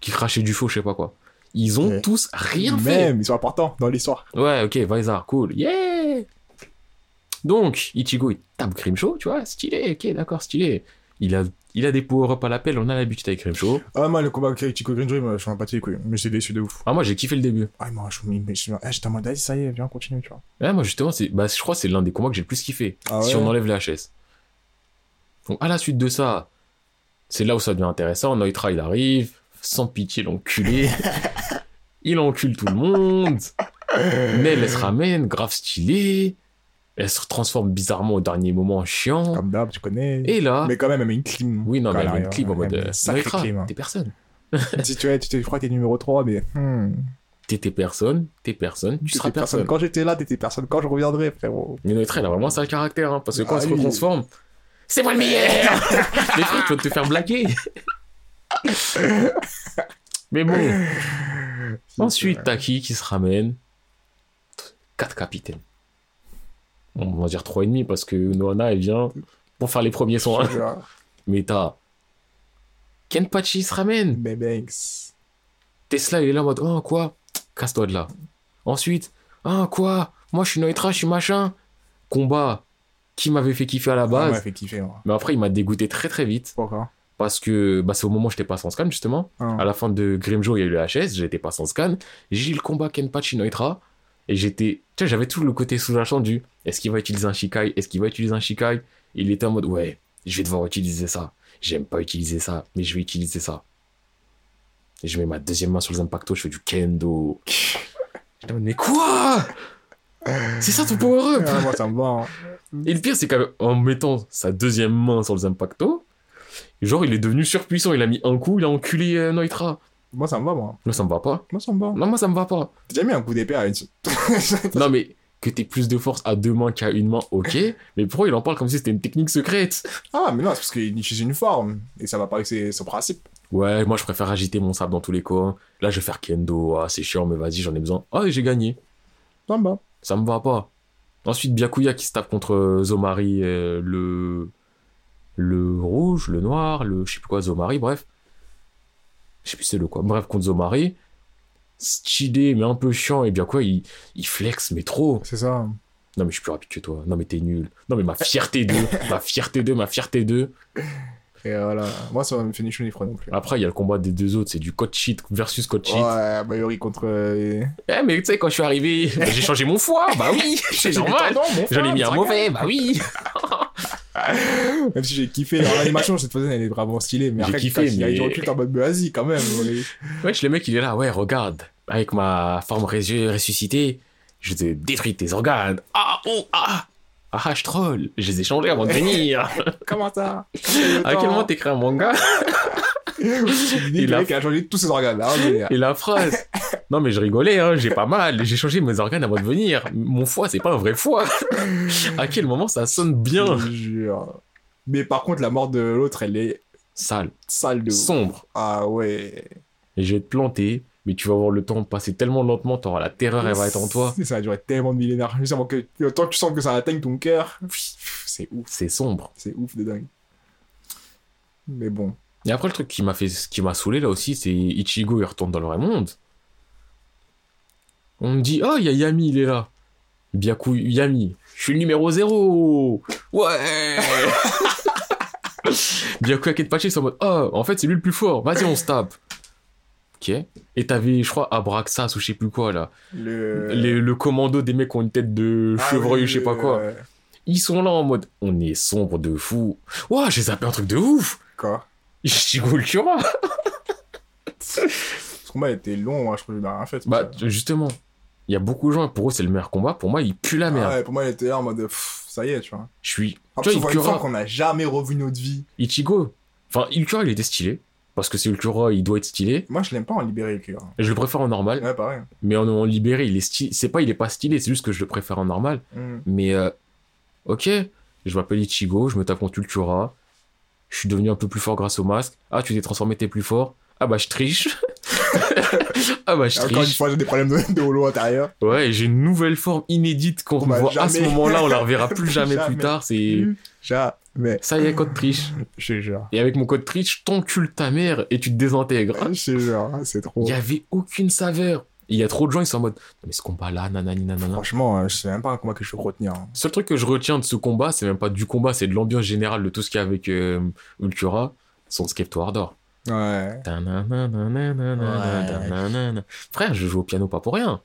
Qui crachait du faux, je sais pas quoi. Ils ont Ouais. tous rien fait. Même, ils sont importants dans l'histoire. Ouais, ok, Vaisar, cool. Yeah Donc, Ichigo, il tape Grimshaw, tu vois, stylé, ok, d'accord, stylé. Il a, il a des power-up à l'appel, on a l'habitude avec Grimshaw. Ah, moi, le combat avec Green Dream, je suis un pas les couilles. Mais j'étais déçu de ouf. Ah, moi, j'ai kiffé le début. Ah, moi, ah, j'étais en mode, ça y est, viens, continue, tu vois. Ouais, moi, justement, bah, je crois que c'est l'un des combats que j'ai le plus kiffé. Ah Si on enlève les HS. Donc, à la suite de ça, c'est là où ça devient intéressant. Neutra, il arrive, sans pitié, l'enculé. il encule tout le monde. Nell, elle se ramène, grave stylé. Elle se transforme bizarrement au dernier moment en chiant. Comme d'hab, tu connais. Et là, Mais quand même, elle met une clim. oui, non, quand mais elle met une clip en mode euh, Neutra, clim, hein. t'es personne. si tu, es, tu, te- je crois que t'es numéro 3, mais. Hmm. T'es personne, t'es personne, tu T'étais seras personne. Quand j'étais là, t'étais personne. Quand je reviendrai, frérot. Mais Neutra, elle a vraiment un sale caractère, hein, parce que quand Ah elle se oui. C'est moi le meilleur Mais tu vas te faire blaguer Mais bon, ensuite, Taki qui se ramène? Quatre capitaines. On va dire trois et demi, parce que Noana, elle vient pour faire les premiers soins. Mais t'as... Kenpachi se ramène Mais Banks. Tesla, il est là en mode, oh, quoi? Casse-toi de là. Ensuite, ah, quoi? Moi, je suis Neutra, je suis machin. Combat qui m'avait fait kiffer à la base. fait kiffer. Mais après, il m'a dégoûté très très vite. Pourquoi? Parce que bah, c'est au moment où j'étais pas sans scan, justement. Ah. À la fin de Grimjo, il y a eu le HS, j'étais pas sans scan. J'ai eu le combat Kenpachi Neutra. Et j'étais. Tu sais, j'avais tout le côté sous-jacent du est-ce qu'il va utiliser un Shikai? Est-ce qu'il va utiliser un Shikai? Il était en mode ouais, je vais devoir utiliser ça. J'aime pas utiliser ça, mais je vais utiliser ça. Et je mets ma deuxième main sur le Zanpakuto, je fais du kendo. J'étais en mode, mais quoi? C'est ça ton power-up? Ah, moi, ça me va. hein. Et le pire, c'est qu'en mettant sa deuxième main sur le Zanpakuto, genre il est devenu surpuissant, il a mis un coup, il a enculé euh, Neutra. Moi, ça me va, moi. Moi, ça me va pas. Moi, ça me va. Non, moi, ça me va pas. J'ai déjà mis un coup d'épée à une. Non, mais que t'aies plus de force à deux mains qu'à une main, ok. mais pourquoi il en parle comme si c'était une technique secrète? Ah, mais non, c'est parce qu'il utilise une forme. Et ça va pas avec ses- son principe. Ouais, moi, je préfère agiter mon sable dans tous les cas. Là, je vais faire kendo. Ah, c'est chiant, mais vas-y, j'en ai besoin. Ah, et j'ai gagné. Ça me va. Ça me va pas. Ensuite, Byakuya qui se tape contre euh, Zomari, euh, le. Le rouge, le noir, le. Je sais plus quoi, Zomari, bref. Je sais plus c'est le quoi. Bref, contre Zomari. Stylé, mais un peu chiant. Et Byakuya, il, il flex, mais trop. C'est ça. Non, mais je suis plus rapide que toi. Non, mais t'es nul. Non, mais ma fierté 2. ma fierté 2, ma fierté 2. Et voilà. Moi, ça va me finir les non plus. Après, il y a le combat des deux autres. C'est du code cheat versus code cheat. Ouais, Mayori contre. euh, Eh, mais tu sais, quand je suis arrivé, bah, j'ai changé mon foie. Bah oui, c'est normal. J'en ai mis un mauvais. Bah oui. Même si j'ai kiffé. L'animation, cette fois elle est vraiment stylée. Mais J'ai kiffé, quand il y a mais- recul, en mode, mais vas-y, quand même. est- Wesh, le mec, il est là. Ouais, regarde. Avec ma forme ressuscitée, je te détruis tes organes. Ah, oh, ah. Ah, ah, je troll. Je les ai changés avant de venir. Comment ça? À quel moment t'écris un manga? Il a- changé tous ses organes. Là, mais... Et la phrase. Non, mais je rigolais, hein, j'ai pas mal. J'ai changé mes organes avant de venir. Mon foie, c'est pas un vrai foie. à quel moment ça sonne bien? Je jure. Mais par contre, la mort de l'autre, elle est Sale, sale de sombre. Ah ouais. Et je vais te planter, mais tu vas voir le temps passer tellement lentement, t'auras la terreur, elle va être en toi. Ça a duré tellement de millénaires. Juste avant que, temps que tu sens que ça atteigne ton cœur, c'est ouf. C'est sombre. C'est ouf de dingue. Mais bon. Et après, le truc qui m'a fait, qui m'a saoulé là aussi, c'est Ichigo, il retourne dans le vrai monde. On me dit, oh, il y a Yami, il est là. Byaku, Yami, je suis le numéro 0 Ouais Byaku à Kenpachi, c'est en mode, oh, en fait, c'est lui le plus fort, vas-y, on se tape. Ok. Et t'avais, je crois, Abraxas ou je sais plus quoi, là. Le, Les- le commando des mecs qui ont une tête de Ah chevreuil, oui, je sais pas quoi. euh, Ils sont là en mode, on est sombre de fou. Ouah, j'ai zappé un truc de ouf Quoi? Ichigo le Kura Ce combat était long, moi, je crois que j'ai rien fait. Bah, ça. justement, il y a beaucoup de gens, pour eux, c'est le meilleur combat. Pour moi, il pue la merde. Ah ouais, pour moi, il était là en mode, pff, ça y est, tu vois. Je suis. Tu vois, forme qu'on n'a jamais revu notre vie. Ichigo. Enfin, Ikura, il était stylé. Parce que c'est Ulquiorra, il doit être stylé. Moi, je l'aime pas en libéré, cul. Je le préfère en normal. Ouais, pareil. Mais en, en libéré, il est stylé. C'est pas il est pas stylé, c'est juste que je le préfère en normal. Mm. Mais euh, ok, je m'appelle Ichigo, je me tape contre Ulquiorra. Je suis devenu un peu plus fort grâce au masque. Ah, tu t'es transformé, t'es plus fort. Ah bah je triche. ah bah je Encore une triche. fois, j'ai des problèmes de, de holo intérieur. Ouais, j'ai une nouvelle forme inédite qu'on On va voit à ce moment-là, on la reverra plus jamais, plus tard. C'est Jamais. ça y est, code triche. Je te jure. Et avec mon code triche, je t'encule ta mère et tu te désintègres. Je te jure, hein, c'est trop. Il y avait aucune saveur. Il y a trop de gens, ils sont en mode, mais ce combat-là, nanani, nanana. Franchement, je sais même pas un combat que je peux retenir. hein. Le seul truc que je retiens de ce combat, c'est même pas du combat, c'est de l'ambiance générale de tout ce qu'il y a avec euh, Ulquiorra, son Skepto Ardor. Ouais. Frère, je joue au piano pas pour rien.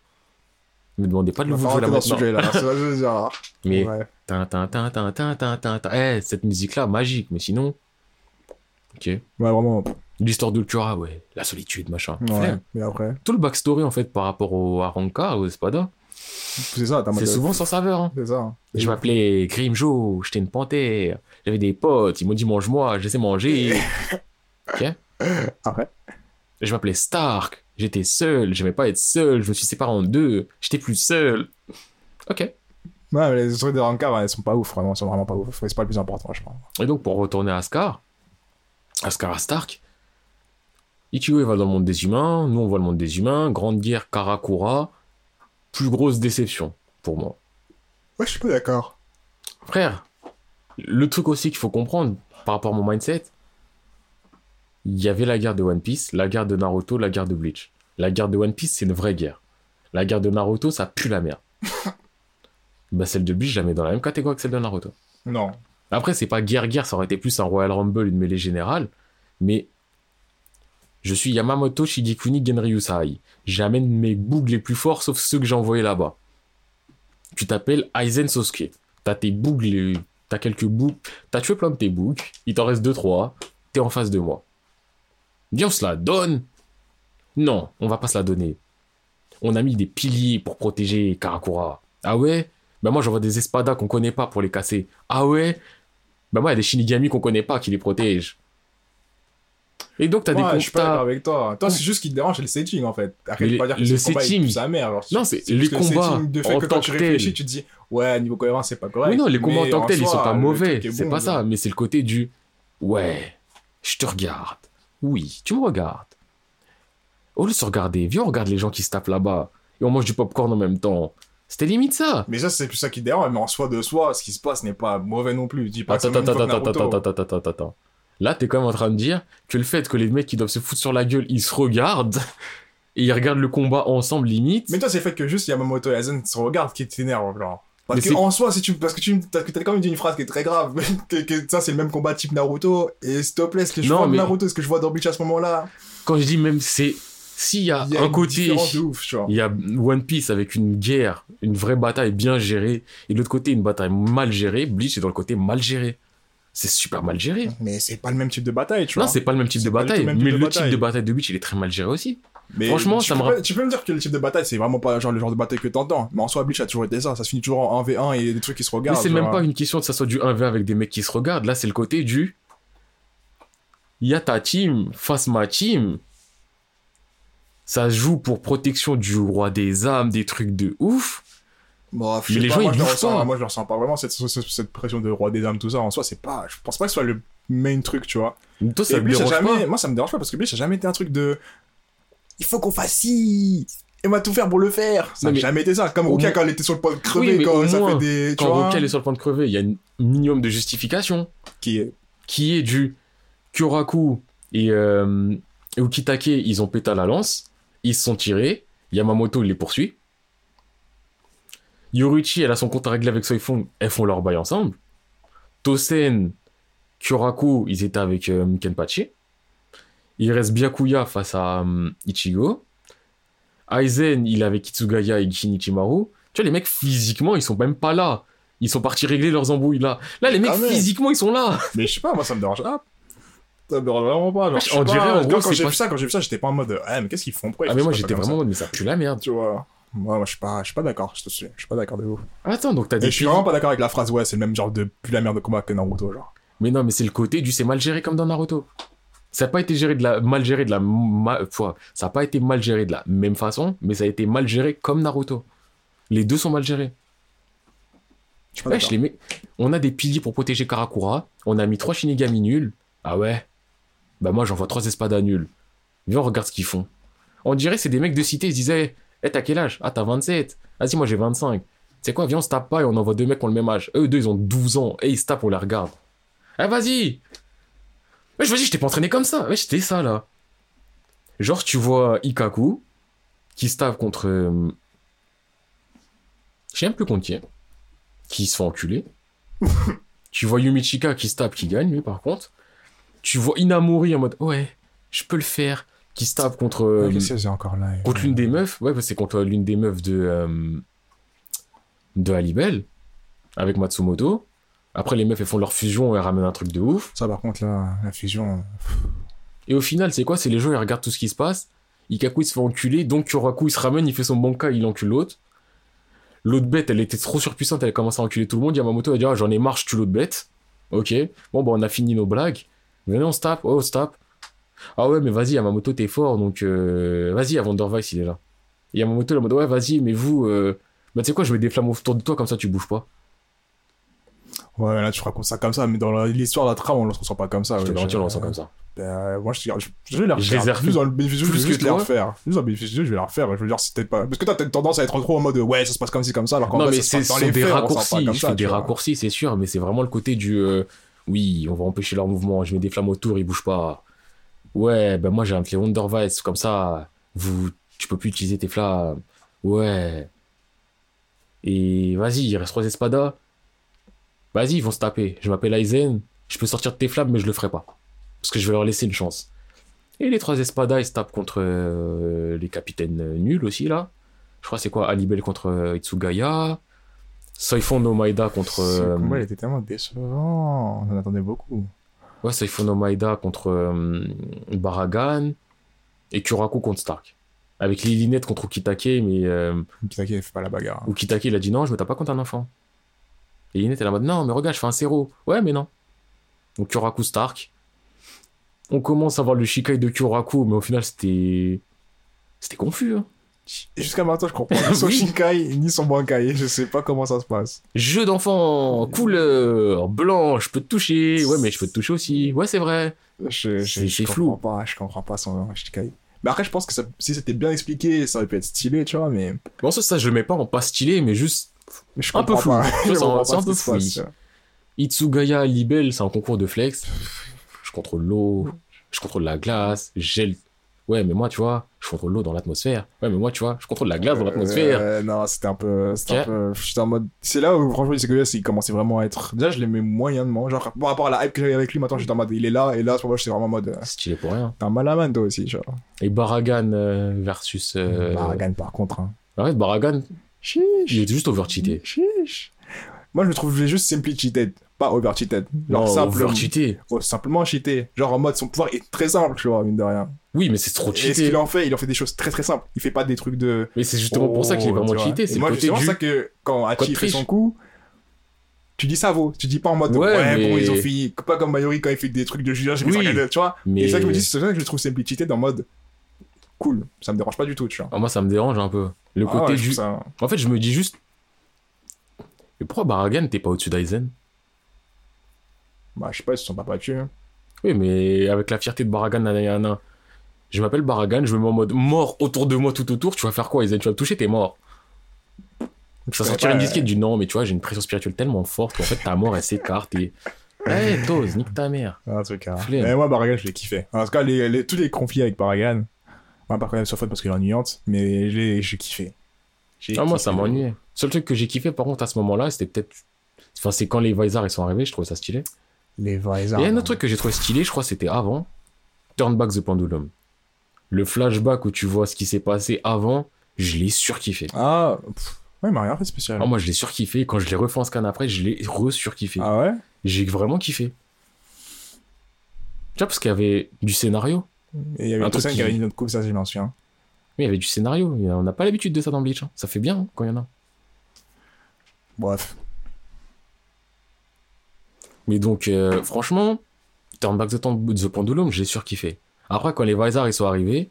Ne me demandez pas de le vous jouer là. Sujet, là. là mais ouais. hey, eh, cette musique-là, magique, mais sinon... Ok. Ouais, vraiment. L'histoire d'Ultura, ouais. La solitude, machin. Ouais, mais après... Tout le backstory, en fait, par rapport au Aranka, au Espada, c'est ça, C'est souvent sans saveur. Hein. C'est ça. Je m'appelais Grimjo, j'étais une panthère. J'avais des potes, ils m'ont dit mange-moi, je les ai mangés. ok après. Je m'appelais Stark, j'étais seul, j'aimais pas être seul, je me suis séparé en deux, j'étais plus seul. Ok. Ouais, mais les trucs des rancards, elles sont pas ouf, vraiment. Elles sont vraiment pas ouf. C'est pas le plus important, je pense. Et donc, pour retourner à Ascar, Ascar à Stark, Ichigo il va dans le monde des humains, nous on voit le monde des humains, Grande Guerre Karakura, plus grosse déception pour moi. Ouais, je suis pas d'accord. Frère, le truc aussi qu'il faut comprendre par rapport à mon mindset, il y avait la guerre de One Piece, la guerre de Naruto, la guerre de Bleach. La guerre de One Piece, c'est une vraie guerre. La guerre de Naruto, ça pue la merde. bah, celle de Bleach, je la mets dans la même catégorie que celle de Naruto. Non. Après, c'est pas guerre-guerre, ça aurait été plus un Royal Rumble, une mêlée générale. Mais je suis Yamamoto Shigekuni Genryu Sahai. J'amène mes bougs les plus forts, sauf ceux que j'ai envoyés là-bas. Tu t'appelles Aizen Sosuke. T'as tes bougs, les- t'as quelques bougs. T'as tué plein de tes bougs. Il t'en reste 2-3. T'es en face de moi. Viens, on se la donne. Non, on va pas se la donner. On a mis des piliers pour protéger Karakura. Ah ouais? Bah moi j'envoie des espadas qu'on connaît pas pour les casser. Ah ouais? Bah moi il y a des Shinigami qu'on connaît pas qui les protègent. Et donc t'as Ouais, des je suis pas d'accord avec toi. Toi, c'est juste qui te dérange, c'est le setting en fait. Arrête Mais de pas dire que le le setting- sa mère. genre. Non, c'est les le combats setting de fait en que tant quand tu réfléchis, tu te dis, ouais, niveau cohérence, c'est pas correct. Oui non, les combats Mais en tant que tels ils sont pas le mauvais. C'est bon, pas ça, mais c'est le côté du ouais, je te regarde. Oui, tu me regardes. Au lieu de se regarder, viens on regarde les gens qui se tapent là-bas et on mange du popcorn en même temps. C'était limite ça. Mais ça, c'est plus ça qui dérange, mais en soi de soi, ce qui se passe n'est pas mauvais non plus. Dis pas Attends, attends, attends, attends, attends, attends, attends. Là, t'es quand même en train de dire que le fait que les mecs qui doivent se foutre sur la gueule, ils se regardent et ils regardent le combat ensemble limite. Mais toi, c'est le fait que juste Yamamoto et Aizen se regardent qui t'énerve, genre. Parce Mais que en soi, si tu, parce que tu, t'as quand même dit une phrase qui est très grave, que, que ça c'est le même combat type Naruto, et s'il te plaît, ce que je Non, vois de mais- Naruto, ce que je vois dans Bleach à ce moment-là, Quand je dis même, c'est s'il y a il y a un côté, de il y a One Piece avec une guerre, une vraie bataille bien gérée, et de l'autre côté une bataille mal gérée. Bleach est dans le côté mal géré. C'est super mal géré. Mais c'est pas le même type de bataille, tu Non, vois. c'est pas le même type de bataille, mais de le type de bataille de Bleach, il est très mal géré aussi. Mais franchement, tu ça peux me pas- Tu peux me dire que le type de bataille, c'est vraiment pas genre le genre de bataille que t'entends. Mais en soi, Bleach a toujours été ça. Ça se finit toujours en 1v1 et des trucs qui se Mais regardent. c'est même pas une question de ça soit du 1v1 avec des mecs qui se regardent. Là, c'est le côté du. Il y a ta team face ma team. Ça se joue pour protection du roi des âmes, des trucs de ouf. Bon, Mais les pas, gens, moi, ils je ressens. Moi, je le ressens pas vraiment cette, cette, cette pression de roi des âmes, tout ça. En soi, c'est pas. Je pense pas que ce soit le main truc, tu vois. Toi, ça et te Bleach a dérange jamais. pas. Moi, ça me dérange pas parce que Bleach a jamais été un truc de. Il faut qu'on fasse ci. Et on va tout faire pour le faire. Ça n'a mais- jamais été ça. Comme moins- quand elle était sur le point de crever, Oui, quand au ça moins, fait des. Tu Quand vois. Rokel est sur le point de crever, il y a un minimum de justification Qui est. qui est du Kyoraku et, euh, Ukitake, ils ont pété à la lance, ils se sont tirés, Yamamoto il les poursuit. Yoruichi, elle a son compte à régler avec Soifong, elles font leur bail ensemble. Tosen, Kyoraku, ils étaient avec euh, Kenpachi. Il reste Byakuya face à euh, Ichigo. Aizen, il est avec Kitsugaya et Shinichimaru. Tu vois, les mecs, physiquement, ils sont même pas là. Ils sont partis régler leurs embrouilles là. Là, les mecs, physiquement, ils sont là. Mais je sais pas, moi, ça me dérange pas. Ça me dérange vraiment pas. Genre, je en gros, quand j'ai pas- vu ça, quand j'ai vu ça, j'étais pas en mode. Ah, mais qu'est-ce qu'ils font Pourquoi Ah mais moi j'étais vraiment en mode mais ça pue la merde. Tu vois. Moi, moi, je suis pas, je suis pas d'accord, je te suis. Je suis pas d'accord de vous. Attends donc t'as Et des je suis vraiment pas d'accord avec la phrase, ouais, c'est le même genre de plus la merde de combat que Naruto, genre. Mais non mais c'est le côté du c'est mal géré comme dans Naruto. Ça n'a pas été géré de la, mal géré de la, ma- fois, ça a pas été mal géré de la même façon, mais ça a été mal géré comme Naruto. Les deux sont mal gérés. Je les mecs, on a des piliers pour protéger Karakura, on a mis trois Shinigami nuls. Ah ouais Bah moi j'envoie trois espadas nuls. Viens, on regarde ce qu'ils font. On dirait c'est des mecs de cité, ils se disaient Eh, t'as quel âge? Ah, t'as 27. Vas-y, moi j'ai 25. C'est quoi, viens, on se tape pas et on envoie deux mecs qui ont le même âge. Eux deux, ils ont 12 ans. Et ils se tapent, on les regarde. Eh, vas-y Wesh, vas-y, je t'ai pas entraîné comme ça. Wesh, c'était ça là. Genre, tu vois Ikaku qui se tape contre. euh, Je sais même plus contre qui. est, Qui se fait enculer. tu vois Yumichika qui se tape, qui gagne, lui, par contre. Tu vois Inamori en mode Ouais, je peux le faire. Qui se tape contre. euh, Ouais, c'est encore là contre l'une des meufs. Ouais, bah, c'est contre l'une des meufs de. euh, de Alibel. Avec Matsumoto. Après, les meufs, elles font leur fusion et elles ramènent un truc de ouf. Ça, par contre, là, la fusion. Et au final, c'est quoi? C'est les gens, ils regardent tout ce qui se passe. Ikaku, il se fait enculer. Donc, Kyoraku, il se ramène, il fait son banka, il encule l'autre. L'autre bête, elle était trop surpuissante, elle a commencé à enculer tout le monde. Yamamoto a dit, ah, j'en ai marre, je tue l'autre bête. Ok. Bon, bah, on a fini nos blagues. Venez, on se tape. Oh, on se tape. Ah ouais, mais vas-y, Yamamoto, t'es fort, donc euh, vas-y, avant Weiss, il est là. Et Yamamoto, en mode, ouais, vas-y, mais vous, euh... bah, tu sais quoi, je mets des flammes autour de toi, comme ça, tu bouges pas. Ouais, là, tu racontes ça comme ça, mais dans la- l'histoire de la trame, on le ressent pas comme ça. Je te ouais, garantis, je- on le ressent comme ça. Ben, moi, je, je, je vais les refaire. Je les Juste dans le bénéfice du jeu, plus je vais juste toi. refaire. Juste dans le bénéfice du jeu, je vais les refaire. Je veux dire, si t'es pas. Parce que t'as tendance à être trop en mode ouais, ça se passe comme ci, comme ça, alors qu'en se c'est dans les des faits, raccourcis. fais des vois. raccourcis, c'est sûr, mais c'est vraiment le côté du euh, oui, on va empêcher leur mouvement. Je mets des flammes autour, ils bougent pas. Ouais, ben moi j'ai un clé Wondervice, comme ça, vous, tu peux plus utiliser tes flammes. Ouais. Et vas-y, il reste trois espadas. Vas-y, ils vont se taper. Je m'appelle Aizen. Je peux sortir de tes flammes, mais je le ferai pas. Parce que je vais leur laisser une chance. Et les trois espadas, ils se tapent contre euh, les capitaines euh, nuls aussi, là. Je crois que c'est quoi? Alibel contre euh, Itsugaya. Saifon no Maeda contre. Ce euh, combat, il était tellement décevant. On en attendait beaucoup. Ouais, Saifon no Maeda contre euh, Baragan. Et Kuraku contre Stark. Avec Lilinette contre Ukitake, mais euh, Kitake, il fait pas la bagarre. Ukitake, il a dit non, je me tape pas contre un enfant. Et elle est en mode non, mais regarde, je fais un zéro. Ouais, mais non. Donc Kuraku Stark. On commence à voir le Shikai de Kuraku, mais au final, c'était. C'était confus. hein. Jusqu'à maintenant, je comprends ni son Oui. Shinkai, ni son Bankai. Je sais pas comment ça se passe. Jeu d'enfant, couleur, blanc, je peux te toucher. Ouais, mais je peux te toucher aussi. Ouais, c'est vrai. Je, je, C'est- je c'est comprends pas, je comprends pas son Shinkai. Mais après, je pense que ça- si c'était bien expliqué, ça aurait pu être stylé, tu vois, mais, Bon, ça, ça, je le mets pas en pas stylé, mais juste je Un peu flou. C'est un- un peu vois. Itsugaya Libel, c'est un concours de flex. Je contrôle l'eau, je contrôle la glace, gel. Ouais, mais moi, tu vois, je contrôle l'eau dans l'atmosphère. Ouais, mais moi, tu vois, je contrôle la glace dans l'atmosphère. Euh, non, c'était un peu. C'était un Ok. peu. J'étais en mode. C'est là où, franchement, Isegoya, il commençait vraiment à être. Déjà, je l'aimais moyennement. Genre, par rapport à la hype que j'avais avec lui, maintenant, j'étais en mode. Il est là, et là, ce moment-là, j'étais vraiment en mode. euh, Stylé pour rien. T'es un malaman, toi aussi, genre. Et Baragan euh, versus. Euh... Baragan, par contre, hein. Ouais, Baragan, Chiche. il était juste overcheaté. Chiche. Moi, je le trouve juste simply cheated. Pas over cheated. Genre, Non, simple. overcheaté. oh, simplement cheaté. Genre, en mode, son pouvoir est très simple, tu vois, mine de rien. Oui, mais c'est trop Et ce cheaté. qu'il en fait, il en fait des choses très très simples. Il fait pas des trucs de. Mais c'est justement pour ça qu'il est Oh, vraiment cheaté. C'est moi, pour du. ça que quand Hachi fait son coup, tu dis ça vaut. Tu dis pas en mode Ouais, ouais, mais- bon, ils ont fini. Pas comme Mayori quand il fait des trucs de jugeage, Oui, tu vois. Mais Et ça que je me dis, c'est ça que je le trouve simplicité en mode cool. Ça me dérange pas du tout, tu vois. Ah, moi, ça me dérange un peu. Le Ah côté ouais, du. ça- En fait, je me dis juste. Mais pourquoi Baragan, t'es pas au-dessus d'Aizen Bah, je sais pas, ils se sont pas battus. hein. Oui, mais avec la fierté de Baragan, nanana. Je m'appelle Baragan, je me mets en mode mort autour de moi tout autour. Tu vas faire quoi, Aizen Tu vas me toucher, t'es mort. Ça pas, une disquette du non, mais tu vois, j'ai une pression spirituelle tellement forte qu'en fait, ta mort, elle s'écarte et. Hey, Toz, nique ta mère. Un truc, hein. Flemme. Mais moi, Baragan, je l'ai kiffé. En tout cas, les, les- tous les conflits avec Baragan, moi, par contre, sur faute parce qu'elle est ennuyante, mais j'ai kiffé. Ah, moi, ça m'ennuyait. Seul truc que j'ai kiffé, par contre, à ce moment-là, c'était peut-être. Enfin, c'est quand les Vizar ils sont arrivés, je trouvais ça stylé. Les vrais Et armes. un autre truc que j'ai trouvé stylé, je crois, c'était avant. Turn Back the Pendulum. Le flashback où tu vois ce qui s'est passé avant, je l'ai surkiffé. Ah, pff, ouais, il m'a rien fait spécial. Ah, moi, je l'ai surkiffé. Quand je l'ai refait en scan après, je l'ai re-surkiffé. Ah ouais? J'ai vraiment kiffé. Tu vois, parce qu'il y avait du scénario. Et il y avait Un personne qui- avait une autre coupe, ça, je m'en souviens. Mais il y avait du scénario. On n'a pas l'habitude de ça dans Bleach. hein. Ça fait bien hein, quand il y en a. Bref. Mais donc, euh, franchement, Turn Back the, the Pendulum, j'ai surkiffé. Après, quand les Vizar ils sont arrivés,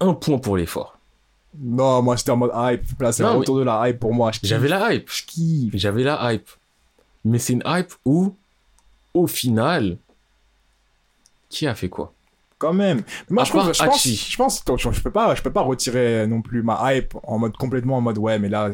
un point pour l'effort. Non, moi, c'était en mode hype. Là, c'est le retour de la hype pour moi. J'avais la hype. Je kiffe. J'avais la hype. Mais c'est une hype où, au final, qui a fait quoi? Quand même. Moi, je, trouve, part je pense, je pense, je, peux pas, je peux pas retirer non plus ma hype en mode complètement en mode ouais, mais là,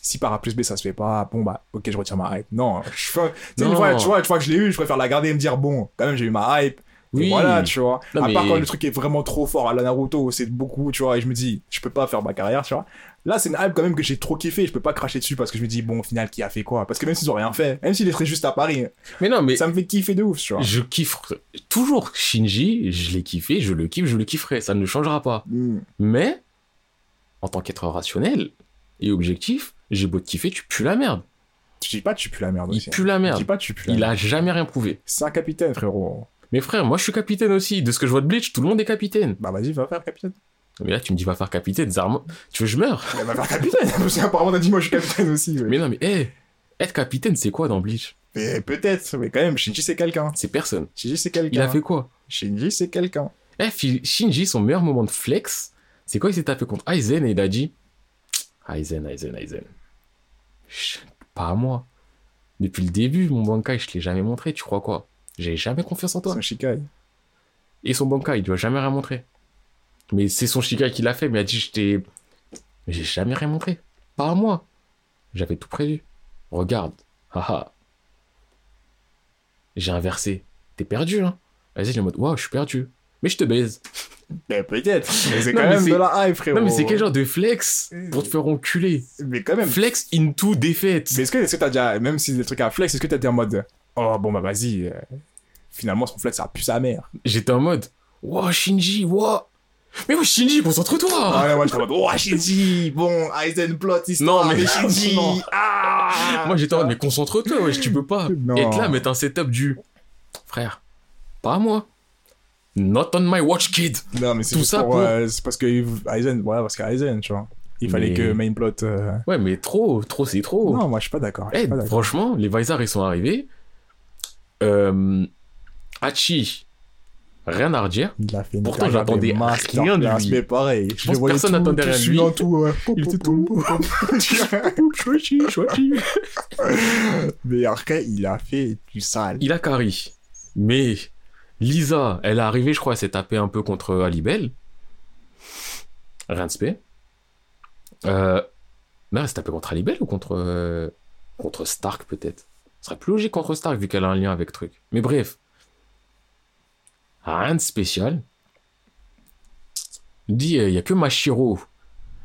si par A plus B ça se fait pas, bon bah, ok, je retire ma hype. Non, je une Non. fois, tu vois, une fois que je l'ai eu, je préfère la garder et me dire bon, quand même, j'ai eu ma hype. Oui. voilà, tu vois. Non, à part quand le truc est vraiment trop fort à la Naruto, c'est beaucoup, tu vois, et je me dis, je peux pas faire ma carrière, tu vois. Là, c'est une hype quand même que j'ai trop kiffé, je peux pas cracher dessus parce que je me dis, bon, au final, qui a fait quoi? Parce que même s'ils ont rien fait, même s'ils étaient juste à Paris, Mais non, mais ça me fait kiffer de ouf, tu vois. je kiffe toujours Shinji, je l'ai kiffé, je le kiffe, je le kifferai, ça ne changera pas. Mm. Mais, en tant qu'être rationnel et objectif, j'ai beau te kiffer, tu pues la merde. Tu dis pas, tu pues la merde Il aussi. pue la Tu dis merde. pas, tu pues la Il merde. a jamais rien prouvé. C'est un capitaine, frérot. Mais frère, moi je suis capitaine aussi. De ce que je vois de Bleach, tout le monde est capitaine. Bah vas-y, va faire capitaine. Mais là, tu me dis va faire capitaine, Zarma. Tu veux que je meure? Bah, va faire capitaine. Parce qu'apparemment, t'as dit, moi, je suis capitaine aussi. ouais. Mais non, mais hé, être capitaine, c'est quoi dans Bleach Mais peut-être, mais quand même, Shinji, c'est quelqu'un. C'est personne. Shinji, c'est Il quelqu'un. a fait quoi? Shinji, c'est quelqu'un. Eh, Fi- Shinji, son meilleur moment de flex, c'est quoi Il s'est tapé contre Aizen et il a dit Aizen, Aizen, Aizen. Pas à moi. Depuis le début, mon Bankai, je te l'ai jamais montré, tu crois quoi? J'ai jamais confiance en toi. C'est un Shikai. Et son Bankai, il a jamais rien montré. Mais c'est son Shikai qui l'a fait, mais il a dit je t'ai. Mais j'ai jamais rien montré. Pas à moi. J'avais tout prévu. Regarde. Haha. J'ai inversé. T'es perdu, hein il est en mode waouh, je suis perdu. Mais je te baise. Mais peut-être. Mais c'est Non, quand mais même de la hype, frérot. Non, mais c'est quel genre de flex pour te faire enculer? Mais quand même. Flex into défaite. Mais est-ce que, est-ce que t'as déjà, même si c'est des trucs à flex, est-ce que t'as dit en mode, oh bon bah vas-y, euh, finalement son flex ça a pu sa mère? J'étais en mode, wow, Shinji, wow. Mais ouais, Shinji, concentre-toi. Ah ouais, moi j'étais en mode, oh Shinji, bon, Aizen plot, histoire, Non, mais- Shinji, non. ah Moi, j'étais en mode, mais concentre-toi, wesh, tu peux pas Non. être là, mettre un setup du. Frère, pas à moi. Not on my watch, kid. Non, mais c'est Tout juste ça pour, euh, c'est parce que Aizen, voilà, parce qu'Aizen, tu vois. Il fallait Mais- que main plot. euh, Ouais, mais trop, trop, c'est trop. Non, moi je suis pas d'accord. je Eh, suis pas d'accord. franchement, les Vizar, ils sont arrivés. Euh, Hachi, rien à redire. Pourtant, j'attendais rien de lui. Mais pareil, je, pense que personne n'attendait rien de lui. tout, ouais. Il était tout- Chouachi, chouachi. Mais après, il a fait du sale. Il a carry. Mais Lisa, elle est arrivée, je crois, elle s'est tapée un peu contre Alibel. Rien de spé. Euh... Non, elle s'est tapée contre Alibel ou contre, euh, contre Stark, peut-être. Ce serait plus logique contre Stark, vu qu'elle a un lien avec truc. Mais bref. Rien de spécial. Il dit, il y a que Mashiro.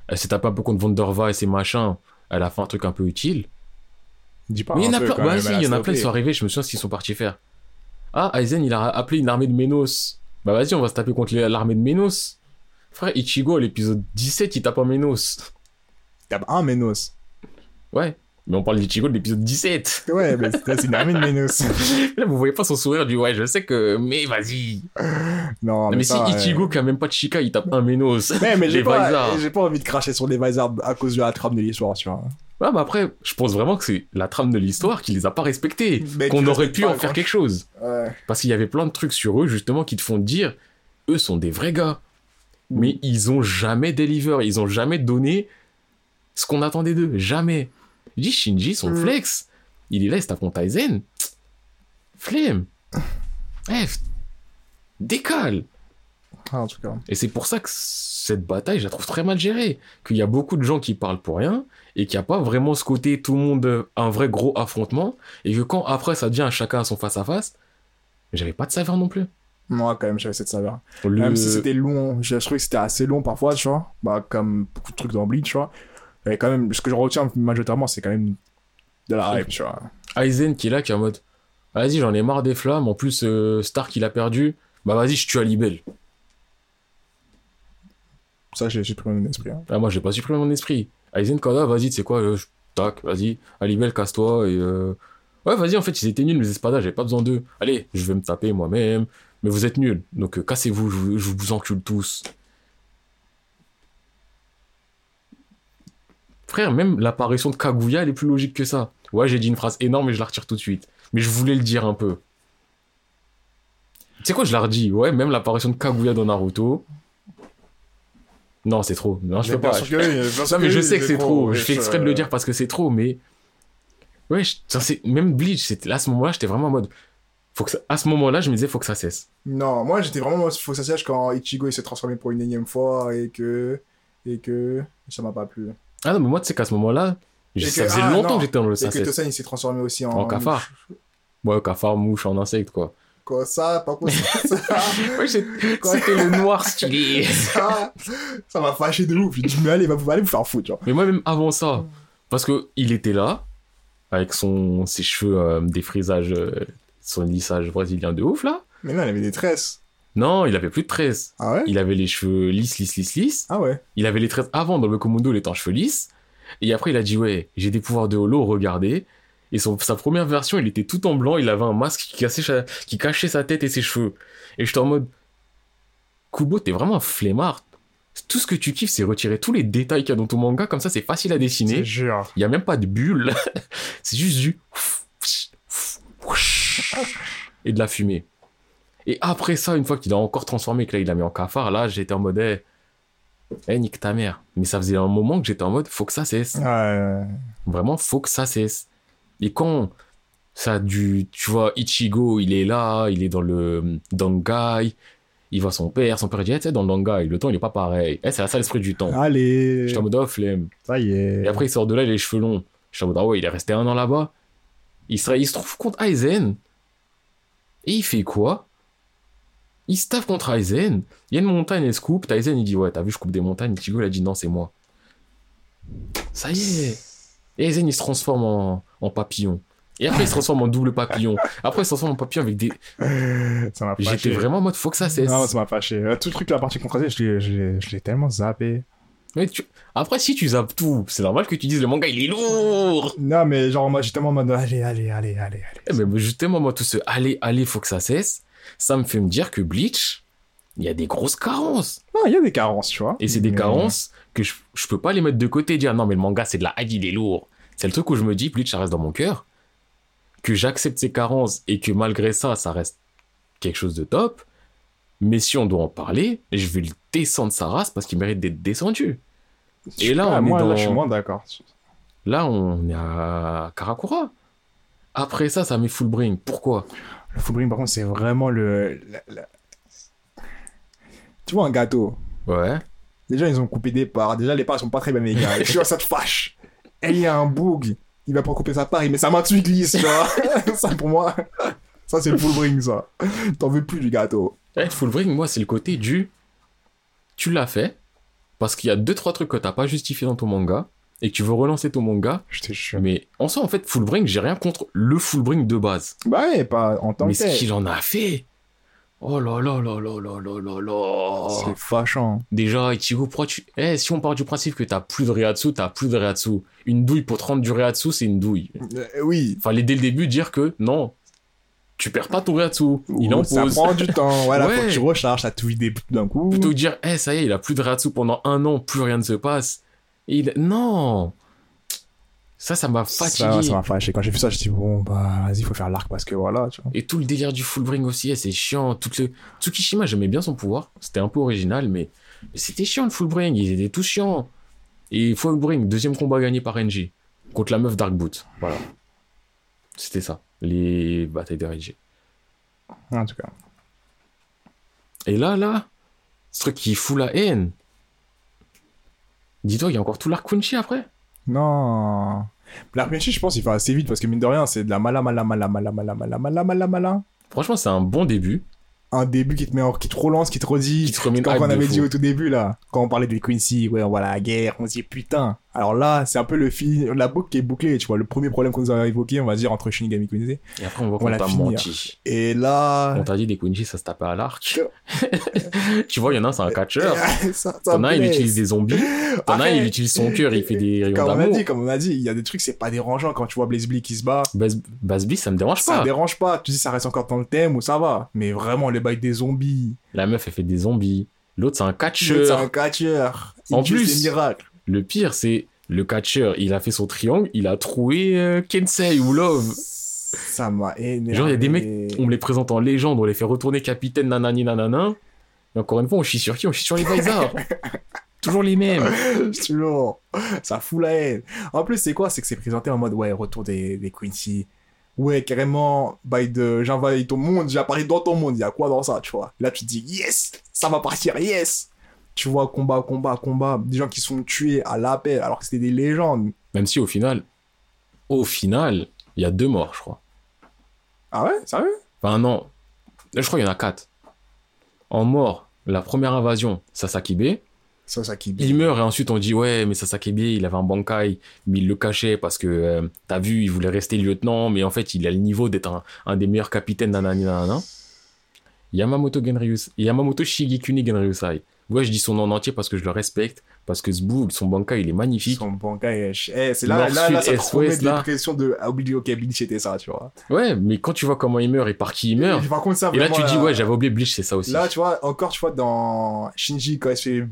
Elle s'est tapée un peu contre Vonderva et ses machins. Elle a fait un truc un peu utile. Dis pas Mais il y en a plein. Bah si, il y en a plein qui sont arrivés. Je me souviens ce qu'ils sont partis faire. Ah, Aizen, il a appelé une armée de Ménos. Bah vas-y, on va se taper contre l'armée de Ménos. Frère, Ichigo, à l'épisode 17, il tape un Ménos. Il a un Ménos. Ouais. Mais on parle d'Ichigo de l'épisode 17. Ouais, mais c'est de Ménos. Là, vous voyez pas son sourire du ouais, je sais que. Mais vas-y. Non, Non, mais, ça, si ouais. Ichigo, qui a même pas de Chika, il tape un Ménos. Ouais, mais j'ai pas, j'ai pas envie de cracher sur les Vizards à cause de la trame de l'histoire, tu vois. Ouais, mais après, je pense vraiment que c'est la trame de l'histoire qui les a pas respectés. Mais Qu'on aurait pu en faire quelque chose. Ouais. Parce qu'il y avait plein de trucs sur eux, justement, qui te font dire, eux sont des vrais gars. Mais ils ont jamais deliver, ils ont jamais donné ce qu'on attendait d'eux. Jamais. Je dis Shinji, son Mm. flex, il est là, il se tape contre Aizen. Flemme. F- décale. Ah, en tout cas. Et c'est pour ça que cette bataille, je la trouve très mal gérée. Qu'il y a beaucoup de gens qui parlent pour rien et qu'il n'y a pas vraiment ce côté tout le monde un vrai gros affrontement et que quand après ça devient chacun à son face à face, j'avais pas de saveur non plus. Moi, quand même, j'avais cette saveur. Le- Même si c'était long, je trouvais que c'était assez long parfois, tu vois. Bah, comme beaucoup de trucs dans Bleach, tu vois. Et quand même, ce que je retiens majoritairement, c'est quand même de la hype, tu vois. Aizen qui est là, qui est en mode Vas-y, j'en ai marre des flammes. En plus, euh, Stark il a perdu. Bah vas-y, je tue Alibel. Ça, j'ai supprimé mon esprit. Hein. Ah, moi, j'ai pas supprimé mon esprit. Aizen, quand là, vas-y, tu sais quoi, euh, je- tac, vas-y. Alibel, casse-toi. Et euh, Ouais, vas-y, en fait, ils étaient nuls, les espadas, j'avais pas besoin d'eux. Allez, je vais me taper moi-même. Mais vous êtes nuls. Donc, euh, cassez-vous, je, vous- je vous encule tous. Frère, même l'apparition de Kaguya, elle est plus logique que ça. Ouais, j'ai dit une phrase énorme et je la retire tout de suite. Mais je voulais le dire un peu. sais quoi, je la redis. Ouais, même l'apparition de Kaguya dans Naruto. Non, c'est trop. Non, je Mais peux pas. que Non, mais que je sais que c'est trop. Je fais exprès de le dire parce que c'est trop, mais. Ouais, je- même Bleach, là, à ce moment-là, j'étais vraiment en mode. Faut que ça- À ce moment-là, je me disais, faut que ça cesse. Non, moi j'étais vraiment faut que ça sèche quand Ichigo il s'est transformé pour une énième fois et que. Et que. Ça m'a pas plu. Ah non, mais moi, tu sais qu'à ce moment-là, ça que- faisait ah, longtemps non. que j'étais dans le Et que. Tosen il s'est transformé aussi en. En cafard. Ouais, cafard, mouche, en insecte, quoi. Quoi, ça, pas possible. ça, Ouais, c'était le noir stylé. ça, ça m'a fâché de ouf. J'ai dit, mais allez, va, allez vous faire foutre, genre. Mais moi, même avant ça, parce que il était là, avec son, ses cheveux euh, défrisage, euh, son lissage brésilien de ouf, là. Mais non, il avait des tresses. Non, il avait plus de tresses. Ah ouais? Il avait les cheveux lisses, lisses, lisses, lisses. Ah ouais. Il avait les tresses avant dans le Komodo, il était en cheveux lisses. Et après, il a dit, ouais, j'ai des pouvoirs de holo, regardez. Et son, sa première version, il était tout en blanc, il avait un masque qui cachait, sa- qui cachait sa tête et ses cheveux. Et j'étais en mode, Kubo, t'es vraiment un flemmard. Tout ce que tu kiffes, c'est retirer tous les détails qu'il y a dans ton manga, comme ça, c'est facile à dessiner. Il y a même pas de bulle. c'est juste du et de la fumée. Et après ça, une fois qu'il a encore transformé, que là il l'a mis en cafard, là j'étais en mode, eh, eh, nique ta mère. Mais ça faisait un moment que j'étais en mode, faut que ça cesse. Ouais, ouais. Vraiment, faut que ça cesse. Et quand ça a du, tu vois, Ichigo, il est là, il est dans le Dangai, il voit son père, son père dit, eh, tu sais, dans le Dangai, le temps il est pas pareil. Eh, c'est la salle l'esprit du temps. Allez. J'étais en mode, oh, flemme. Ça y est. Et après, il sort de là, il a les cheveux longs. Je suis en mode, ah ouais, il est resté un an là-bas. Il se, il se trouve contre Aizen. Et il fait quoi? Il se tape contre Aizen. Il y a une montagne, elle se coupe. Aizen, il dit, ouais, t'as vu, je coupe des montagnes. Ichigo, il a dit, non, c'est moi. Ça y est. Et Aizen, il se transforme en, en papillon. Et après, il se transforme en double papillon. Après, il se transforme en papillon avec des. Ça m'a fâché. J'étais vraiment en mode, faut que ça cesse. Non, ça m'a fâché. Euh, Tout le truc, la partie contrastée, je l'ai- tellement zappé. Mais tu- Après, si tu zappes tout, c'est normal que tu dises, le manga, il est lourd. Non, mais genre, moi, j'étais tellement en mode, allez, allez, allez, allez, allez. Eh ben, justement, moi, tout ce allez, allez, faut que ça cesse, ça me fait me dire que Bleach, il y a des grosses carences. Non, il y a des carences, tu vois. Et c'est des Mais- carences que je, je peux pas les mettre de côté et dire non, mais le manga, c'est de la hype, il est lourd. C'est le truc où je me dis, Bleach, ça reste dans mon cœur, que j'accepte ces carences et que malgré ça, ça reste quelque chose de top. Mais si on doit en parler, je vais le descendre sa race parce qu'il mérite d'être descendu. Je Et là, pas, on est moi, dans- là, je suis moins d'accord. Là, on est à Karakura. Après ça, ça met full bring. Pourquoi? Le full bring, par contre, c'est vraiment le. Tu vois, un gâteau. Ouais. Déjà, ils ont coupé des parts. Déjà, les parts sont pas très bien égales. tu vois, ça te fâche. Et il y a un boug. Il va pas couper sa part, il met sa main dessus, glisse, tu vois. ça, pour moi, ça, c'est le full bring, ça. T'en veux plus du gâteau. Eh, full bring, moi, c'est le côté du. Tu l'as fait parce qu'il y a deux trois trucs que t'as pas justifié dans ton manga et que tu veux relancer ton manga. Je. Mais en soi, en fait, full bring, j'ai rien contre le full bring de base. Bah ouais, pas en tant Mais que ce tel. qu'il en a fait. Oh là là là là là là là là. C'est fâchant. Déjà, Ichigo, pourquoi tu. Eh, si on part du principe que t'as plus de Reatsu, t'as plus de Reatsu. Une douille pour te rendre du Reatsu, c'est une douille. Euh, oui. Fallait dès le début dire que non, tu perds pas ton Reatsu. Il en Ça pose. prend du temps. Voilà, Ouais. faut que tu recharges, ça te vide d'un coup. Plutôt que dire, eh, ça y est, il a plus de Reatsu pendant un an, plus rien ne se passe. Il... Non Ça, ça m'a fatigué. Ça, ça m'a fâché. Quand j'ai vu ça, je dit bon, bah, vas-y, faut faire l'arc parce que voilà, tu vois. Et tout le délire du full bring aussi, eh, c'est chiant. Tout le... Tsukishima, j'aimais bien son pouvoir. C'était un peu original, mais, mais c'était chiant le full bring. Ils étaient tous chiants. Et full bring, deuxième combat gagné par NG. Contre la meuf Dark Boot. Voilà. C'était ça. Les batailles de RG. En tout cas. Et là, là, ce truc qui fout la haine. Dis-toi, il y a encore tout l'arc Quincy après. Non. L'arc Quincy, je pense, il fait assez vite parce que mine de rien, c'est de la mala, mala, mala, mala, mala, mala, mala, mala, mala. Franchement, c'est un bon début. Un début qui te met en, qui te relance, qui te redit. Qui te remet hype on de avait dit au tout début, là, quand on parlait des Quincy, ouais, on voit la guerre, on se dit putain. Alors là, c'est un peu le fil, la boucle qui est bouclée, tu vois. Le premier problème qu'on nous a évoqué, on va dire, entre Shinigami et Quincy. Et après, on voit On qu'on t'a menti. Et là. On t'a dit des Quincy, ça se tapait à l'arc. tu vois, il y en a un, c'est un catcheur. ça, ça T'en as un, il utilise des zombies. T'en as un, il utilise son cœur, il fait des rayons Comme on a dit, comme on a dit, il y a des trucs, c'est pas dérangeant quand tu vois Blaze Blue qui se bat. Bas- Basby, ça me dérange Ça pas. dérange pas. Tu dis, ça reste encore dans le thème ou ça va. Mais vraiment, les bails des zombies. La meuf, elle fait des zombies. L'autre, c'est un C'est un catcheur. catcheur. En plus- ses miracles. Le pire, c'est le catcheur, il a fait son triangle, il a troué euh, Kensei ou Love. Ça m'a énervé. Genre, il y a des mecs, on me les présente en légende, on les fait retourner capitaine, nanani, nanana. Et encore une fois, on chie sur qui? On chie sur les Vizards. Toujours les mêmes. Toujours. Ça fout la haine. En plus, c'est quoi? C'est que c'est présenté en mode, ouais, retour des, des Quincy. Ouais, carrément, by de j'envahis ton monde, j'apparais dans ton monde. Il y a quoi dans ça, tu vois? Là, tu te dis, yes, ça va partir, yes. Tu vois, combat, combat, combat. Des gens qui sont tués à l'appel alors que c'était des légendes. Même si au final, au final, il y a deux morts, je crois. Ah ouais? Sérieux? Enfin, non. Je crois qu'il y en a quatre. En mort, la première invasion, Sasakibe. Qui Il meurt et ensuite on dit ouais mais Sasakibe il avait un bankai mais il le cachait parce que euh, t'as vu il voulait rester lieutenant mais en fait il a le niveau d'être un, un des meilleurs capitaines nanana. Yamamoto Genryusai Yamamoto Shigekuni Genryusai. Ouais je dis son nom en entier parce que je le respecte parce que ce bout son bankai il est magnifique. Son banca est... Eh, c'est là, Nord, là, là, ça te remet de ah, oublié, ok, Bleach c'était ça, tu vois. Ouais mais quand tu vois comment il meurt et par qui il meurt Et par contre, ça, et là tu dis ouais j'avais oublié Bleach c'est ça aussi. Là, tu vois, encore, tu vois, dans Shinji, quand il se fait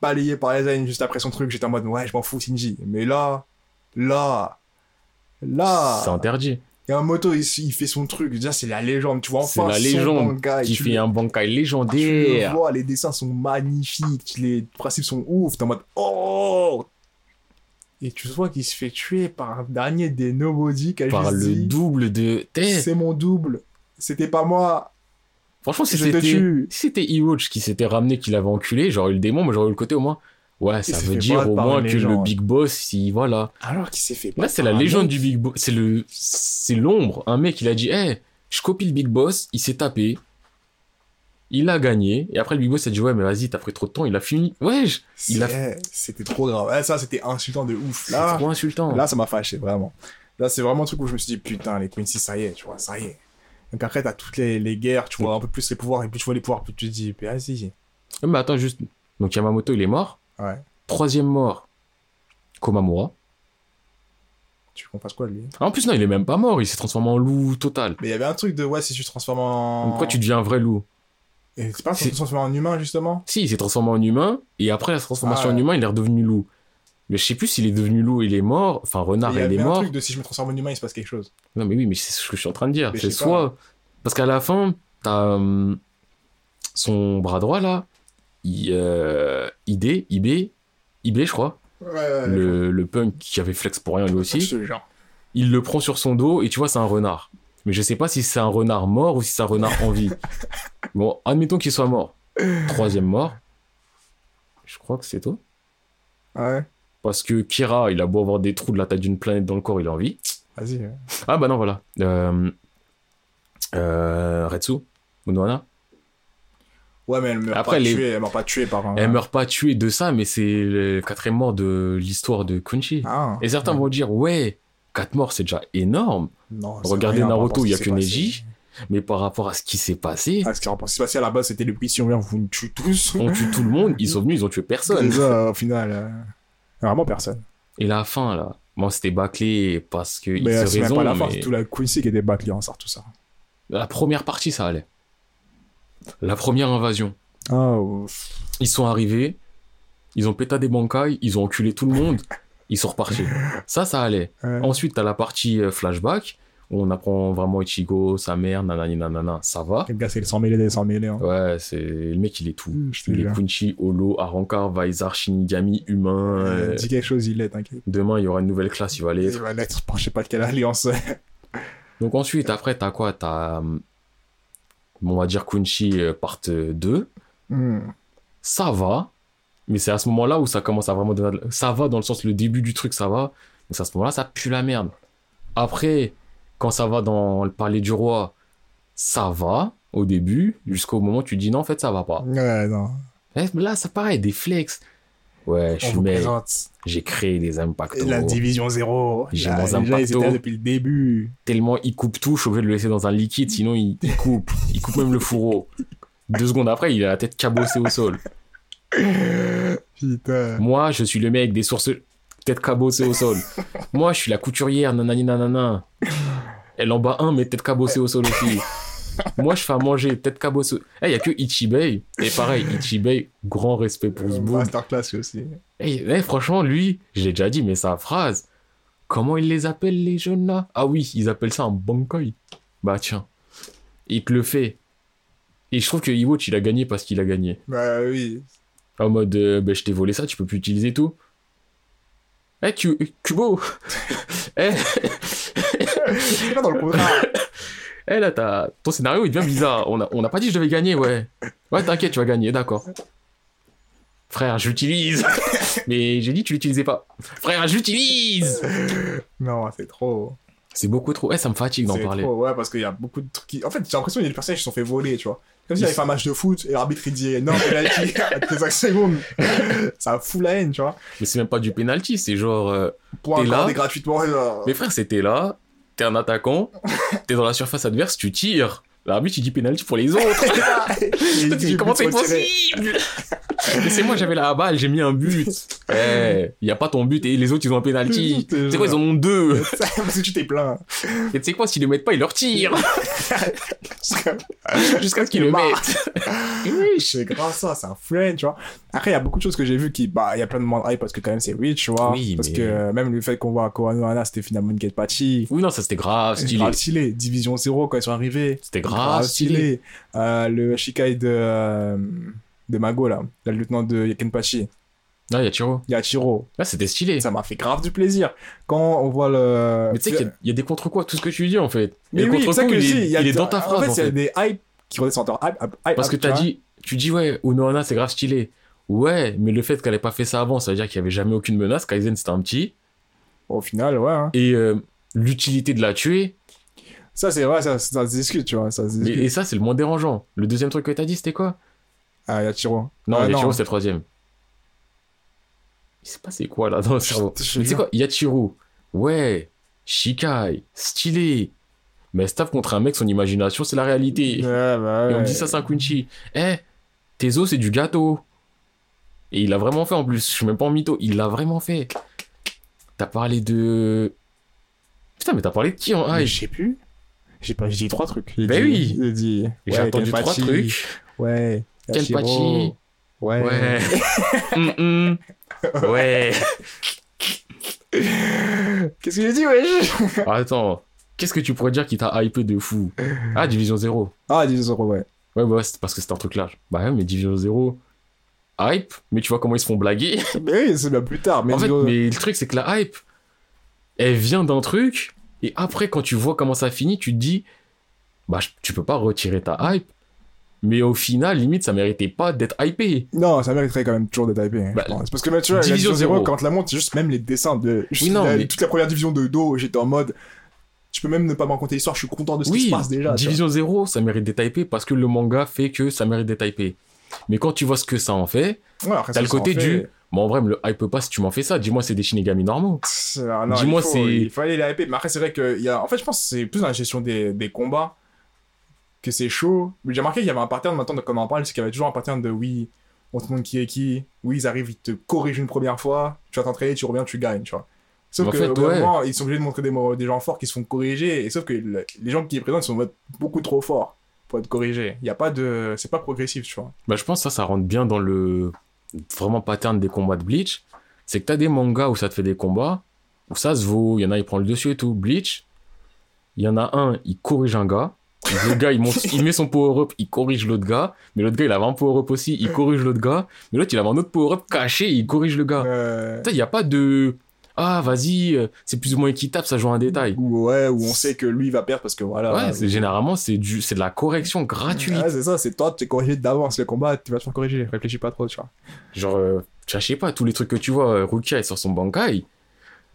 balayer par Aizen juste après son truc, j'étais en mode, ouais, je m'en fous, Shinji. Mais là, là, là, C'est interdit. A un moto, il, il fait son truc. Déjà, c'est la légende, tu vois, C'est enfin, la son légende et qui tu fait le- un bankai tu le légendaire. vois, les dessins sont magnifiques, les principes sont ouf, t'es en mode, oh! Et tu vois qu'il se fait tuer par un dernier des Nobody qui a Par le dit, double de. C'est mon double, c'était pas moi, Franchement, si c'était si c'était Hiroch qui s'était ramené, qui l'avait enculé, j'aurais eu le démon, mais j'aurais eu le côté au moins. Ouais, ça veut dire au moins que le. Big Boss, si voilà. Alors qu'il s'est fait Là, c'est la légende du Big Boss. C'est le, c'est l'ombre. Un mec, il a dit, eh, je copie le Big Boss, il s'est tapé. Il a gagné. Et après, le Big Boss a dit, ouais, mais vas-y, t'as pris trop de temps, il a fini. Ouais, je- il a- C'était trop grave. Ouais, ça, c'était insultant de ouf. Là, trop insultant. là ça m'a fâché, vraiment. Là, c'est vraiment un truc où je me suis dit, putain, les Quincy, ça y est, tu vois, ça y est. Donc après, t'as toutes les, les guerres, tu vois un peu plus les pouvoirs, et plus tu vois les pouvoirs, plus tu te dis, vas-y. Mais attends, juste. Donc, Yamamoto, il est mort. Ouais. Troisième mort, Komamura. Tu qu'on quoi, lui? Ah, en plus, non, il est même pas mort, il s'est transformé en loup total. Mais il y avait un truc de, ouais, si tu te transformes en. Pourquoi tu deviens un vrai loup? Et c'est pas un C'est- truc de se transformer en humain, justement? Si, il s'est transformé en humain, et après la transformation Ah ouais. en humain, il est redevenu loup. Mais je sais plus s'il est devenu loup, il est mort. Enfin, renard, Il y il avait est un mort. truc de si je me transforme en humain, il se passe quelque chose. Non, mais oui, mais c'est ce que je suis en train de dire. C'est soit. Parce qu'à la fin, t'as hum, son bras droit là, I, euh, ID, IB, IB, je crois, Ouais, ouais, le, le punk qui avait flex pour rien lui aussi. Il le prend sur son dos et tu vois, c'est un renard. Mais je sais pas si c'est un renard mort ou si c'est un renard en vie. Bon, admettons qu'il soit mort. Troisième mort. Je crois que c'est toi. Ouais. Parce que Kira, il a beau avoir des trous de la taille d'une planète dans le corps, il est en vie. Vas-y. ouais. Ah bah non, voilà. Euh, euh, Retsu, Monohana. Ouais, mais elle meurt Après, pas les- tuée, elle meurt pas tuée par un. Elle meurt pas tuée de ça, mais c'est le quatrième mort de l'histoire de Kunchi. Ah. Et certains vont dire, ouais, quatre morts, c'est déjà énorme. Non, Regardez rien Naruto, il y a que Neji. Mais par rapport à ce qui s'est passé, Ah, ce qui s'est passé à la base, c'était les prix, si on vient, vous nous tuez tous. on tue tout le monde, ils sont venus, ils ont tué personne. Ça, au final. euh, Vraiment personne. Et la fin, là, bon, c'était bâclé parce que Mais c'est pas la fin, mais c'est tout la Quincy qui était bâclée en sort tout ça. la première partie, ça allait. La première invasion. Ah. Ils sont arrivés, ils ont pété des bancailles, ils ont enculé tout le monde, ils sont repartis. Ça, ça allait. Ouais. Ensuite, t'as la partie euh, flashback, où on apprend vraiment Ichigo, sa mère, nanani nanana, ça va. Le gars, c'est le 100 mêlé des 100 mêlés. Hein. Ouais, c'est le mec, il est tout. Te Il est. Kunchi, Holo, Arankar, Vaisar, Shinigami, humain. Euh, euh, Dis quelque chose, il est, t'inquiète. Demain, il y aura une nouvelle classe, il va aller Il va l'être, je sais pas de quelle alliance. Donc ensuite, après, t'as quoi? T'as, euh, on va dire Kunchi part 2. Hmm. Ça va, mais c'est à ce moment-là où ça commence à vraiment donner... Ça va dans le sens, le début du truc, ça va, mais c'est à ce moment-là, ça pue la merde. Après, quand ça va dans le palais du roi, ça va au début, jusqu'au moment où tu dis non, en fait, ça va pas. Ouais, non. Là, c'est pareil, des flex. Ouais, je suis présente j'ai créé des impacts. la division 0. J'ai Là, mon Impacto. étaient là depuis le début. tellement il coupe tout, je suis obligé de le laisser dans un liquide, sinon il, il coupe. Il coupe même le fourreau. Deux secondes après, il a la tête cabossée au sol. Putain. Moi, je suis le mec des sources tête cabossée au sol. Moi, je suis la couturière, nanani nanana. Elle en bat un, mais tête cabossée au sol aussi. Moi, je fais à manger, tête cabossée. Eh, il y a que Ichibei. Et pareil, Ichibei, grand respect pour ce bout. Masterclass aussi. Eh, eh, franchement, lui, je l'ai déjà dit, mais sa phrase, Comment ils les appellent, les jeunes là? Ah oui, ils appellent ça un bankai. Bah tiens. Il te le fait. Et je trouve que Iwatch, il a gagné parce qu'il a gagné. Bah oui. En mode, euh, bah, je t'ai volé ça, tu peux plus utiliser tout. Eh, Ku- Kubo Eh, dans le contrat. eh, là, t'as... ton scénario, il devient bizarre. On n'a on a pas dit que je devais gagner, ouais. Ouais, t'inquiète, tu vas gagner, d'accord. Frère, je l'utilise. Mais j'ai dit tu l'utilisais pas. Frère, je l'utilise. non, c'est trop. C'est beaucoup trop. Eh, ça me fatigue d'en C'est parler. trop, ouais, parce qu'il y a beaucoup de trucs qui. En fait, j'ai l'impression qu'il y a des personnages qui se sont fait voler, tu vois. Comme s'il avait fait un match de foot et l'arbitre il dit non, penalty à tes 5 secondes. Ça fout la haine, tu vois. Mais c'est même pas du penalty, c'est genre. euh, Pour là gratuitement. genre. Mais frère, c'était là, t'es un attaquant, t'es dans la surface adverse, tu tires. L'arbitre, il dit penalty pour les autres. Il comment c'est possible? C'est moi, j'avais la balle, j'ai mis un but. Eh, y a pas ton but et les autres, ils ont un te C'est quoi, ils en ont deux? Parce que tu t'es plaint. Et tu sais quoi, s'ils le mettent pas, ils leur tirent. Jusqu'à ce qu'ils le mettent. Oui, C'est grave ça, c'est un friend, tu vois. Après, il y a beaucoup de choses que j'ai vues qui, bah, il y a plein de monde hype parce que quand même c'est rich, tu vois. Oui, parce mais- que euh, même le fait qu'on voit Koano Hana, c'était finalement une quête patchy. Oui, non, ça c'était grave, stylé. grave stylé. Division 0 quand ils sont arrivés. C'était grave stylé. Euh, le Shikai de, euh, de Mago, là. Le lieutenant de Yakenpachi. Ah, y a Tiro. Yachiro. Là, c'était stylé. Ça m'a fait grave du plaisir. Quand on voit le. Mais tu sais qu'il y a- il y, a des contre quoi tout ce que tu dis en fait. Mais oui, contre-coup, que je il, dis. est, il y a- il est dans ta phrase. En fait, en il y a des hype qui redescendent en hype, hype, hype, Parce que tu vois. dit, tu dis ouais, Unohana c'est grave stylé. Ouais, mais le fait qu'elle ait pas fait ça avant, ça veut dire qu'il y avait jamais aucune menace. Kaizen c'était un petit. Au final, ouais. hein. Et euh, l'utilité de la tuer. Ça, c'est vrai, ça, ça se discute, tu vois. Ça se discute. et ça, c'est le moins dérangeant. Le deuxième truc que t'as dit, c'était quoi? Ah, Yachiro. Non, Ah, Yachiro, c'était le troisième. Il s'est passé quoi là dans le cerveau? tu sais quoi Yachiro. Ouais. Shikai. Stylé. Mais staff contre un mec, son imagination, c'est la réalité. Ouais, bah, Et on ouais. dit ça, c'est un Kunchi. Eh, tes os, c'est du gâteau. Et il l'a vraiment fait en plus. Je suis même pas en mytho. Il l'a vraiment fait. T'as parlé de. Putain, mais t'as parlé de qui en hype? je sais plus. J'ai pas, j'ai dit trois trucs. J'ai Ben dit- oui. J'ai dit. J'ai ouais, entendu trois trucs. Ouais. Kenpachi. Ouais. Ouais. Hum, hum. Ouais. Qu'est-ce que j'ai dit, wesh? Attends. Qu'est-ce que tu pourrais dire qui t'a hypé de fou? Ah, Division 0. Ah, 10 euros, ouais. Ouais, bah, ouais, c'est parce que c'est un truc large. Bah ouais, mais Division 0. Hype, mais tu vois comment ils se font blaguer. Mais oui, c'est bien plus tard. Mais en fait, dis- mais le truc, c'est que la hype, elle vient d'un truc, et après, quand tu vois comment ça finit, tu te dis, bah, tu peux pas retirer ta hype, mais au final, limite, ça méritait pas d'être hypé. Non, ça mériterait quand même toujours d'être hypé. Bah, je pense. Parce que, tu vois, la Division Division 0, zéro. quand la monte, c'est juste même les dessins de. Oui, non, la- mais- Toute la première division de dos, j'étais en mode. Tu peux même ne pas me raconter l'histoire, je suis content de ce qui se passe déjà. Division 0, ça mérite d'être hypé parce que le manga fait que ça mérite d'être hypé. Mais quand tu vois ce que ça en fait. Ouais, t'as le en côté fait- du, bon, en vrai, me le hype pas si tu m'en fais ça, dis-moi, c'est des Shinigami normaux. Ah Dis-moi, c'est- Il fallait les hyper. Mais après, c'est vrai que. Y a... En fait, je pense que c'est plus dans la gestion des, des combats que c'est chaud. Mais j'ai remarqué qu'il y avait un pattern maintenant, de, comme on en parle, c'est qu'il y avait toujours un pattern de oui, on te montre qui est qui. Oui, ils arrivent, ils te corrigent une première fois. Tu vas t'entraîner, tu reviens, tu gagnes, tu vois. Sauf En que, fait, ouais. moment, ils sont obligés de montrer des, des gens forts qui se font corriger. Et sauf que le- les gens qui est présents, ils sont beaucoup trop forts pour être corrigés. Il y a pas de. C'est pas progressif, tu vois. Bah, je pense que ça, ça rentre bien dans le vraiment pattern des combats de Bleach. C'est que t'as des mangas où ça te fait des combats, où ça se vaut, il y en a, il prend le dessus et tout. Bleach, il y en a un, il corrige un gars. Le gars, il, monte, il met son power-up, il corrige l'autre gars. Mais l'autre gars, il avait un power-up aussi, il corrige l'autre gars. Mais l'autre, il avait un autre power-up caché, il corrige le gars. Euh, il n'y a pas de. Ah, vas-y, euh, c'est plus ou moins équitable, ça joue un détail. Ou ouais, où on sait que lui va perdre parce que voilà. Ouais, c'est généralement, c'est du, c'est de la correction gratuite. Ouais, c'est ça, c'est toi, tu es corrigé d'avance le combat, tu vas te faire corriger, réfléchis pas trop, tu vois. Genre, euh, je sais pas, tous les trucs que tu vois, euh, Rukia est sur son bankai.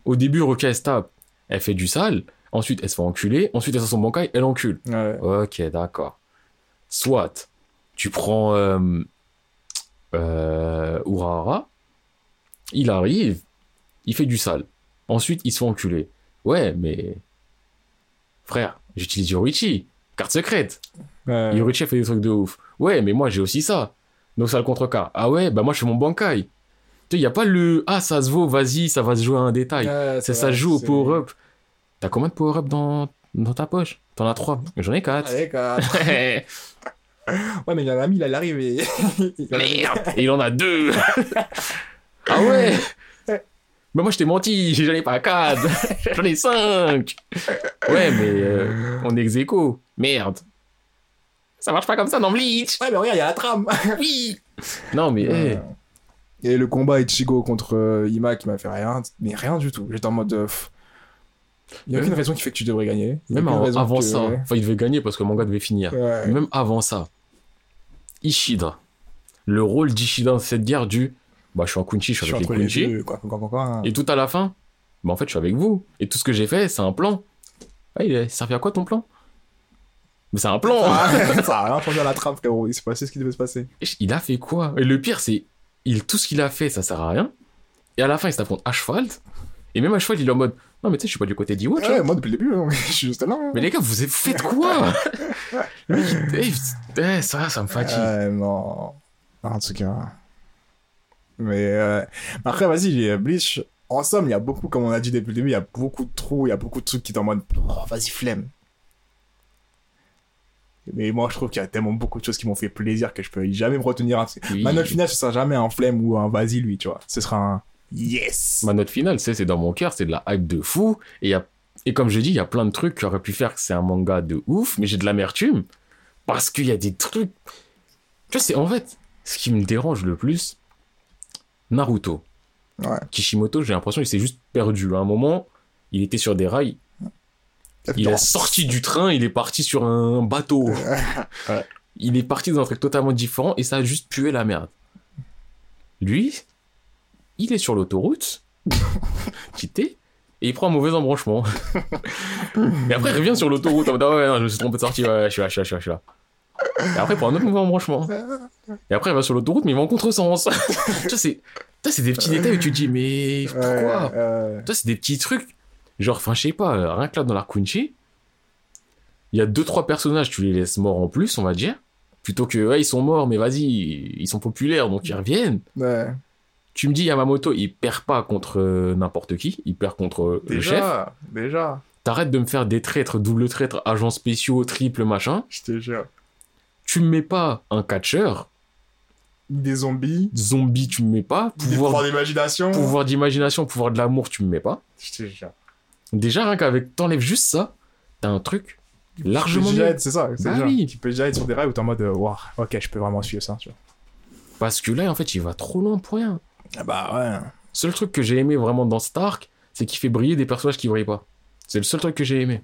Au début, Rukia elle se tape, elle fait du sale. Ensuite, elle se fait enculer. Ensuite, elle est sur son bankai, elle encule. Ouais. Ok, d'accord. Soit, tu prends euh, euh, Urahara, il arrive, il fait du sale. Ensuite, il se fait enculer. Ouais, mais. Frère, j'utilise Yorichi, carte secrète. Ouais. A fait des trucs de ouf. Ouais, mais moi j'ai aussi ça. Donc ça le contrecarre. Ah ouais, bah moi je fais mon bankai. Tu sais, y a pas le ah ça se vaut, vas-y, ça va se jouer à un détail. Ouais, ça vrai, se joue au power-up. T'as combien de power-up dans, dans ta poche? T'en as trois. J'en ai quatre. Allez. Ouais, mais il y en a là, il arrive il mis- Merde Et il en a deux Ah ouais Mais moi, je t'ai menti, j'en ai pas 4, j'en ai 5. Ouais, mais euh, on est ex aequo. Merde. Ça marche pas comme ça dans Bleach. Ouais, mais regarde, il y a la trame. Oui. Non, mais Et le combat Ichigo contre euh, Ima qui m'a fait rien, mais rien du tout. J'étais en mode. euh. Il y a aucune raison qui fait que tu devrais gagner. Même avant que- ça, enfin, il devait gagner parce que le manga devait finir. Ouais. Même avant ça, Ishida. Le rôle d'Ishida dans cette guerre du. Bah, je suis en Kunchi, je Je suis suis avec entre les les Kunchi. deux, quoi, quoi, quoi, quoi. Et tout à la fin, bah, en fait, je suis avec vous. Et tout ce que j'ai fait, c'est un plan. Ah, il a servi à quoi ton plan? Mais c'est un plan Ah, ça a rien changé à la trame, frérot. Il s'est passé ce qui devait se passer. Il a fait quoi? Et le pire, c'est. Il, tout ce qu'il a fait, ça sert à rien. Et à la fin, il s'affronte Ashfalt. Et même Ashfalt, il est en mode. Non, mais tu sais, je suis pas du côté d'Iwatch. Ouais, hein. moi depuis le début, hein, je suis juste là. hein. Mais les gars, vous faites quoi? Mec, il- eh, eh, ça, ça me fatigue. Euh, non. En tout cas. Mais euh, après, vas-y, Bleach. En somme, il y a beaucoup, comme on a dit depuis le début, il y a beaucoup de trous, il y a beaucoup de trucs qui sont en mode oh, vas-y, flemme. Mais moi, je trouve qu'il y a tellement beaucoup de choses qui m'ont fait plaisir que je peux jamais me retenir. un. Oui. Ma note finale, ce sera jamais un flemme ou un vas-y, lui, tu vois. Ce sera un yes. Ma note finale, c'est c'est dans mon cœur, c'est de la hype de fou. Et, y a, et comme je dis, il y a plein de trucs qui auraient pu faire que c'est un manga de ouf, mais j'ai de l'amertume. Parce qu'il y a des trucs. Tu vois, c'est en fait, ce qui me dérange le plus, Naruto. Ouais. Kishimoto, j'ai l'impression qu'il s'est juste perdu. À un moment, il était sur des rails, il est sorti du train, il est parti sur un bateau. Ouais. Il est parti dans un truc totalement différent et ça a juste pué la merde. Lui, il est sur l'autoroute, quitté, et il prend un mauvais embranchement. et après, il revient sur l'autoroute en mode Ah ouais, non, je me suis trompé de sortie, ouais, je suis là, je suis là, je suis là, je suis là. Et après, prend un autre mauvais embranchement. Et après, il va sur l'autoroute, mais il va en contresens. tu vois, c'est c'est des petits détails où tu te dis, mais pourquoi toi, c'est des petits trucs. Genre, enfin, je sais pas, rien que là dans la Kunchi, il y a deux, trois personnages, tu les laisses morts en plus, on va dire. Plutôt que, ouais, ils sont morts, mais vas-y, ils sont populaires, donc ils reviennent. ouais. Tu me dis, Yamamoto, il perd pas contre euh, n'importe qui, il perd contre euh, le chef. Déjà, déjà, T'arrêtes de me faire des traîtres, double traître, agents spéciaux, triple machin. je te jure. Tu me mets pas un catcheur, Des zombies, zombie, tu me mets pas, des pouvoirs pouvoir, d'imagination. pouvoir d'imagination, pouvoir de l'amour, tu me mets pas. Déjà, rien qu'avec, t'enlèves juste ça, t'as un truc largement mieux. C'est ça, c'est Bah oui. Qui peut déjà être sur des rails où t'es en mode, Ouah, ok, je peux vraiment suivre ça, tu vois. Parce que là, en fait, il va trop loin pour rien. Ah bah ouais. Seul truc que j'ai aimé vraiment dans Stark, c'est qu'il fait briller des personnages qui brillaient pas. C'est le seul truc que j'ai aimé.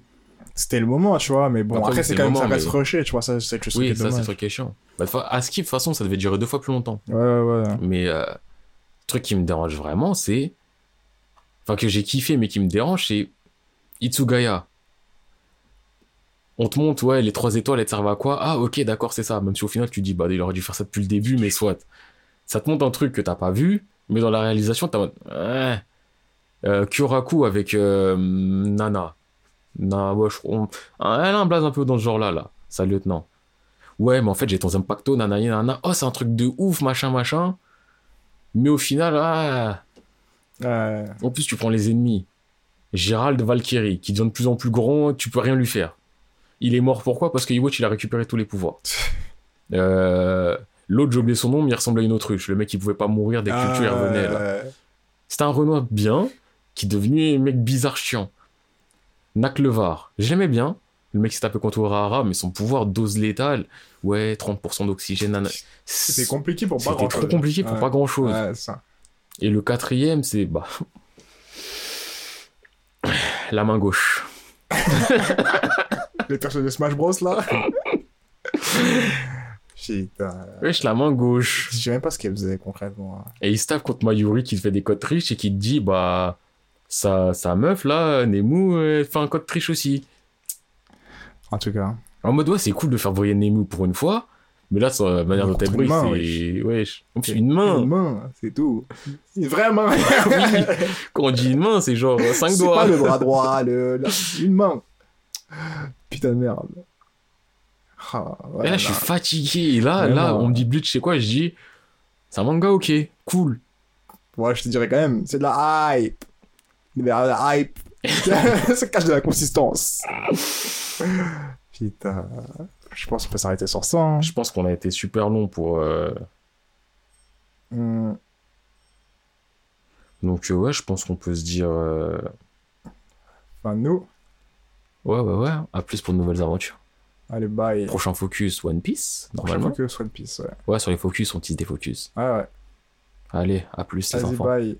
C'était le moment, tu vois, mais bon, Après, c'est quand le même, ça moment, reste mais- rushé, tu vois, ça, c'est quelque chose qui Oui, ça, c'est le truc qui est chiant. Bah, à Skip, de toute façon, ça devait durer deux fois plus longtemps. Ouais, ouais, ouais. Mais euh, le truc qui me dérange vraiment, c'est. Enfin, que j'ai kiffé, mais qui me dérange, c'est Itsugaya. On te montre, ouais, les trois étoiles, elles te servent à quoi? Ah, ok, d'accord, c'est ça. Même si au final, tu dis, bah, il aurait dû faire ça depuis le début, mais soit. Ça te montre un truc que t'as pas vu, mais dans la réalisation, t'as. Euh, Kyoraku avec euh, Nana. Na, ouais, je on- Elle a un blaze un peu dans ce genre-là, là, sa lieutenant. Ouais, mais en fait, j'ai ton impacto, nanana, nanana. Oh, c'est un truc de ouf, machin, machin. Mais au final, ah, en plus, tu prends les ennemis. Gérald Valkyrie, qui devient de plus en plus grand, tu peux rien lui faire. Il est mort pourquoi? Parce que Iwatch, il a récupéré tous les pouvoirs. Euh, L'autre, j'ai oublié son nom, mais il ressemblait à une autruche. Le mec, il pouvait pas mourir dès que tuais, il revenait. Là. C'était un Renoir bien, qui est devenu un mec bizarre chiant. Naklevar, j'aimais bien. Le mec s'est tapé contre Urahara, mais son pouvoir dose létale, ouais, 30% d'oxygène. nana. C'était compliqué pour pas C'était grand trop compliqué pour pas grand chose. Ouais, ça. Et le quatrième, c'est bah la main gauche. Les personnages de Smash Bros, là. Putain. Wesh, la main gauche. Je sais même pas ce qu'elle faisait concrètement. Et il se tape contre Mayuri qui te fait des codes triches et qui te dit bah sa, sa meuf là, Nemu, elle fait un code triche aussi. En tout cas. En mode ouais, c'est cool de faire briller Nemu pour une fois, mais là, sa manière dont elle brille, c'est. Wesh. En plus, une main. Une main, c'est tout. Une vraie main. Oui. Quand on dit une main, c'est genre 5 C'est doigts. pas le bras droit, le... une main. Putain de merde. Ah, ouais, et là, je suis fatigué. Et là, là, on me dit Bleach, c'est quoi? Je dis, c'est un manga, ok, cool. Ouais, je te dirais quand même, c'est de la hype. Mais la hype, ça cache de la consistance. Putain. Je pense qu'on peut s'arrêter sur ça. hein. Je pense qu'on a été super long pour. euh, Hmm. Donc, euh, ouais, je pense qu'on peut se dire. euh, Enfin, nous. Ouais, ouais, ouais. À plus pour de nouvelles aventures. Allez, bye. Prochain focus One Piece, Prochain normalement. focus, One Piece, ouais. Ouais, sur les focus, on tease des focus. Ouais, ouais. Allez, à plus les enfants. bye.